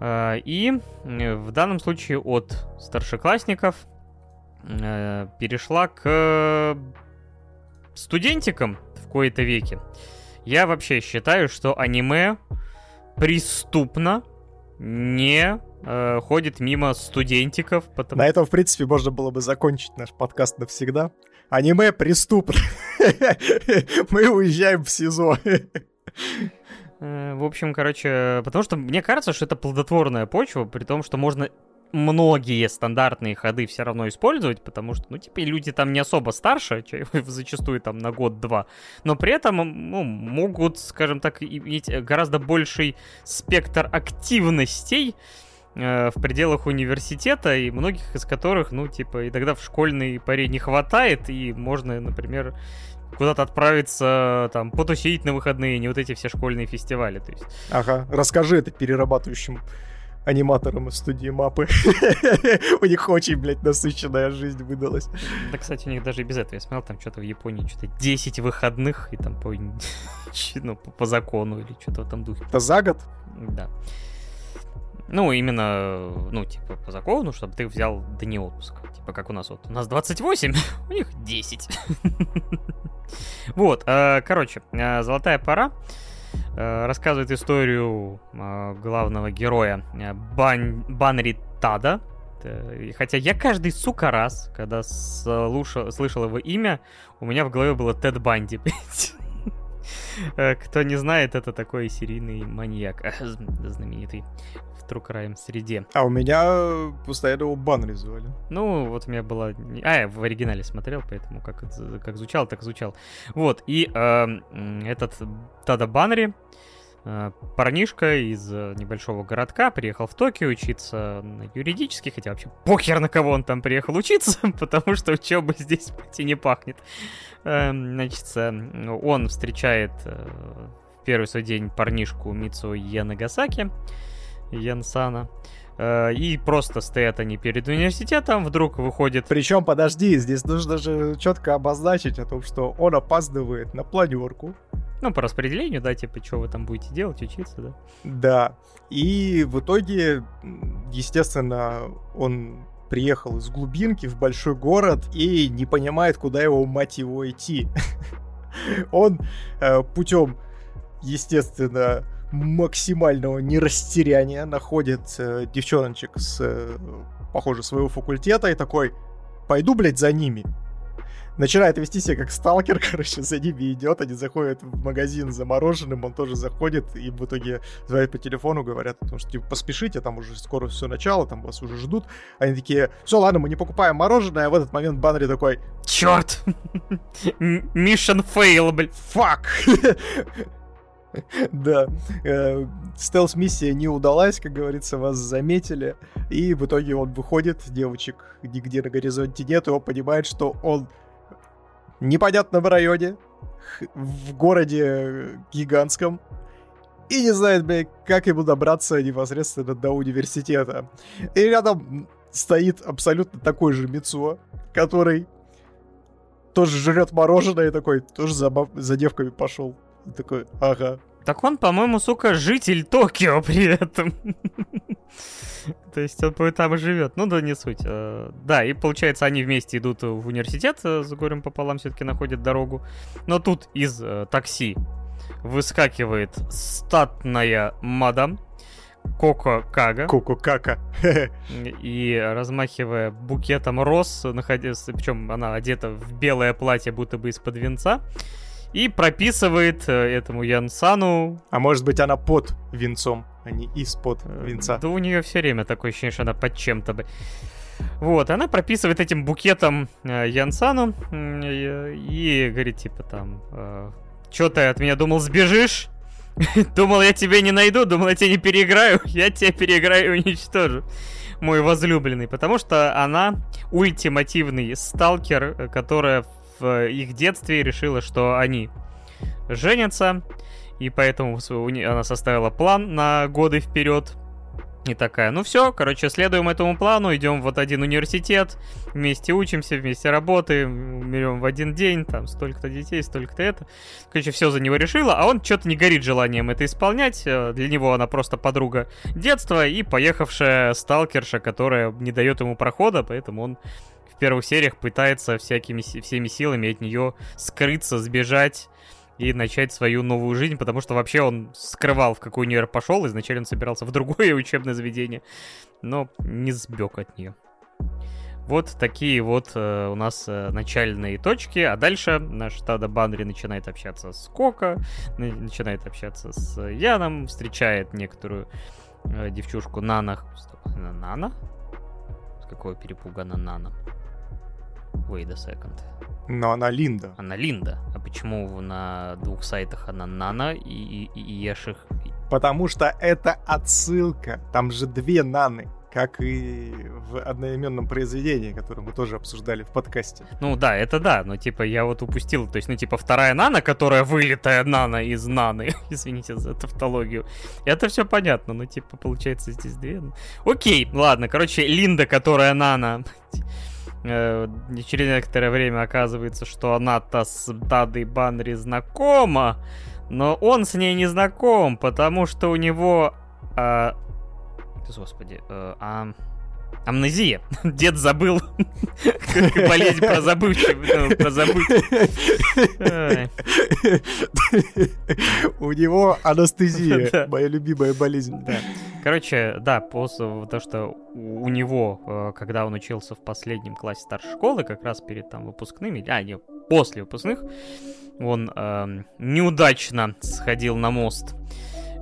Э, и в данном случае от старшеклассников э, перешла к э, студентикам в кои-то веке. Я вообще считаю, что аниме преступно не э, ходит мимо студентиков. Потому... На этом, в принципе, можно было бы закончить наш подкаст навсегда. Аниме преступно. Мы уезжаем в СИЗО. Э, в общем, короче, потому что мне кажется, что это плодотворная почва, при том, что можно многие стандартные ходы все равно использовать, потому что, ну, типа, люди там не особо старше, зачастую там на год-два, но при этом, ну, могут, скажем так, иметь гораздо больший спектр активностей, э, в пределах университета, и многих из которых, ну, типа, иногда в школьной паре не хватает, и можно, например, куда-то отправиться, там, потусить на выходные, не вот эти все школьные фестивали, то есть. Ага, расскажи это перерабатывающим аниматором из студии мапы. У них очень, блядь, насыщенная жизнь выдалась. Да, кстати, у них даже и без этого я смотрел, там что-то в Японии, что-то 10 выходных, и там по, ну, по закону или что-то в этом духе. Это за год? Да. Ну, именно, ну, типа, по закону, чтобы ты взял дни отпуска. Типа, как у нас вот. У нас 28, у них 10. Вот, э, короче, э, «Золотая пора» рассказывает историю э, главного героя э, Бан... Банри Тада. Хотя я каждый, сука, раз, когда слушал, слышал его имя, у меня в голове было Тед Банди. Кто не знает, это такой серийный маньяк, знаменитый True Crime среде. А у меня постоянно его Банри звали. Ну, вот у меня была... А, я в оригинале смотрел, поэтому как, как звучал, так звучал. Вот, и э, этот Тада Банри, э, парнишка из небольшого городка, приехал в Токио учиться на юридический, хотя вообще похер на кого он там приехал учиться, потому что учеба здесь почти не пахнет. Э, значит, он встречает э, в первый свой день парнишку Мицу Янагасаки, Янсана. Э, и просто стоят они перед университетом, вдруг выходит... Причем, подожди, здесь нужно же четко обозначить о том, что он опаздывает на планерку. Ну, по распределению, да, типа, что вы там будете делать, учиться, да? Да. И в итоге, естественно, он приехал из глубинки в большой город и не понимает, куда его, мать его, идти. Он э, путем, естественно, максимального нерастеряния находит э, девчоночек с, э, похоже, своего факультета и такой, пойду, блядь, за ними. Начинает вести себя как сталкер, короче, за ними идет, они заходят в магазин за мороженым, он тоже заходит, и в итоге звонят по телефону, говорят, потому что, типа, поспешите, там уже скоро все начало, там вас уже ждут. Они такие, все, ладно, мы не покупаем мороженое, а в этот момент Банри такой, черт, mission fail, блядь, fuck. Да. Э, стелс-миссия не удалась, как говорится, вас заметили. И в итоге он выходит, девочек нигде на горизонте нет, и он понимает, что он в непонятном районе, в городе гигантском, и не знает, блядь, как ему добраться непосредственно до университета. И рядом стоит абсолютно такой же Мицуо, который тоже жрет мороженое и такой, тоже за, за девками пошел. Такой, ага. Так он, по-моему, сука, житель Токио при этом. То есть он там и живет. Ну да, не суть. Э, да, и получается, они вместе идут в университет, э, с горем пополам все-таки находят дорогу. Но тут из э, такси выскакивает статная мадам, Коко Кага. Коко Кака. И размахивая букетом роз, находясь, причем она одета в белое платье, будто бы из-под венца, и прописывает э, этому Янсану... А может быть она под венцом, а не из-под э, венца. Да у нее все время такое ощущение, что она под чем-то бы. Вот, она прописывает этим букетом э, Янсану и, говорит, типа, там, что ты от меня думал, сбежишь? Думал, я тебя не найду, думал, я тебя не переиграю. Я тебя переиграю и уничтожу. Мой возлюбленный. Потому что она ультимативный сталкер, которая их детстве решила, что они женятся. И поэтому она составила план на годы вперед и такая, ну все, короче, следуем этому плану, идем вот один университет, вместе учимся, вместе работаем, умерем в один день, там столько-то детей, столько-то это. Короче, все за него решила, а он что-то не горит желанием это исполнять. Э, для него она просто подруга детства и поехавшая сталкерша, которая не дает ему прохода, поэтому он первых сериях пытается всякими всеми силами от нее скрыться, сбежать и начать свою новую жизнь, потому что вообще он скрывал, в какой универ пошел, изначально он собирался в другое учебное заведение, но не сбег от нее. Вот такие вот э, у нас э, начальные точки, а дальше наш Тада Банри начинает общаться с Кока, начинает общаться с Яном, встречает некоторую э, девчушку Нана. Нана? С какого перепуга она Нана? Wait a second. Но она Линда. Она Линда. А почему на двух сайтах она Нана и, и, и Еших? Потому что это отсылка. Там же две Наны как и в одноименном произведении, которое мы тоже обсуждали в подкасте. Ну да, это да, но типа я вот упустил, то есть, ну типа вторая Нана, которая вылитая Нана из Наны, извините за тавтологию. Это все понятно, но типа получается здесь две. Окей, ладно, короче, Линда, которая Нана, э, через некоторое время оказывается, что она-то с Дадой Банри знакома, но он с ней не знаком, потому что у него... Э, господи, э, а... Амнезия. Дед забыл. Болезнь про забывчивый. Про забыть. У него анестезия. Моя любимая болезнь. Короче, да, после того, что у него, э, когда он учился в последнем классе старшей школы, как раз перед там выпускными, а, не, после выпускных, он э, неудачно сходил на мост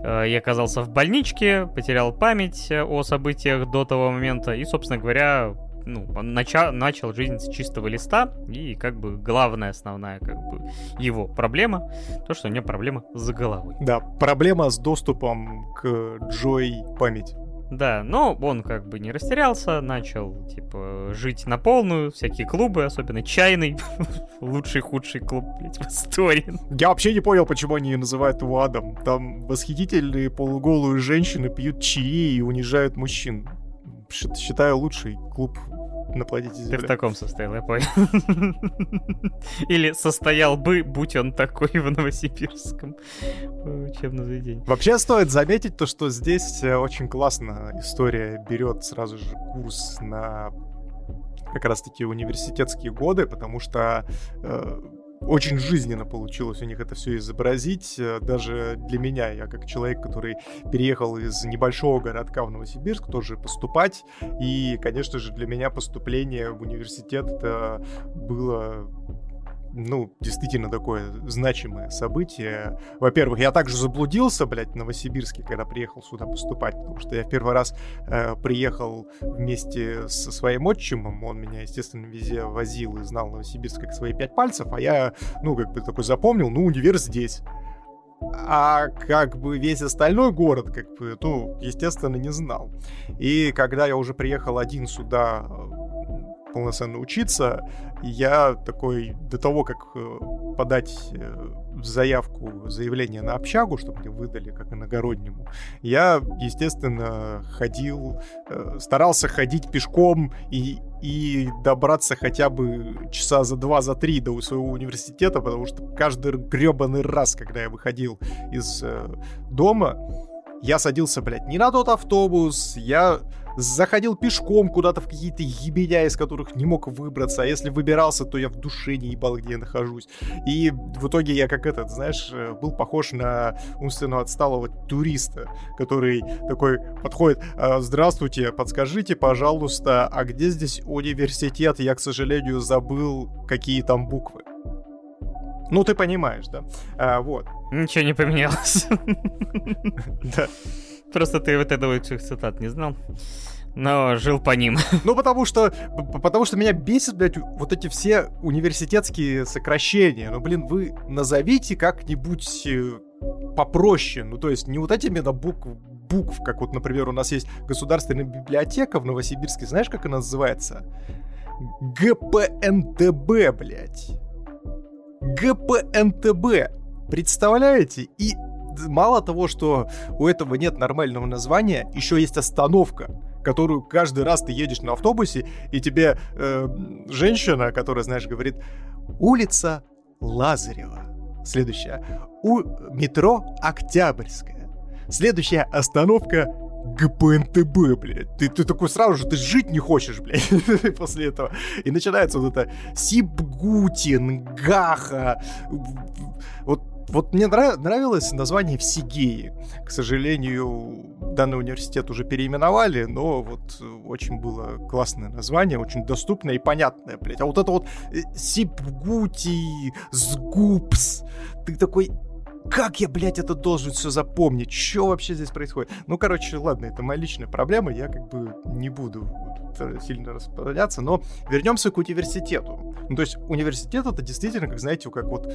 э, и оказался в больничке, потерял память о событиях до того момента и, собственно говоря, ну, начал, начал жизнь с чистого листа, и как бы главная, основная как бы его проблема, то, что у него проблема с головой. Да, проблема с доступом к Джой памяти. Да, но он как бы не растерялся, начал, типа, жить на полную, всякие клубы, особенно чайный, лучший худший клуб, блядь, в истории. Я вообще не понял, почему они называют Уадом. Там восхитительные полуголые женщины пьют чаи и унижают мужчин. Считаю лучший клуб на планете Земля. Ты в таком состоял, я понял. Или состоял бы, будь он такой в Новосибирском учебном заведении. Вообще стоит заметить то, что здесь э, очень классно история берет сразу же курс на как раз-таки университетские годы, потому что э, очень жизненно получилось у них это все изобразить. Э, даже для меня, я как человек, который переехал из небольшого городка в Новосибирск, тоже поступать. И, конечно же, для меня поступление в университет это было ну, действительно такое значимое событие. Во-первых, я также заблудился, блядь, в Новосибирске, когда приехал сюда поступать, потому что я в первый раз э, приехал вместе со своим отчимом, он меня, естественно, везде возил и знал Новосибирск как свои пять пальцев, а я, ну, как бы такой запомнил, ну, универ здесь. А как бы весь остальной город, как бы, ну, естественно, не знал. И когда я уже приехал один сюда полноценно учиться, я такой, до того, как э, подать э, заявку, заявление на общагу, чтобы мне выдали как иногороднему, я, естественно, ходил, э, старался ходить пешком и и добраться хотя бы часа за два, за три до своего университета, потому что каждый гребаный раз, когда я выходил из дома, я садился, блядь, не на тот автобус, я заходил пешком куда-то в какие-то ебеня, из которых не мог выбраться, а если выбирался, то я в душе не ебал, где я нахожусь. И в итоге я как этот, знаешь, э, был похож на умственно отсталого туриста, который такой подходит, «А, здравствуйте, подскажите, пожалуйста, а где здесь университет? Я, к сожалению, забыл, какие там буквы. Ну, ты понимаешь, да? А, вот. Ничего не поменялось. Да. Просто ты вот этого цитат не знал но жил по ним. Ну, потому что, потому что меня бесит, блядь, вот эти все университетские сокращения. Ну, блин, вы назовите как-нибудь э, попроще. Ну, то есть не вот этими на букв, букв, как вот, например, у нас есть государственная библиотека в Новосибирске. Знаешь, как она называется? ГПНТБ, блядь. ГПНТБ. Представляете? И мало того, что у этого нет нормального названия, еще есть остановка которую каждый раз ты едешь на автобусе, и тебе э, женщина, которая, знаешь, говорит, улица Лазарева. Следующая. У метро Октябрьская. Следующая остановка ГПНТБ, блядь. Ты, ты такой сразу же, ты жить не хочешь, блядь, после этого. И начинается вот это Сибгутин, Гаха. Вот вот мне нрав- нравилось название Всегеи. К сожалению, данный университет уже переименовали, но вот очень было классное название, очень доступное и понятное, блядь. А вот это вот э, Сипгути, Сгупс, ты такой, как я, блядь, это должен все запомнить? Что вообще здесь происходит? Ну, короче, ладно, это моя личная проблема, я как бы не буду сильно распространяться, но вернемся к университету. Ну, то есть университет это действительно, как знаете, как вот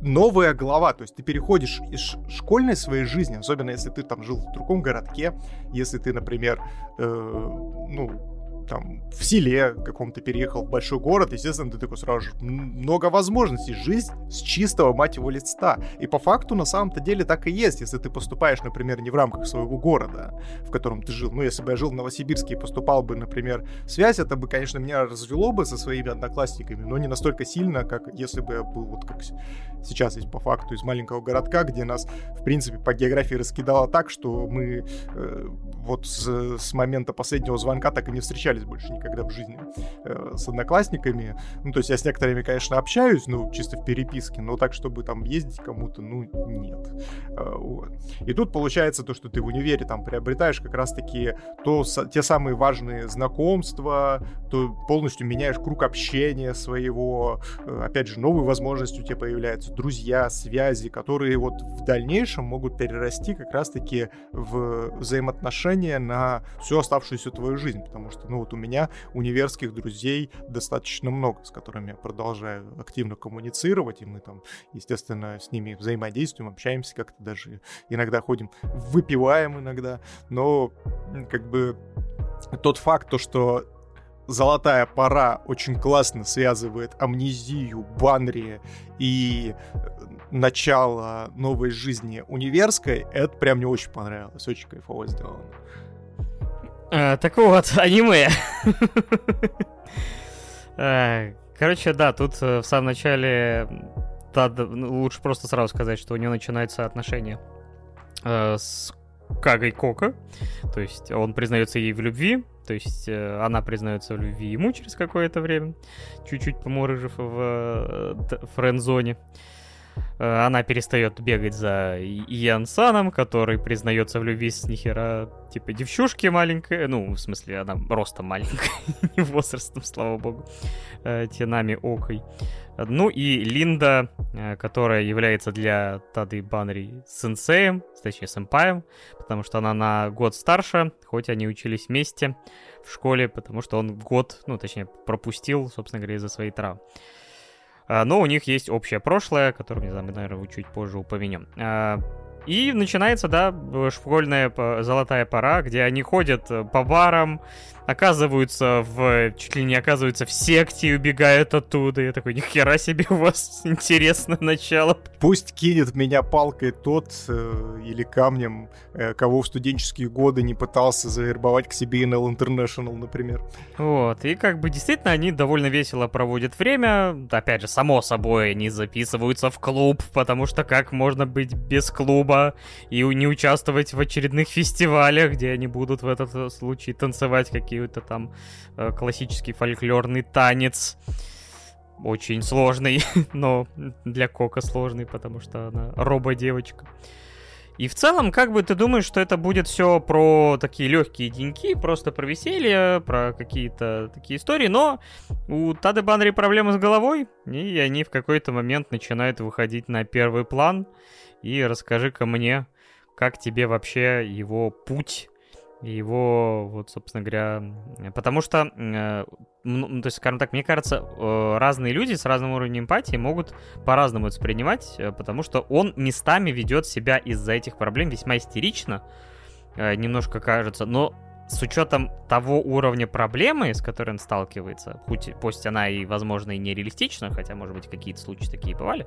новая глава, то есть ты переходишь из школьной своей жизни, особенно если ты там жил в другом городке, если ты, например, э, ну, там в селе каком-то переехал в большой город, естественно, ты такой сразу же много возможностей. Жизнь с чистого, мать его, листа. И по факту на самом-то деле так и есть, если ты поступаешь, например, не в рамках своего города, в котором ты жил. Ну, если бы я жил в Новосибирске и поступал бы, например, в связь, это бы, конечно, меня развело бы со своими одноклассниками, но не настолько сильно, как если бы я был вот как сейчас есть по факту из маленького городка, где нас, в принципе, по географии раскидало так, что мы э, вот с, с момента последнего звонка так и не встречались больше никогда в жизни э, с одноклассниками. Ну, то есть я с некоторыми, конечно, общаюсь, ну, чисто в переписке, но так, чтобы там ездить кому-то, ну, нет. Э, вот. И тут получается то, что ты в универе там приобретаешь как раз-таки то, те самые важные знакомства, то полностью меняешь круг общения своего, э, опять же, новые возможности у тебя появляются, друзья, связи, которые вот в дальнейшем могут перерасти как раз-таки в взаимоотношения на всю оставшуюся твою жизнь, потому что, ну вот у меня универских друзей достаточно много, с которыми я продолжаю активно коммуницировать, и мы там, естественно, с ними взаимодействуем, общаемся как-то даже, иногда ходим, выпиваем иногда, но как бы тот факт, то, что золотая пора очень классно связывает амнезию, Банри и э, начало новой жизни универской, это прям мне очень понравилось, очень кайфово сделано. А, так вот, аниме. А, короче, да, тут э, в самом начале ну, лучше просто сразу сказать, что у него начинается отношение э, с Кагой Кока. То есть он признается ей в любви, то есть э, она признается в любви ему через какое-то время, чуть-чуть поморыжив в френд-зоне. Э, она перестает бегать за Ян Саном, который признается в любви с нихера, типа, девчушки маленькая, ну, в смысле, она ростом маленькая, не возрастом, слава богу, э, Тенами Окой. Ну и Линда, э, которая является для Тады Банри сенсеем, точнее, сэмпаем, потому что она на год старше, хоть они учились вместе в школе, потому что он год, ну, точнее, пропустил, собственно говоря, из-за своей травмы. А, но у них есть общее прошлое, которое, не знаю, мы, наверное, чуть позже упомянем. А, И начинается, да, школьная золотая пора, где они ходят э, по барам, оказываются в... чуть ли не оказываются в секте и убегают оттуда. Я такой, нихера себе у вас интересное начало. Пусть кинет меня палкой тот э, или камнем, э, кого в студенческие годы не пытался завербовать к себе NL International, например. Вот, и как бы действительно они довольно весело проводят время. Опять же, само собой, они записываются в клуб, потому что как можно быть без клуба и не участвовать в очередных фестивалях, где они будут в этот э, случай танцевать какие какие-то там э, классический фольклорный танец. Очень сложный, но для Кока сложный, потому что она робо-девочка. И в целом, как бы ты думаешь, что это будет все про такие легкие деньки, просто про веселье, про какие-то такие истории, но у Тады Банри проблемы с головой, и они в какой-то момент начинают выходить на первый план. И расскажи-ка мне, как тебе вообще его путь его, вот, собственно говоря, потому что, э, ну, то есть, скажем так, мне кажется, э, разные люди с разным уровнем эмпатии могут по-разному это воспринимать, э, потому что он местами ведет себя из-за этих проблем весьма истерично, немножко кажется, но с учетом того уровня проблемы, с которой он сталкивается, пусть, пусть она и, возможно, и нереалистична, хотя, может быть, какие-то случаи такие бывали,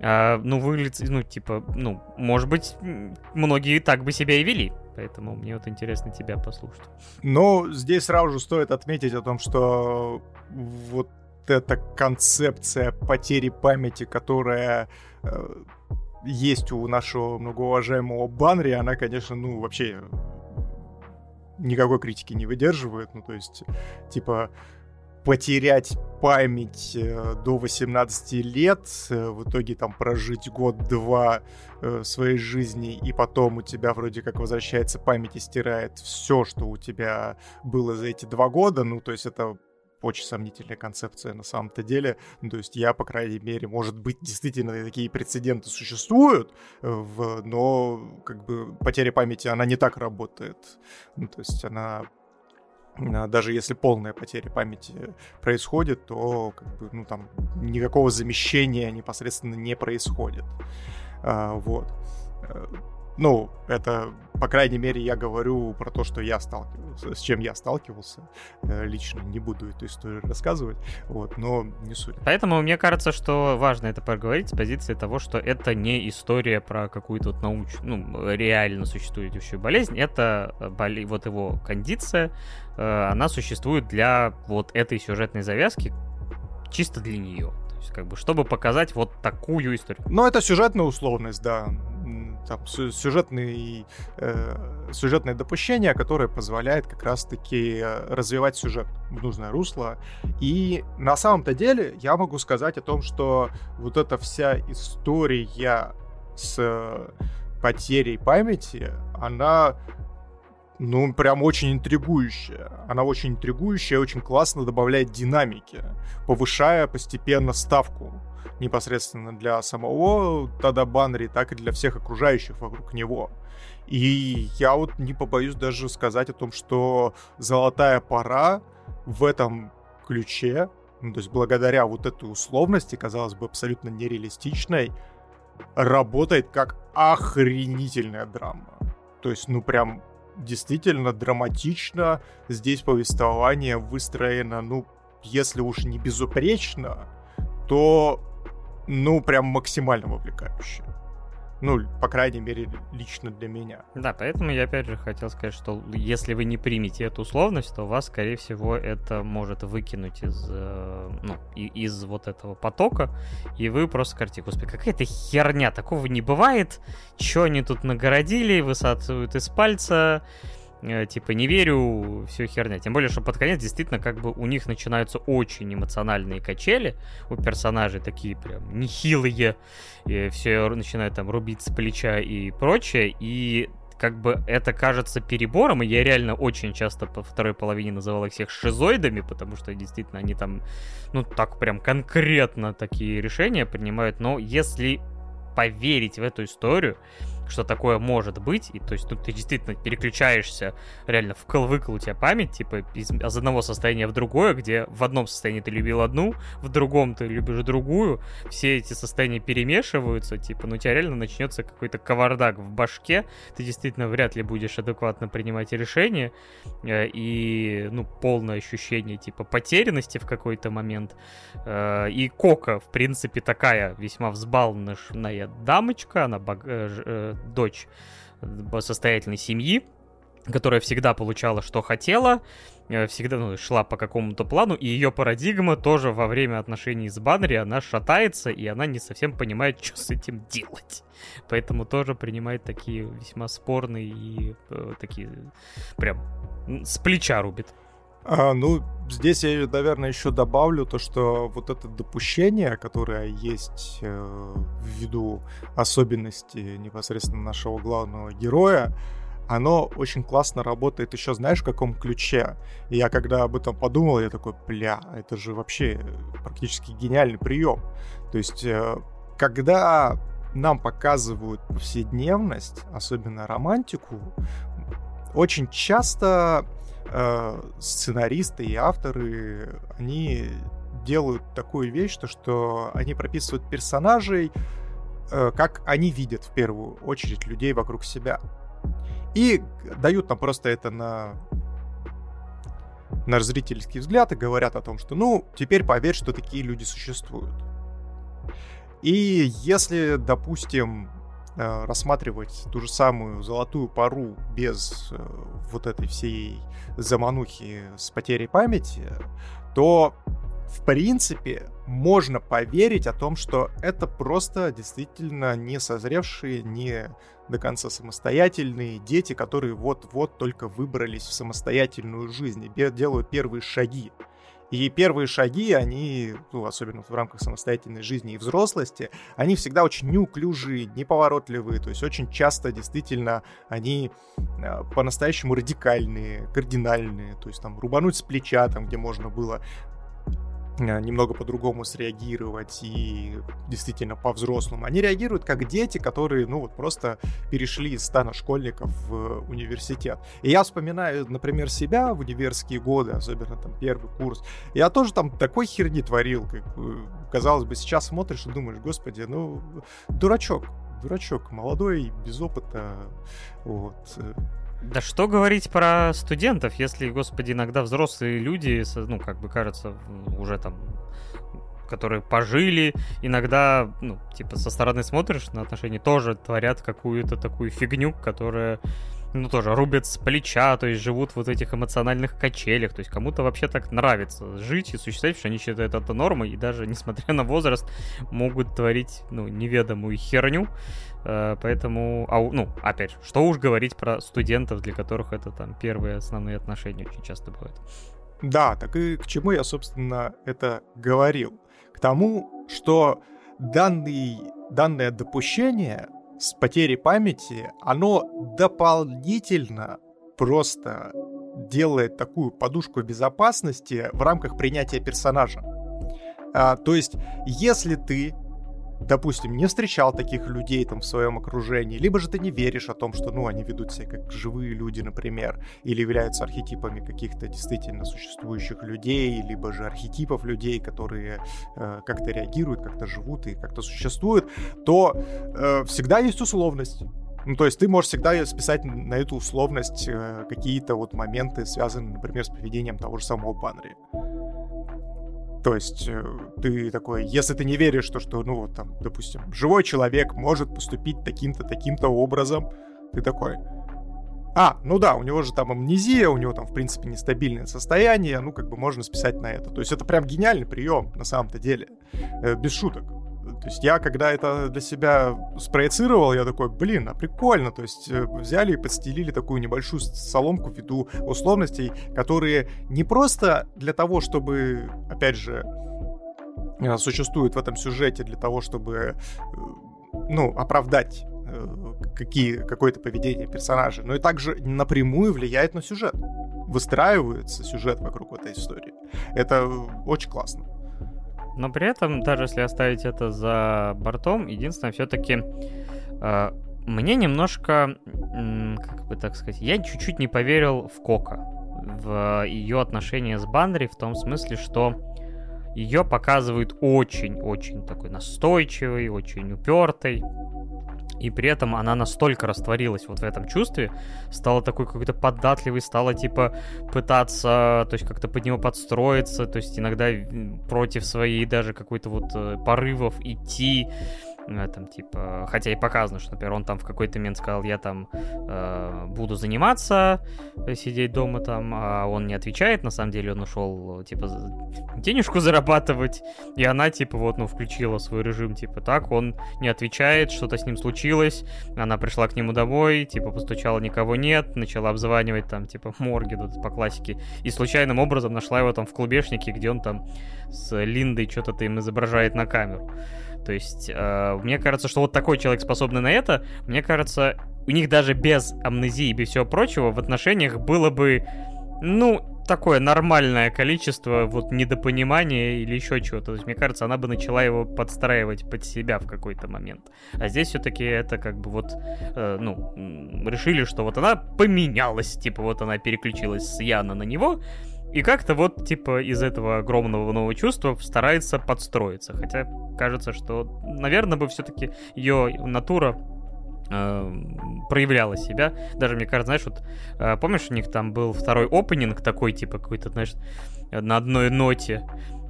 а, ну, выглядит, ну, типа, ну, может быть, многие так бы себя и вели. Поэтому мне вот интересно тебя послушать. Ну, здесь сразу же стоит отметить о том, что вот эта концепция потери памяти, которая э, есть у нашего многоуважаемого Банри, она, конечно, ну, вообще никакой критики не выдерживает. Ну, то есть, типа, потерять память э, до 18 лет, э, в итоге там прожить год-два э, своей жизни, и потом у тебя вроде как возвращается память и стирает все, что у тебя было за эти два года, ну, то есть это очень сомнительная концепция на самом-то деле. Ну, то есть я, по крайней мере, может быть, действительно такие прецеденты существуют, в, но как бы потеря памяти, она не так работает. Ну, то есть она даже если полная потеря памяти происходит, то как бы, ну, там никакого замещения непосредственно не происходит. А, вот. Ну, это, по крайней мере, я говорю про то, что я сталкивался, с чем я сталкивался. Э, лично не буду эту историю рассказывать, вот, но не суть. Поэтому мне кажется, что важно это проговорить с позиции того, что это не история про какую-то вот научную, ну, реально существующую болезнь, это э, боли, вот его кондиция, э, она существует для вот этой сюжетной завязки, чисто для нее. То есть, как бы, чтобы показать вот такую историю. Ну, это сюжетная условность, да там, сюжетный, э, сюжетное допущение, которое позволяет как раз-таки э, развивать сюжет в нужное русло. И на самом-то деле я могу сказать о том, что вот эта вся история с потерей памяти, она ну, прям очень интригующая. Она очень интригующая, очень классно добавляет динамики, повышая постепенно ставку непосредственно для самого Тада Банри, так и для всех окружающих вокруг него. И я вот не побоюсь даже сказать о том, что «Золотая пора» в этом ключе, ну, то есть благодаря вот этой условности, казалось бы, абсолютно нереалистичной, работает как охренительная драма. То есть, ну, прям действительно драматично. Здесь повествование выстроено, ну, если уж не безупречно, то ну, прям максимально вовлекающее. Ну, по крайней мере, лично для меня. Да, поэтому я опять же хотел сказать, что если вы не примете эту условность, то вас, скорее всего, это может выкинуть из, э, ну, из вот этого потока, и вы просто скажете, господи, какая-то херня, такого не бывает, что они тут нагородили, высасывают из пальца, типа, не верю, все херня. Тем более, что под конец действительно как бы у них начинаются очень эмоциональные качели. У персонажей такие прям нехилые. И все начинают там рубить с плеча и прочее. И как бы это кажется перебором, и я реально очень часто по второй половине называл их всех шизоидами, потому что действительно они там, ну, так прям конкретно такие решения принимают, но если поверить в эту историю, что такое может быть, и то есть тут ты действительно переключаешься реально в выкл у тебя память, типа из, из одного состояния в другое, где в одном состоянии ты любил одну, в другом ты любишь другую, все эти состояния перемешиваются, типа, ну у тебя реально начнется какой-то кавардак в башке, ты действительно вряд ли будешь адекватно принимать решения, э, и, ну, полное ощущение, типа, потерянности в какой-то момент. Э, и Кока, в принципе, такая весьма взбалмошная дамочка, она баг... Э, дочь состоятельной семьи, которая всегда получала, что хотела, э, всегда ну, шла по какому-то плану, и ее парадигма тоже во время отношений с Баннери, она шатается, и она не совсем понимает, что с этим делать. Поэтому тоже принимает такие весьма спорные и э, такие прям с плеча рубит. А, ну, здесь я, наверное, еще добавлю то, что вот это допущение, которое есть э, ввиду особенностей непосредственно нашего главного героя, оно очень классно работает еще, знаешь, в каком ключе. И я когда об этом подумал, я такой, бля, это же вообще практически гениальный прием. То есть, э, когда нам показывают повседневность, особенно романтику, очень часто э, сценаристы и авторы, они делают такую вещь, то, что они прописывают персонажей, э, как они видят в первую очередь людей вокруг себя. И дают нам просто это на наш зрительский взгляд и говорят о том, что, ну, теперь поверь, что такие люди существуют. И если, допустим, рассматривать ту же самую золотую пару без э, вот этой всей заманухи с потерей памяти, то в принципе можно поверить о том, что это просто действительно не созревшие, не до конца самостоятельные дети, которые вот-вот только выбрались в самостоятельную жизнь и делают первые шаги. И первые шаги, они, ну, особенно в рамках самостоятельной жизни и взрослости, они всегда очень неуклюжие, неповоротливые, то есть очень часто действительно они э, по-настоящему радикальные, кардинальные, то есть там рубануть с плеча, там, где можно было немного по-другому среагировать и действительно по-взрослому. Они реагируют как дети, которые, ну вот просто перешли из стана школьников в университет. И я вспоминаю, например, себя в универские годы, особенно там первый курс. Я тоже там такой херни творил, как казалось бы, сейчас смотришь и думаешь, господи, ну, дурачок, дурачок, молодой, без опыта, вот, э, да что говорить про студентов, если, господи, иногда взрослые люди, ну, как бы кажется, уже там которые пожили, иногда, ну, типа, со стороны смотришь на отношения, тоже творят какую-то такую фигню, которая, ну, тоже рубят с плеча, то есть живут вот в этих эмоциональных качелях, то есть кому-то вообще так нравится жить и существовать, что они считают это нормой, и даже, несмотря на возраст, могут творить, ну, неведомую херню, Э, поэтому, а, ну, опять же, что уж говорить про студентов, для которых это там первые основные отношения очень часто бывают. Да, так и к чему я, собственно, это говорил? К тому, что данный, данное допущение с потерей памяти, оно дополнительно просто делает такую подушку безопасности в рамках принятия персонажа. А, то есть, если ты допустим, не встречал таких людей там в своем окружении, либо же ты не веришь о том, что, ну, они ведут себя как живые люди, например, или являются архетипами каких-то действительно существующих людей, либо же архетипов людей, которые э, как-то реагируют, как-то живут и как-то существуют, то э, всегда есть условность. Ну, то есть ты можешь всегда списать на эту условность э, какие-то вот моменты, связанные, например, с поведением того же самого Баннери. То есть э, ты такой, если ты не веришь, что, что, ну, вот там, допустим, живой человек может поступить таким-то, таким-то образом, ты такой, а, ну да, у него же там амнезия, у него там, в принципе, нестабильное состояние, ну, как бы можно списать на это. То есть это прям гениальный прием, на самом-то деле, э, без шуток. То есть я, когда это для себя спроецировал, я такой, блин, а прикольно. То есть э, взяли и подстелили такую небольшую соломку ввиду условностей, которые не просто для того, чтобы, опять же, э, существуют в этом сюжете для того, чтобы, э, ну, оправдать какие, какое-то поведение персонажа, но и также напрямую влияет на сюжет. Выстраивается сюжет вокруг этой истории. Это очень классно. Но при этом, даже если оставить это за бортом, единственное, все-таки э, мне немножко, как бы так сказать, я чуть-чуть не поверил в Кока, в ее отношения с Банри, в том смысле, что ее показывают очень-очень такой настойчивой, очень упертой. И при этом она настолько растворилась вот в этом чувстве, стала такой какой-то податливой, стала типа пытаться, то есть как-то под него подстроиться, то есть иногда против своей даже какой-то вот э, порывов идти, там, типа, хотя и показано, что, например, он там в какой-то момент сказал, я там э, буду заниматься, сидеть дома там, а он не отвечает, на самом деле он ушел, типа, денежку зарабатывать, и она, типа, вот, ну, включила свой режим, типа, так, он не отвечает, что-то с ним случилось, она пришла к нему домой, типа, постучала, никого нет, начала обзванивать, там, типа, морги, тут, по классике, и случайным образом нашла его там в клубешнике, где он там с Линдой что-то им изображает на камеру. То есть, э, мне кажется, что вот такой человек способный на это, мне кажется, у них даже без амнезии и без всего прочего в отношениях было бы, ну, такое нормальное количество вот недопонимания или еще чего-то. То есть, мне кажется, она бы начала его подстраивать под себя в какой-то момент. А здесь все-таки это как бы вот, э, ну, решили, что вот она поменялась, типа вот она переключилась с Яна на него, и как-то вот, типа, из этого огромного нового чувства старается подстроиться. Хотя кажется, что, наверное, бы все-таки ее натура э, проявляла себя. Даже, мне кажется, знаешь, вот э, помнишь, у них там был второй опенинг такой, типа, какой-то, знаешь, на одной ноте,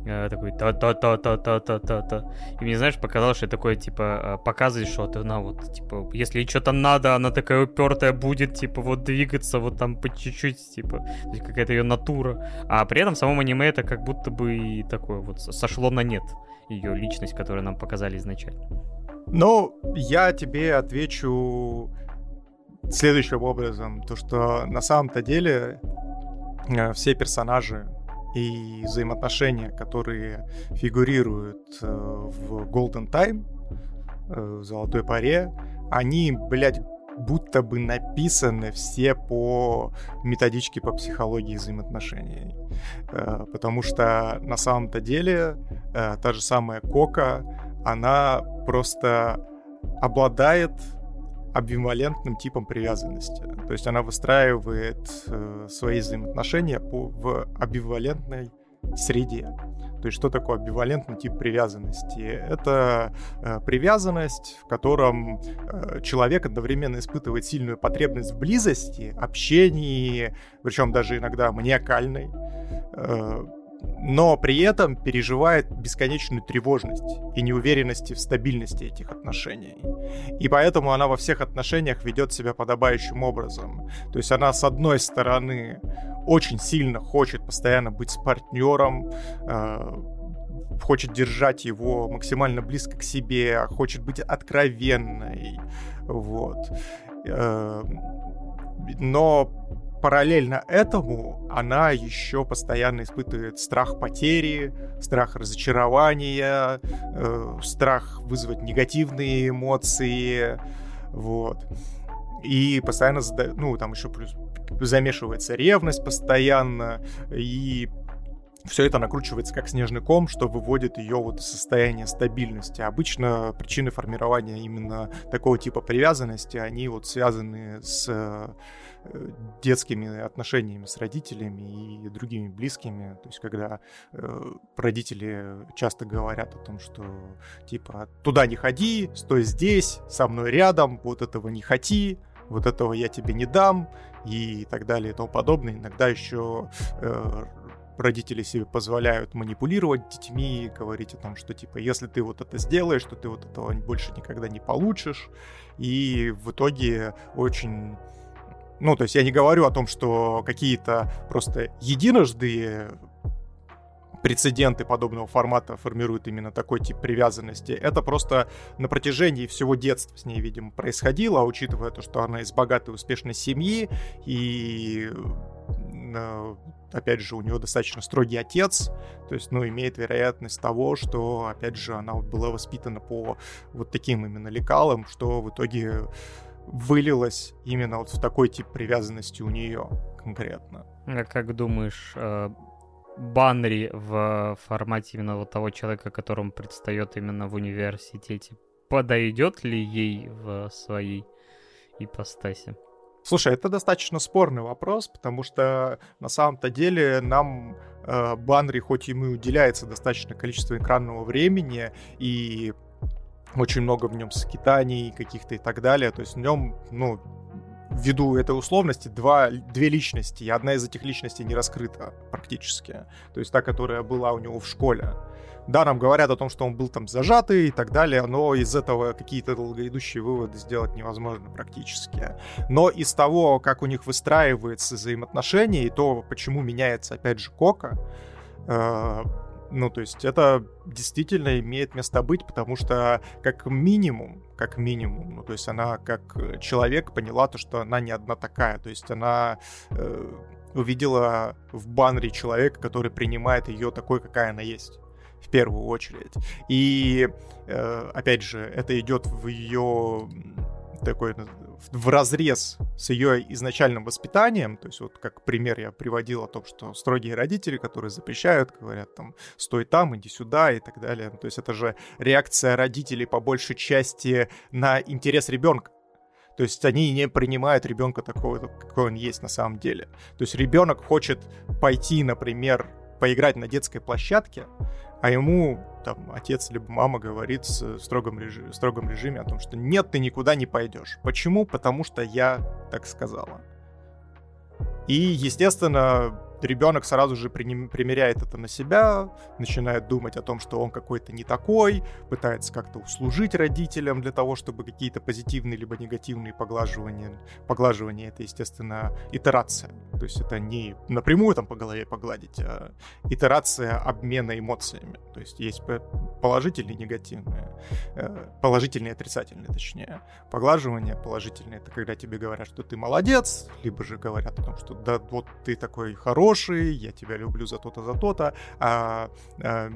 Э, такой та-та-та-та-та-та-та-та. И мне, знаешь, показалось, что такое, типа, э, показывает, что она вот, типа, если что-то надо, она такая упертая будет, типа, вот двигаться вот там по чуть-чуть, типа, какая-то ее натура. А при этом в самом аниме это как будто бы и такое вот сошло на нет ее личность, которую нам показали изначально. Ну, я тебе отвечу следующим образом. То, что на самом-то деле э, все персонажи и взаимоотношения, которые фигурируют э, в Golden Time, э, в Золотой паре, они, блядь, будто бы написаны все по методичке по психологии взаимоотношений. Э, потому что на самом-то деле та же самая Кока, она просто обладает амбивалентным типом привязанности. То есть она выстраивает э, свои взаимоотношения по, в амбивалентной среде. То есть что такое амбивалентный тип привязанности? Это э, привязанность, в котором э, человек одновременно испытывает сильную потребность в близости, общении, причем даже иногда маниакальной, э, но при этом переживает бесконечную тревожность и неуверенность в стабильности этих отношений. И поэтому она во всех отношениях ведет себя подобающим образом. То есть она, с одной стороны, очень сильно хочет постоянно быть с партнером, э, хочет держать его максимально близко к себе, хочет быть откровенной, вот. Э, но параллельно этому она еще постоянно испытывает страх потери, страх разочарования, э, страх вызвать негативные эмоции, вот. И постоянно, зада... ну, там еще плюс замешивается ревность постоянно, и все это накручивается как снежный ком, что выводит ее вот из состояния стабильности. Обычно причины формирования именно такого типа привязанности, они вот связаны с Э, детскими отношениями с родителями и другими близкими. То есть, когда э, родители часто говорят о том, что типа туда не ходи, стой здесь, со мной рядом, вот этого не хоти, вот этого я тебе не дам и так далее и тому подобное. Иногда еще э, родители себе позволяют манипулировать детьми, говорить о том, что типа, если ты вот это сделаешь, то ты вот этого больше никогда не получишь. И в итоге очень ну, то есть я не говорю о том, что какие-то просто единожды прецеденты подобного формата формируют именно такой тип привязанности. Это просто на протяжении всего детства с ней, видимо, происходило, а учитывая то, что она из богатой успешной семьи и э, опять же, у нее достаточно строгий отец, то есть, ну, имеет вероятность того, что, опять же, она была воспитана по вот таким именно лекалам, что в итоге вылилось именно вот в такой тип привязанности у нее конкретно. А как думаешь, э, Банри в формате именно вот того человека, которому предстает именно в университете, подойдет ли ей в своей ипостаси. Слушай, это достаточно спорный вопрос, потому что на самом-то деле нам э, Банри, хоть ему уделяется достаточное количество экранного времени, и очень много в нем скитаний каких-то и так далее, то есть в нем, ну, ввиду этой условности, два, две личности, и одна из этих личностей не раскрыта практически, то есть та, которая была у него в школе. Да, нам говорят о том, что он был там зажатый и так далее, но из этого какие-то долгоидущие выводы сделать невозможно практически. Но из того, как у них выстраивается взаимоотношения и то, почему меняется, опять же, Кока, э, ну, то есть это действительно имеет место быть, потому что как минимум, как минимум, ну, то есть она как человек поняла то, что она не одна такая, то есть она э, увидела в баннере человека, который принимает ее такой, какая она есть в первую очередь. И, э, опять же, это идет в ее такой в разрез с ее изначальным воспитанием, то есть вот как пример я приводил о том, что строгие родители, которые запрещают, говорят там, стой там, иди сюда и так далее, то есть это же реакция родителей по большей части на интерес ребенка. То есть они не принимают ребенка такого, какой он есть на самом деле. То есть ребенок хочет пойти, например, поиграть на детской площадке, а ему там отец либо мама говорит в строгом, режиме, в строгом режиме о том, что нет, ты никуда не пойдешь. Почему? Потому что я так сказала. И, естественно, ребенок сразу же примеряет это на себя, начинает думать о том, что он какой-то не такой, пытается как-то услужить родителям для того, чтобы какие-то позитивные либо негативные поглаживания. Поглаживание это, естественно, итерация. То есть это не напрямую там по голове погладить, а итерация обмена эмоциями. То есть есть положительные негативные. Э, положительные отрицательные, точнее. Поглаживание положительное это когда тебе говорят, что ты молодец, либо же говорят о том, что да, вот ты такой хороший, хороший, я тебя люблю за то-то, за то-то. А, а,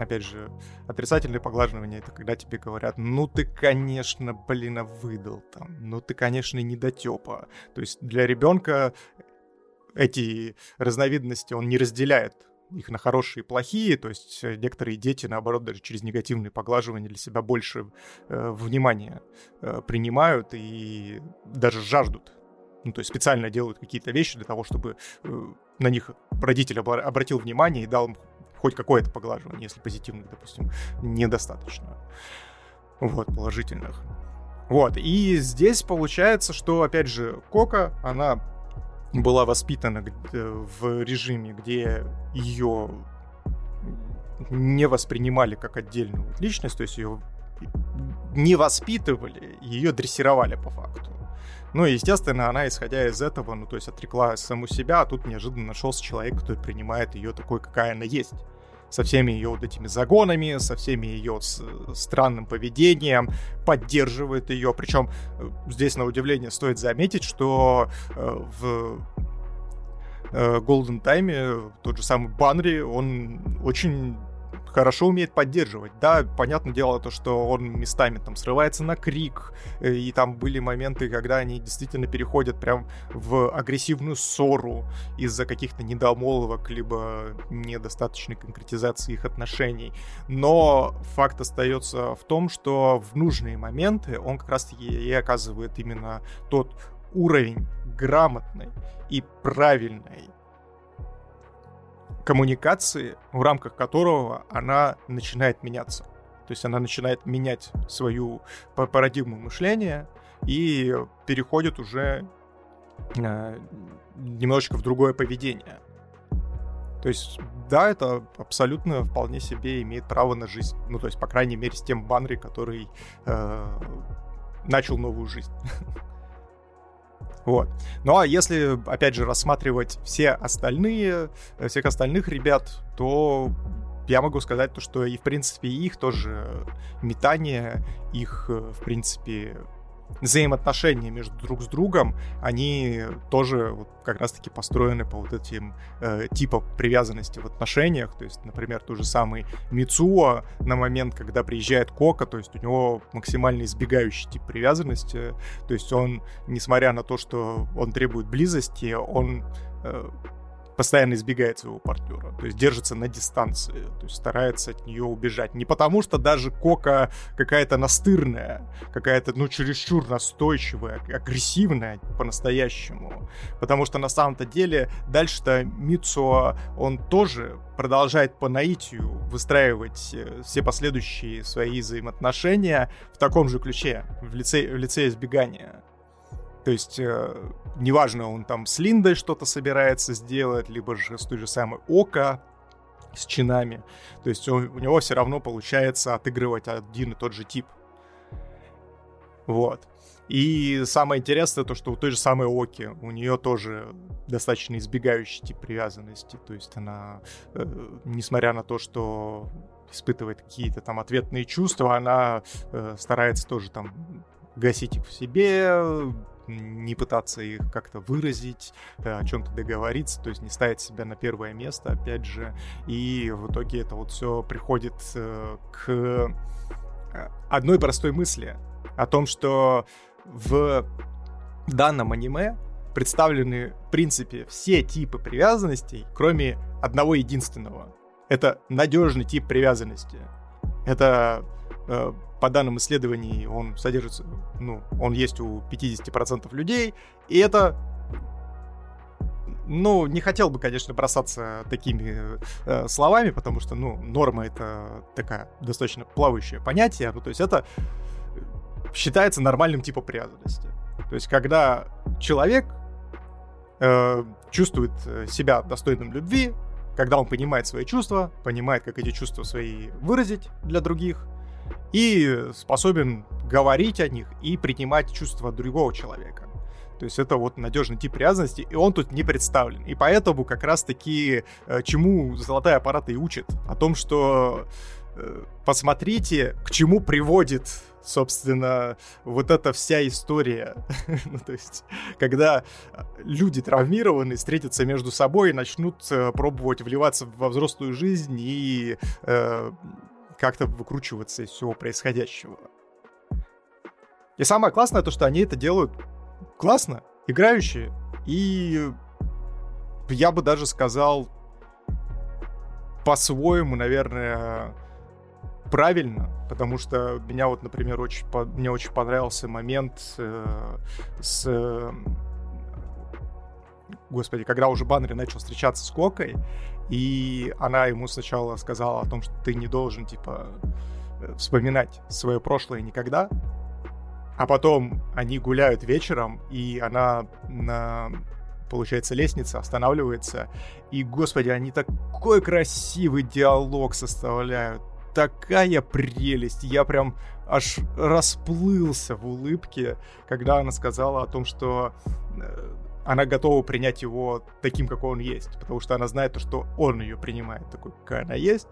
опять же, отрицательное поглаживание это когда тебе говорят, ну ты, конечно, блин, а выдал там, ну ты, конечно, не дотепа. То есть для ребенка эти разновидности он не разделяет их на хорошие и плохие, то есть некоторые дети, наоборот, даже через негативные поглаживания для себя больше э, внимания э, принимают и даже жаждут ну, то есть специально делают какие-то вещи для того, чтобы э, на них родитель обратил внимание и дал им хоть какое-то поглаживание, если позитивных, допустим, недостаточно. Вот, положительных. Вот, и здесь получается, что, опять же, Кока, она была воспитана в режиме, где ее не воспринимали как отдельную личность, то есть ее не воспитывали, ее дрессировали по факту. Ну и, естественно, она, исходя из этого, ну, то есть отрекла саму себя, а тут неожиданно нашелся человек, который принимает ее такой, какая она есть. Со всеми ее вот этими загонами, со всеми ее с, странным поведением, поддерживает ее. Причем э, здесь, на удивление, стоит заметить, что э, в э, Golden Time тот же самый Банри, он очень хорошо умеет поддерживать. Да, понятное дело то, что он местами там срывается на крик, э, и там были моменты, когда они действительно переходят прям в агрессивную ссору из-за каких-то недомолвок, либо недостаточной конкретизации их отношений. Но факт остается в том, что в нужные моменты он как раз и оказывает именно тот уровень грамотной и правильной коммуникации, в рамках которого она начинает меняться. То есть она начинает менять свою парадигму мышления и переходит уже э, немножечко в другое поведение. То есть, да, это абсолютно вполне себе имеет право на жизнь. Ну, то есть, по крайней мере, с тем Банри, который э, начал новую жизнь. Вот. Ну а если, опять же, рассматривать все остальные, всех остальных ребят, то я могу сказать то, что и, в принципе, их тоже метание, их, в принципе, взаимоотношения между друг с другом, они тоже вот как раз-таки построены по вот этим э, типам привязанности в отношениях. То есть, например, тот же самый Мицуо на момент, когда приезжает Кока, то есть у него максимально избегающий тип привязанности. То есть он, несмотря на то, что он требует близости, он э, постоянно избегает своего партнера, то есть держится на дистанции, то есть старается от нее убежать. Не потому что даже Кока какая-то настырная, какая-то, ну, чересчур настойчивая, агрессивная по-настоящему, потому что на самом-то деле дальше-то Мицуо, он тоже продолжает по наитию выстраивать э, все последующие свои взаимоотношения в таком же ключе, в лице, в лице избегания. То есть, э, неважно, он там с Линдой что-то собирается сделать, либо же с той же самой Ока, с чинами. То есть он, у него все равно получается отыгрывать один и тот же тип. Вот. И самое интересное то, что у той же самой Оки, у нее тоже достаточно избегающий тип привязанности. То есть она, э, несмотря на то, что испытывает какие-то там ответные чувства, она э, старается тоже там гасить их в себе, не пытаться их как-то выразить, э, о чем-то договориться, то есть не ставить себя на первое место, опять же. И в итоге это вот все приходит э, к э, одной простой мысли о том, что в данном аниме представлены, в принципе, все типы привязанностей, кроме одного единственного. Это надежный тип привязанности. Это по данным исследований, он содержится, ну, он есть у 50% людей, и это ну, не хотел бы, конечно, бросаться такими э, словами, потому что, ну, норма это такая достаточно плавающее понятие. Ну, то есть это считается нормальным типом привязанности. То есть, когда человек э, чувствует себя достойным любви, когда он понимает свои чувства, понимает, как эти чувства свои выразить для других, и способен говорить о них и принимать чувства другого человека. То есть это вот надежный тип привязанности, и он тут не представлен. И поэтому как раз-таки э, чему золотая аппарата и учит? О том, что э, посмотрите, к чему приводит, собственно, вот эта вся история. ну, то есть, когда люди травмированные встретятся между собой и начнут э, пробовать вливаться во взрослую жизнь и э, как-то выкручиваться из всего происходящего. И самое классное то, что они это делают классно, играющие, и я бы даже сказал по-своему, наверное, правильно, потому что меня вот, например, очень, мне очень понравился момент э, с господи, когда уже Баннери начал встречаться с Кокой, и она ему сначала сказала о том, что ты не должен, типа, э, вспоминать свое прошлое никогда, а потом они гуляют вечером, и она на, получается, лестнице останавливается, и, господи, они такой красивый диалог составляют, такая прелесть, я прям аж расплылся в улыбке, когда она сказала о том, что э, она готова принять его таким, какой он есть, потому что она знает, что он ее принимает такой, какая она есть,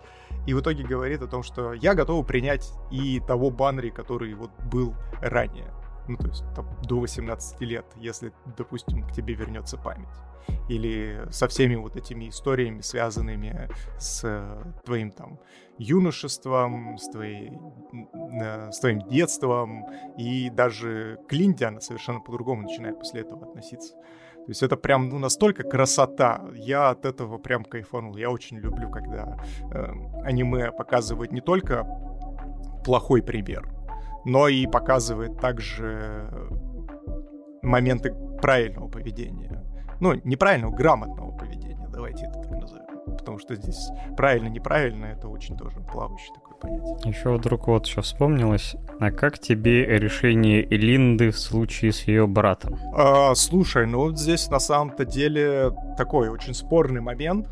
и в итоге говорит о том, что я готова принять и того Банри, который вот был ранее ну, то есть там, до 18 лет, если, допустим, к тебе вернется память. Или со всеми вот этими историями, связанными с э, твоим там юношеством, с, твоей, э, с твоим детством, и даже к Линде она совершенно по-другому начинает после этого относиться. То есть это прям ну, настолько красота. Я от этого прям кайфанул. Я очень люблю, когда э, аниме показывает не только плохой пример, но и показывает также моменты правильного поведения. Ну, неправильного, грамотного поведения, давайте это так назовем. Потому что здесь правильно-неправильно, это очень тоже плавающее такое понятие. Еще вдруг вот еще вспомнилось, а как тебе решение Элинды в случае с ее братом? А, слушай, ну вот здесь на самом-то деле такой очень спорный момент.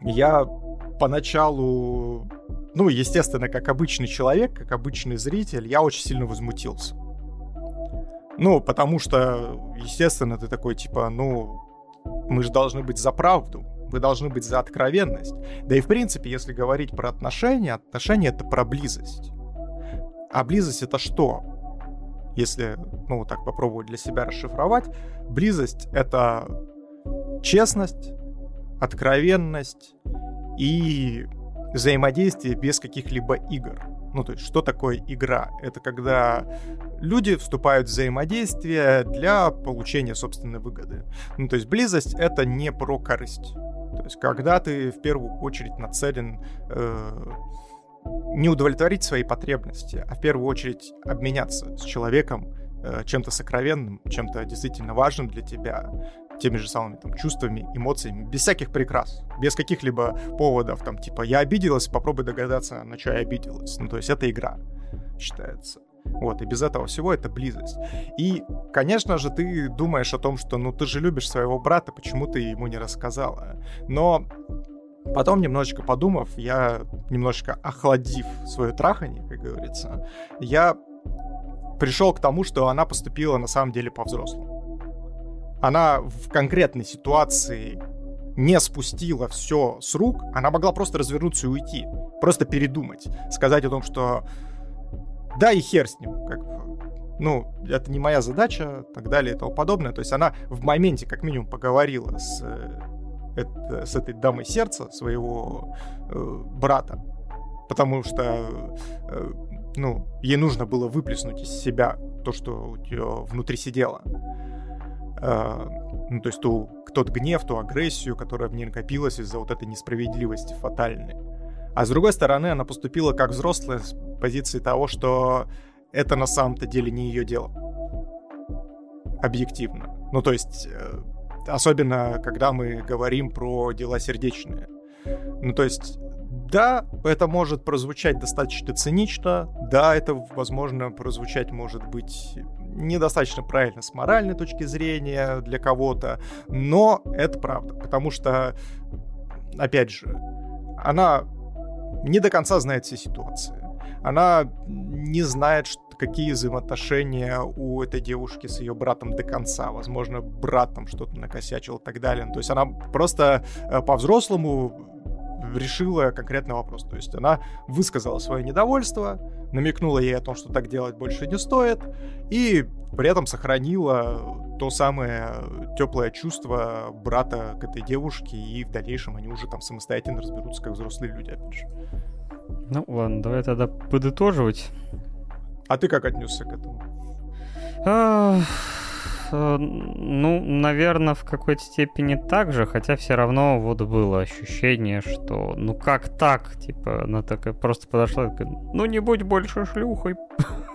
Я поначалу ну, естественно, как обычный человек, как обычный зритель, я очень сильно возмутился. Ну, потому что, естественно, ты такой, типа, ну, мы же должны быть за правду, мы должны быть за откровенность. Да и, в принципе, если говорить про отношения, отношения — это про близость. А близость — это что? Если, ну, так попробовать для себя расшифровать, близость — это честность, откровенность и взаимодействие без каких-либо игр. Ну, то есть, что такое игра? Это когда люди вступают в взаимодействие для получения собственной выгоды. Ну, то есть, близость — это не про корысть. То есть, когда ты в первую очередь нацелен э, не удовлетворить свои потребности, а в первую очередь обменяться с человеком э, чем-то сокровенным, чем-то действительно важным для тебя, теми же самыми там чувствами, эмоциями, без всяких прикрас, без каких-либо поводов, там, типа, я обиделась, попробуй догадаться, на что я обиделась. Ну, то есть это игра считается. Вот, и без этого всего это близость. И, конечно же, ты думаешь о том, что, ну, ты же любишь своего брата, почему ты ему не рассказала? Но потом, немножечко подумав, я, немножечко охладив свое трахание, как говорится, я пришел к тому, что она поступила на самом деле по-взрослому она в конкретной ситуации не спустила все с рук, она могла просто развернуться и уйти. Просто передумать. Сказать о том, что да и хер с ним. Как ну, это не моя задача, так далее и тому подобное. То есть она в моменте, как минимум, поговорила с, это, с этой дамой сердца своего э, брата. Потому что, э, ну, ей нужно было выплеснуть из себя то, что у нее внутри сидело. А, ну, то есть ту, тот гнев, ту агрессию, которая в ней накопилась из-за вот этой несправедливости фатальной. А с другой стороны, она поступила как взрослая с позиции того, что это на самом-то деле не ее дело. Объективно. Ну, то есть, э, особенно когда мы говорим про дела сердечные. Ну, то есть, да, это может прозвучать достаточно цинично, да, это, возможно, прозвучать может быть недостаточно правильно с моральной точки зрения для кого-то, но это правда, потому что, опять же, она не до конца знает все ситуации. Она не знает, какие взаимоотношения у этой девушки с ее братом до конца. Возможно, брат там что-то накосячил и так далее. То есть она просто э, по-взрослому решила конкретный вопрос. То есть она высказала свое недовольство, намекнула ей о том, что так делать больше не стоит, и при этом сохранила то самое теплое чувство брата к этой девушке, и в дальнейшем они уже там самостоятельно разберутся, как взрослые люди, опять же. Ну ладно, давай тогда подытоживать. А ты как отнесся к этому? Э, ну, наверное, в какой-то степени так же, хотя все равно вот было ощущение, что ну как так? Типа, она такая просто подошла такая, ну не будь больше шлюхой.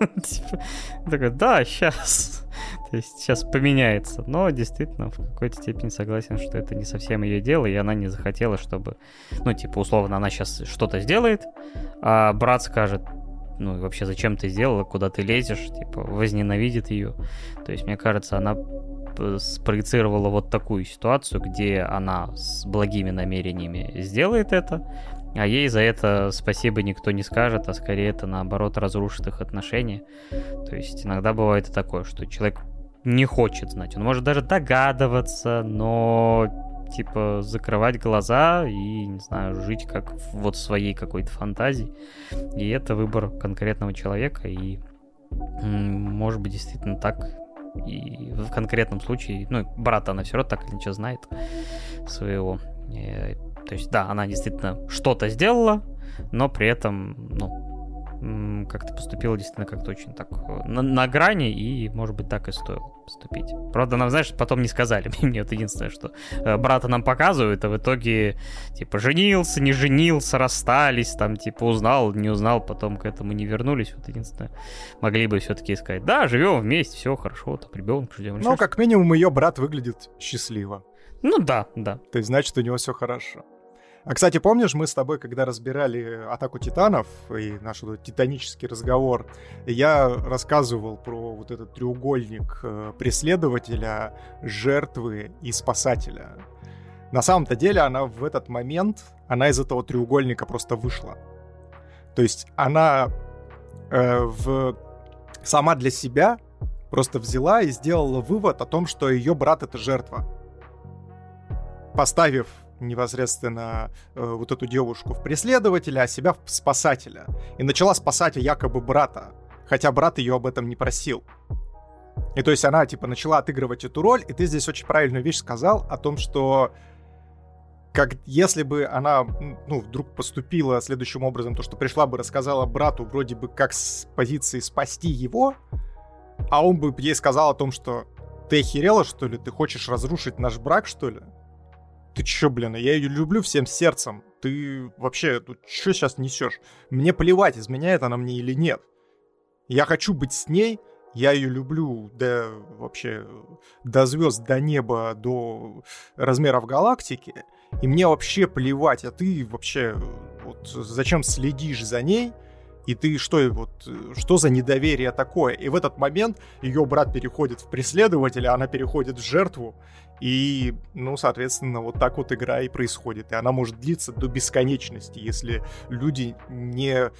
Типа, такая, да, сейчас. То есть сейчас поменяется. Но действительно, в какой-то степени согласен, что это не совсем ее дело, и она не захотела, чтобы, ну, типа, условно, она сейчас что-то сделает, а брат скажет, ну, вообще зачем ты сделала, куда ты лезешь, типа, возненавидит ее. То есть, мне кажется, она спроецировала вот такую ситуацию, где она с благими намерениями сделает это, а ей за это спасибо никто не скажет, а скорее это наоборот разрушит их отношения. То есть иногда бывает и такое, что человек не хочет знать. Он может даже догадываться, но типа закрывать глаза и, не знаю, жить как вот в своей какой-то фантазии. И это выбор конкретного человека, и может быть действительно так. И в конкретном случае, ну, брата она все равно так или иначе знает своего. И, э, то есть, да, она действительно что-то сделала, но при этом, ну, как-то поступила действительно как-то очень так э, на, на грани, и, может быть, так и стоило поступить. Правда, нам, знаешь, потом не сказали. Мне это единственное, что э, брата нам показывают, а в итоге, типа, женился, не женился, расстались, там, типа, узнал, не узнал, потом к этому не вернулись. Вот единственное, могли бы все-таки сказать, да, живем вместе, все хорошо, там, ребенок ждем. Ну, как минимум, ее брат выглядит счастливо. Ну да, да. То есть, значит, у него все хорошо. А, кстати, помнишь, мы с тобой, когда разбирали «Атаку титанов» и наш вот титанический разговор, я рассказывал про вот этот треугольник э, преследователя, жертвы и спасателя. На самом-то деле она в этот момент, она из этого треугольника просто вышла. То есть она э, в... сама для себя просто взяла и сделала вывод о том, что ее брат — это жертва. Поставив непосредственно э, вот эту девушку в преследователя, а себя в спасателя. И начала спасать якобы брата, хотя брат ее об этом не просил. И то есть она, типа, начала отыгрывать эту роль, и ты здесь очень правильную вещь сказал о том, что как если бы она, ну, вдруг поступила следующим образом, то, что пришла бы, рассказала брату вроде бы как с позиции спасти его, а он бы ей сказал о том, что ты охерела, что ли? Ты хочешь разрушить наш брак, что ли? Ты чё, блин, я ее люблю всем сердцем. Ты вообще, тут чё сейчас несешь? Мне плевать, изменяет она мне или нет. Я хочу быть с ней, я ее люблю до вообще до звезд, до неба, до размеров галактики. И мне вообще плевать, а ты вообще вот зачем следишь за ней? И ты что, вот, что за недоверие такое? И в этот момент ее брат переходит в преследователя, она переходит в жертву. И, ну, соответственно, вот так вот игра и происходит. И она может длиться до бесконечности, если люди не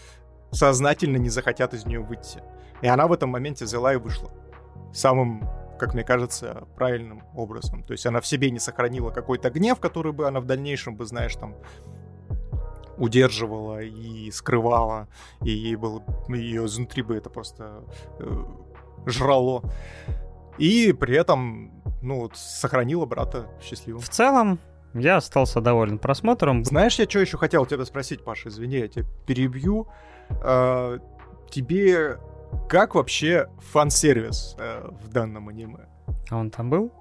сознательно не захотят из нее выйти. И она в этом моменте взяла и вышла. Самым, как мне кажется, правильным образом. То есть она в себе не сохранила какой-то гнев, который бы она в дальнейшем бы, знаешь, там удерживала и скрывала, и ей было ее изнутри бы это просто э, жрало. И при этом, ну, вот, сохранила брата счастливым. В целом, я остался доволен просмотром. Знаешь, я что еще хотел тебя спросить, Паша, извини, я тебя перебью. Э, тебе как вообще фан-сервис э, в данном аниме? А он там был?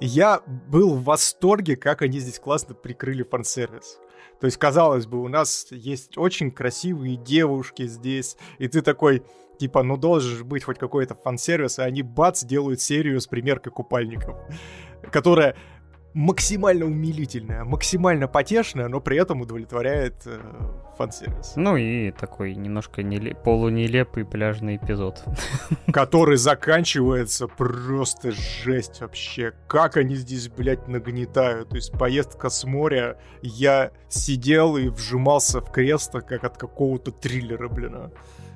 Я был в восторге, как они здесь классно прикрыли фан-сервис. То есть, казалось бы, у нас есть очень красивые девушки здесь, и ты такой, типа, ну должен же быть хоть какой-то фан-сервис, и они, бац, делают серию с примеркой купальников, которая максимально умилительная, максимально потешная, но при этом удовлетворяет э, фан-сервис. Ну и такой немножко нелеп, полунелепый пляжный эпизод. Который заканчивается просто жесть вообще. Как они здесь, блядь, нагнетают. То есть поездка с моря, я сидел и вжимался в кресло, как от какого-то триллера, блин. А.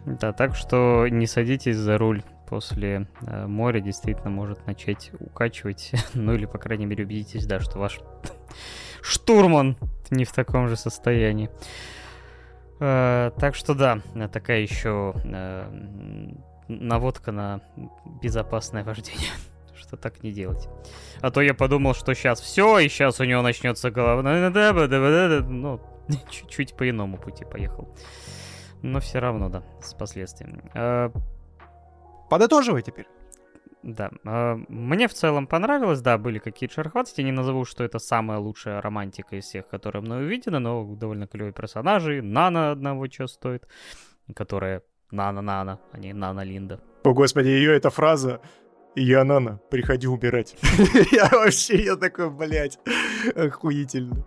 Да, так что не садитесь за руль после э, моря действительно может начать укачивать. ну или, по крайней мере, убедитесь, да, что ваш штурман не в таком же состоянии. Э, так что да, такая еще э, наводка на безопасное вождение. что так не делать. А то я подумал, что сейчас все, и сейчас у него начнется голова. Ну, чуть-чуть по иному пути поехал. Но все равно, да, с последствиями. Подытоживай теперь. Да, э, мне в целом понравилось, да, были какие-то шерохватости, не назову, что это самая лучшая романтика из всех, которая мной увидена, но довольно клевые персонажи, Нана одного чего стоит, которая Нана-Нана, а не Нана-Линда. О, господи, ее эта фраза я Нана, приходи убирать. я вообще, я такой, блядь, охуительно.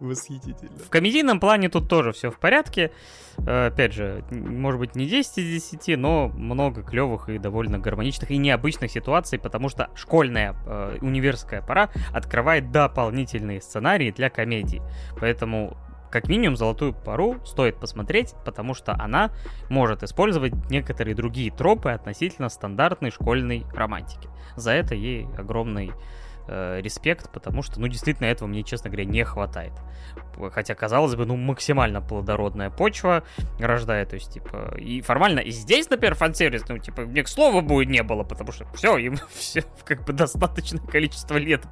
Восхитительно. В комедийном плане тут тоже все в порядке. Э, опять же, может быть, не 10 из 10, но много клевых и довольно гармоничных и необычных ситуаций, потому что школьная э, универская пора открывает дополнительные сценарии для комедий. Поэтому как минимум золотую пару стоит посмотреть, потому что она может использовать некоторые другие тропы относительно стандартной школьной романтики. За это ей огромный э, респект, потому что, ну, действительно, этого мне, честно говоря, не хватает. Хотя, казалось бы, ну, максимально плодородная почва рождает, то есть, типа, и формально, и здесь, например, фан-сервис, ну, типа, мне к слову будет не было, потому что все, им все, как бы, достаточное количество лет.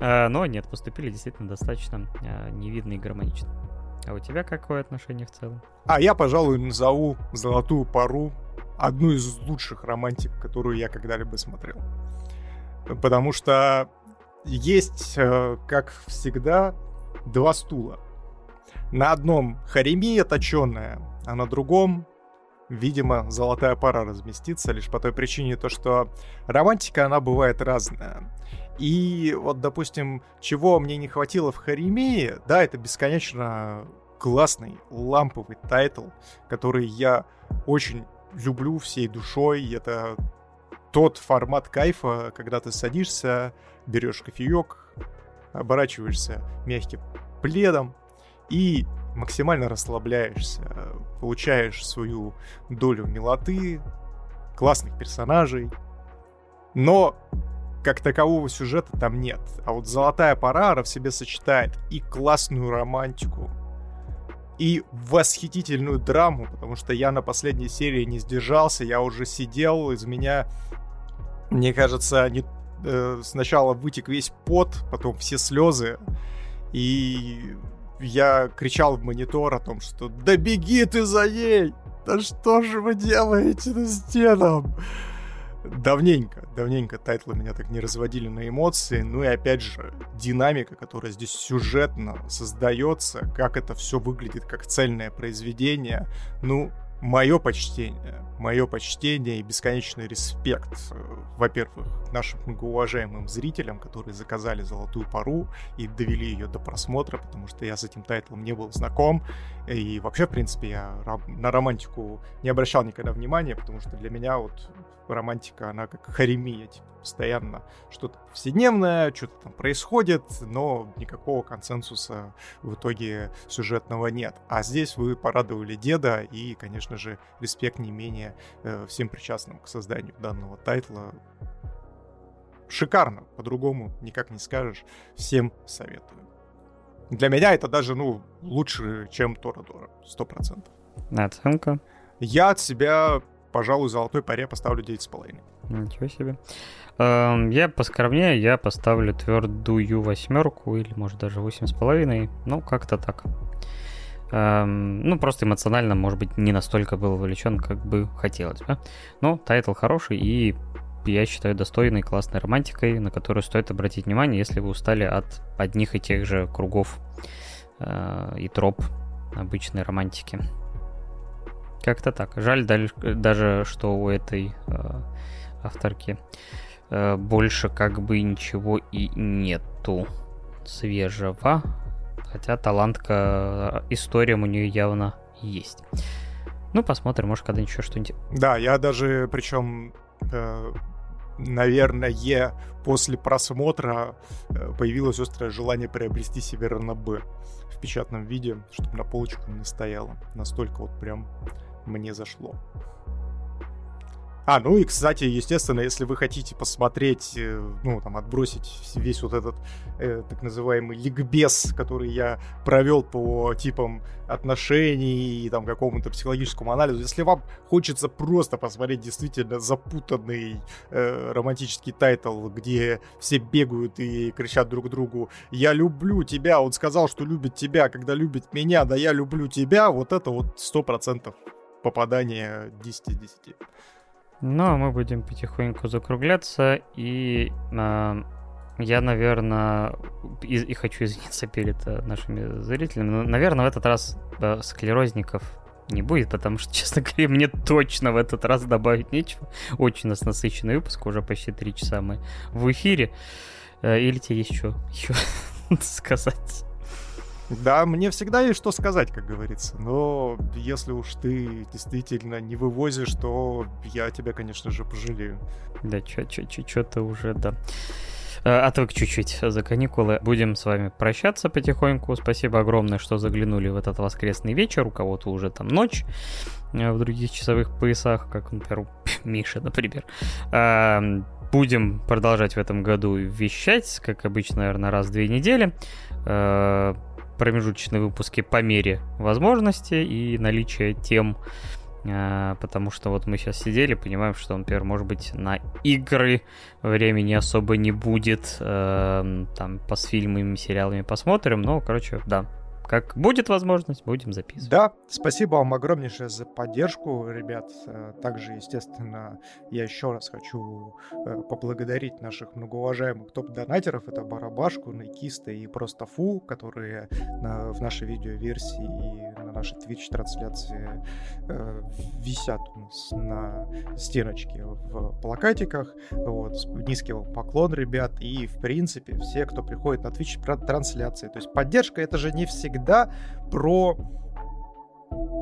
Э, но нет, поступили действительно достаточно э, невидно и гармонично. А у тебя какое отношение в целом? А я, пожалуй, назову «Золотую пару» одну из лучших романтик, которую я когда-либо смотрел. Потому что есть, э, как всегда, два стула. На одном харемия точеная, а на другом, видимо, золотая пара разместится, лишь по той причине, то, что романтика, она бывает разная. И вот, допустим, чего мне не хватило в Харимее, да, это бесконечно классный ламповый тайтл, который я очень люблю всей душой. Это тот формат кайфа, когда ты садишься, берешь кофеек, оборачиваешься мягким пледом и максимально расслабляешься, получаешь свою долю милоты, классных персонажей. Но как такового сюжета там нет. А вот «Золотая парара» в себе сочетает и классную романтику, и восхитительную драму, потому что я на последней серии не сдержался, я уже сидел, из меня, мне кажется, не, э, сначала вытек весь пот, потом все слезы, И я кричал в монитор о том, что «Да беги ты за ней! Да что же вы делаете на стенам?» Давненько, давненько тайтлы меня так не разводили на эмоции. Ну и опять же, динамика, которая здесь сюжетно создается, как это все выглядит как цельное произведение. Ну, мое почтение, мое почтение и бесконечный респект, э, во-первых, нашим многоуважаемым зрителям, которые заказали «Золотую пору» и довели ее до просмотра, потому что я с этим тайтлом не был знаком, и вообще, в принципе, я на романтику не обращал никогда внимания, потому что для меня вот романтика, она как харемия, типа, постоянно что-то повседневное, что-то там происходит, но никакого консенсуса в итоге сюжетного нет. А здесь вы порадовали деда, и, конечно же, респект не менее э, всем причастным к созданию данного тайтла. Шикарно, по-другому никак не скажешь. Всем советую. Для меня это даже, ну, лучше, чем Торадора, сто процентов. Оценка? Я от себя пожалуй, «Золотой поре» поставлю 9,5. Ничего себе. Эм, я поскромнее, я поставлю твердую восьмерку или, может, даже восемь с половиной. Ну, как-то так. Эм, ну, просто эмоционально, может быть, не настолько был вовлечен, как бы хотелось бы. Но тайтл хороший и, я считаю, достойной классной романтикой, на которую стоит обратить внимание, если вы устали от одних и тех же кругов э, и троп обычной романтики. Как-то так. Жаль даже, что у этой э, авторки э, больше как бы ничего и нету свежего. Хотя талантка, э, история у нее явно есть. Ну, посмотрим, может, когда-нибудь еще что-нибудь. Да, я даже, причем, э, наверное, после просмотра э, появилось острое желание приобрести себе РНБ в печатном виде, чтобы на полочку не стояло. Настолько вот прям мне зашло. А, ну и, кстати, естественно, если вы хотите посмотреть, э, ну, там, отбросить весь вот этот э, так называемый ликбез, который я провел по типам отношений и там какому-то психологическому анализу, если вам хочется просто посмотреть действительно запутанный э, романтический title, где все бегают и кричат друг другу «Я люблю тебя», он сказал, что любит тебя, когда любит меня, да я люблю тебя, вот это вот сто процентов попадание 10 из 10. Ну, а мы будем потихоньку закругляться, и э, я, наверное, и, и хочу извиниться перед э, нашими зрителями, но, наверное, в этот раз э, склерозников не будет, потому что, честно говоря, мне точно в этот раз добавить нечего. Очень у нас насыщенный выпуск, уже почти три часа мы в эфире. Э, или тебе есть что еще сказать? Да, мне всегда есть что сказать, как говорится. Но если уж ты действительно не вывозишь, то я тебя, конечно же, пожалею. Да, что-то уже, да. А, отвык чуть-чуть за каникулы. Будем с вами прощаться потихоньку. Спасибо огромное, что заглянули в этот воскресный вечер. У кого-то уже там ночь э, в других часовых поясах, как, например, Миша, например. А, будем продолжать в этом году вещать, как обычно, наверное, раз в две недели. Промежуточные выпуски по мере возможности и наличия тем, а, потому что вот мы сейчас сидели, понимаем, что, например, может быть, на игры времени особо не будет, эм, там, по с фильмами, сериалами посмотрим, но, короче, да, как будет возможность, будем записывать. Да, спасибо вам огромнейшее за поддержку, ребят. Э, также, естественно, я еще раз хочу э, поблагодарить наших многоуважаемых топ-донатеров. Это Барабашку, Найкиста и Просто Фу, которые на, в нашей видеоверсии и на нашей Twitch-трансляции э, висят у нас на стеночке в плакатиках. Вот. Низкий вам поклон, ребят. И, в принципе, все, кто приходит на Twitch-трансляции. То есть поддержка — это же не всегда всегда про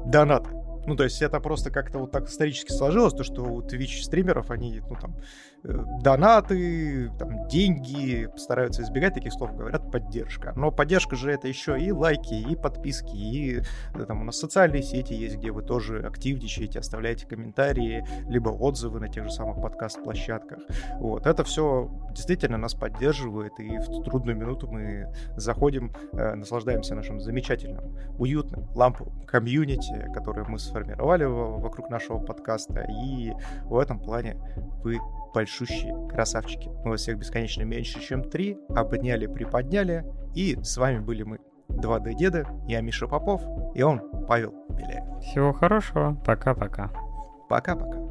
донаты. Ну, то есть это просто как-то вот так исторически сложилось, то, что у Twitch стримеров, они, ну, там, донаты, там, деньги, стараются избегать таких слов, говорят поддержка. Но поддержка же это еще и лайки, и подписки, и э, там у нас социальные сети есть, где вы тоже активничаете, оставляете комментарии, либо отзывы на тех же самых подкаст-площадках. Вот, это все действительно нас поддерживает, и в трудную минуту мы заходим, э, наслаждаемся нашим замечательным, уютным, ламповым комьюнити, которое мы сформировали вокруг нашего подкаста, и в этом плане вы большущие красавчики. Мы вас всех бесконечно меньше, чем три. Обняли, приподняли. И с вами были мы, 2D-деды. Я Миша Попов, и он Павел Беляев. Всего хорошего. Пока-пока. Пока-пока.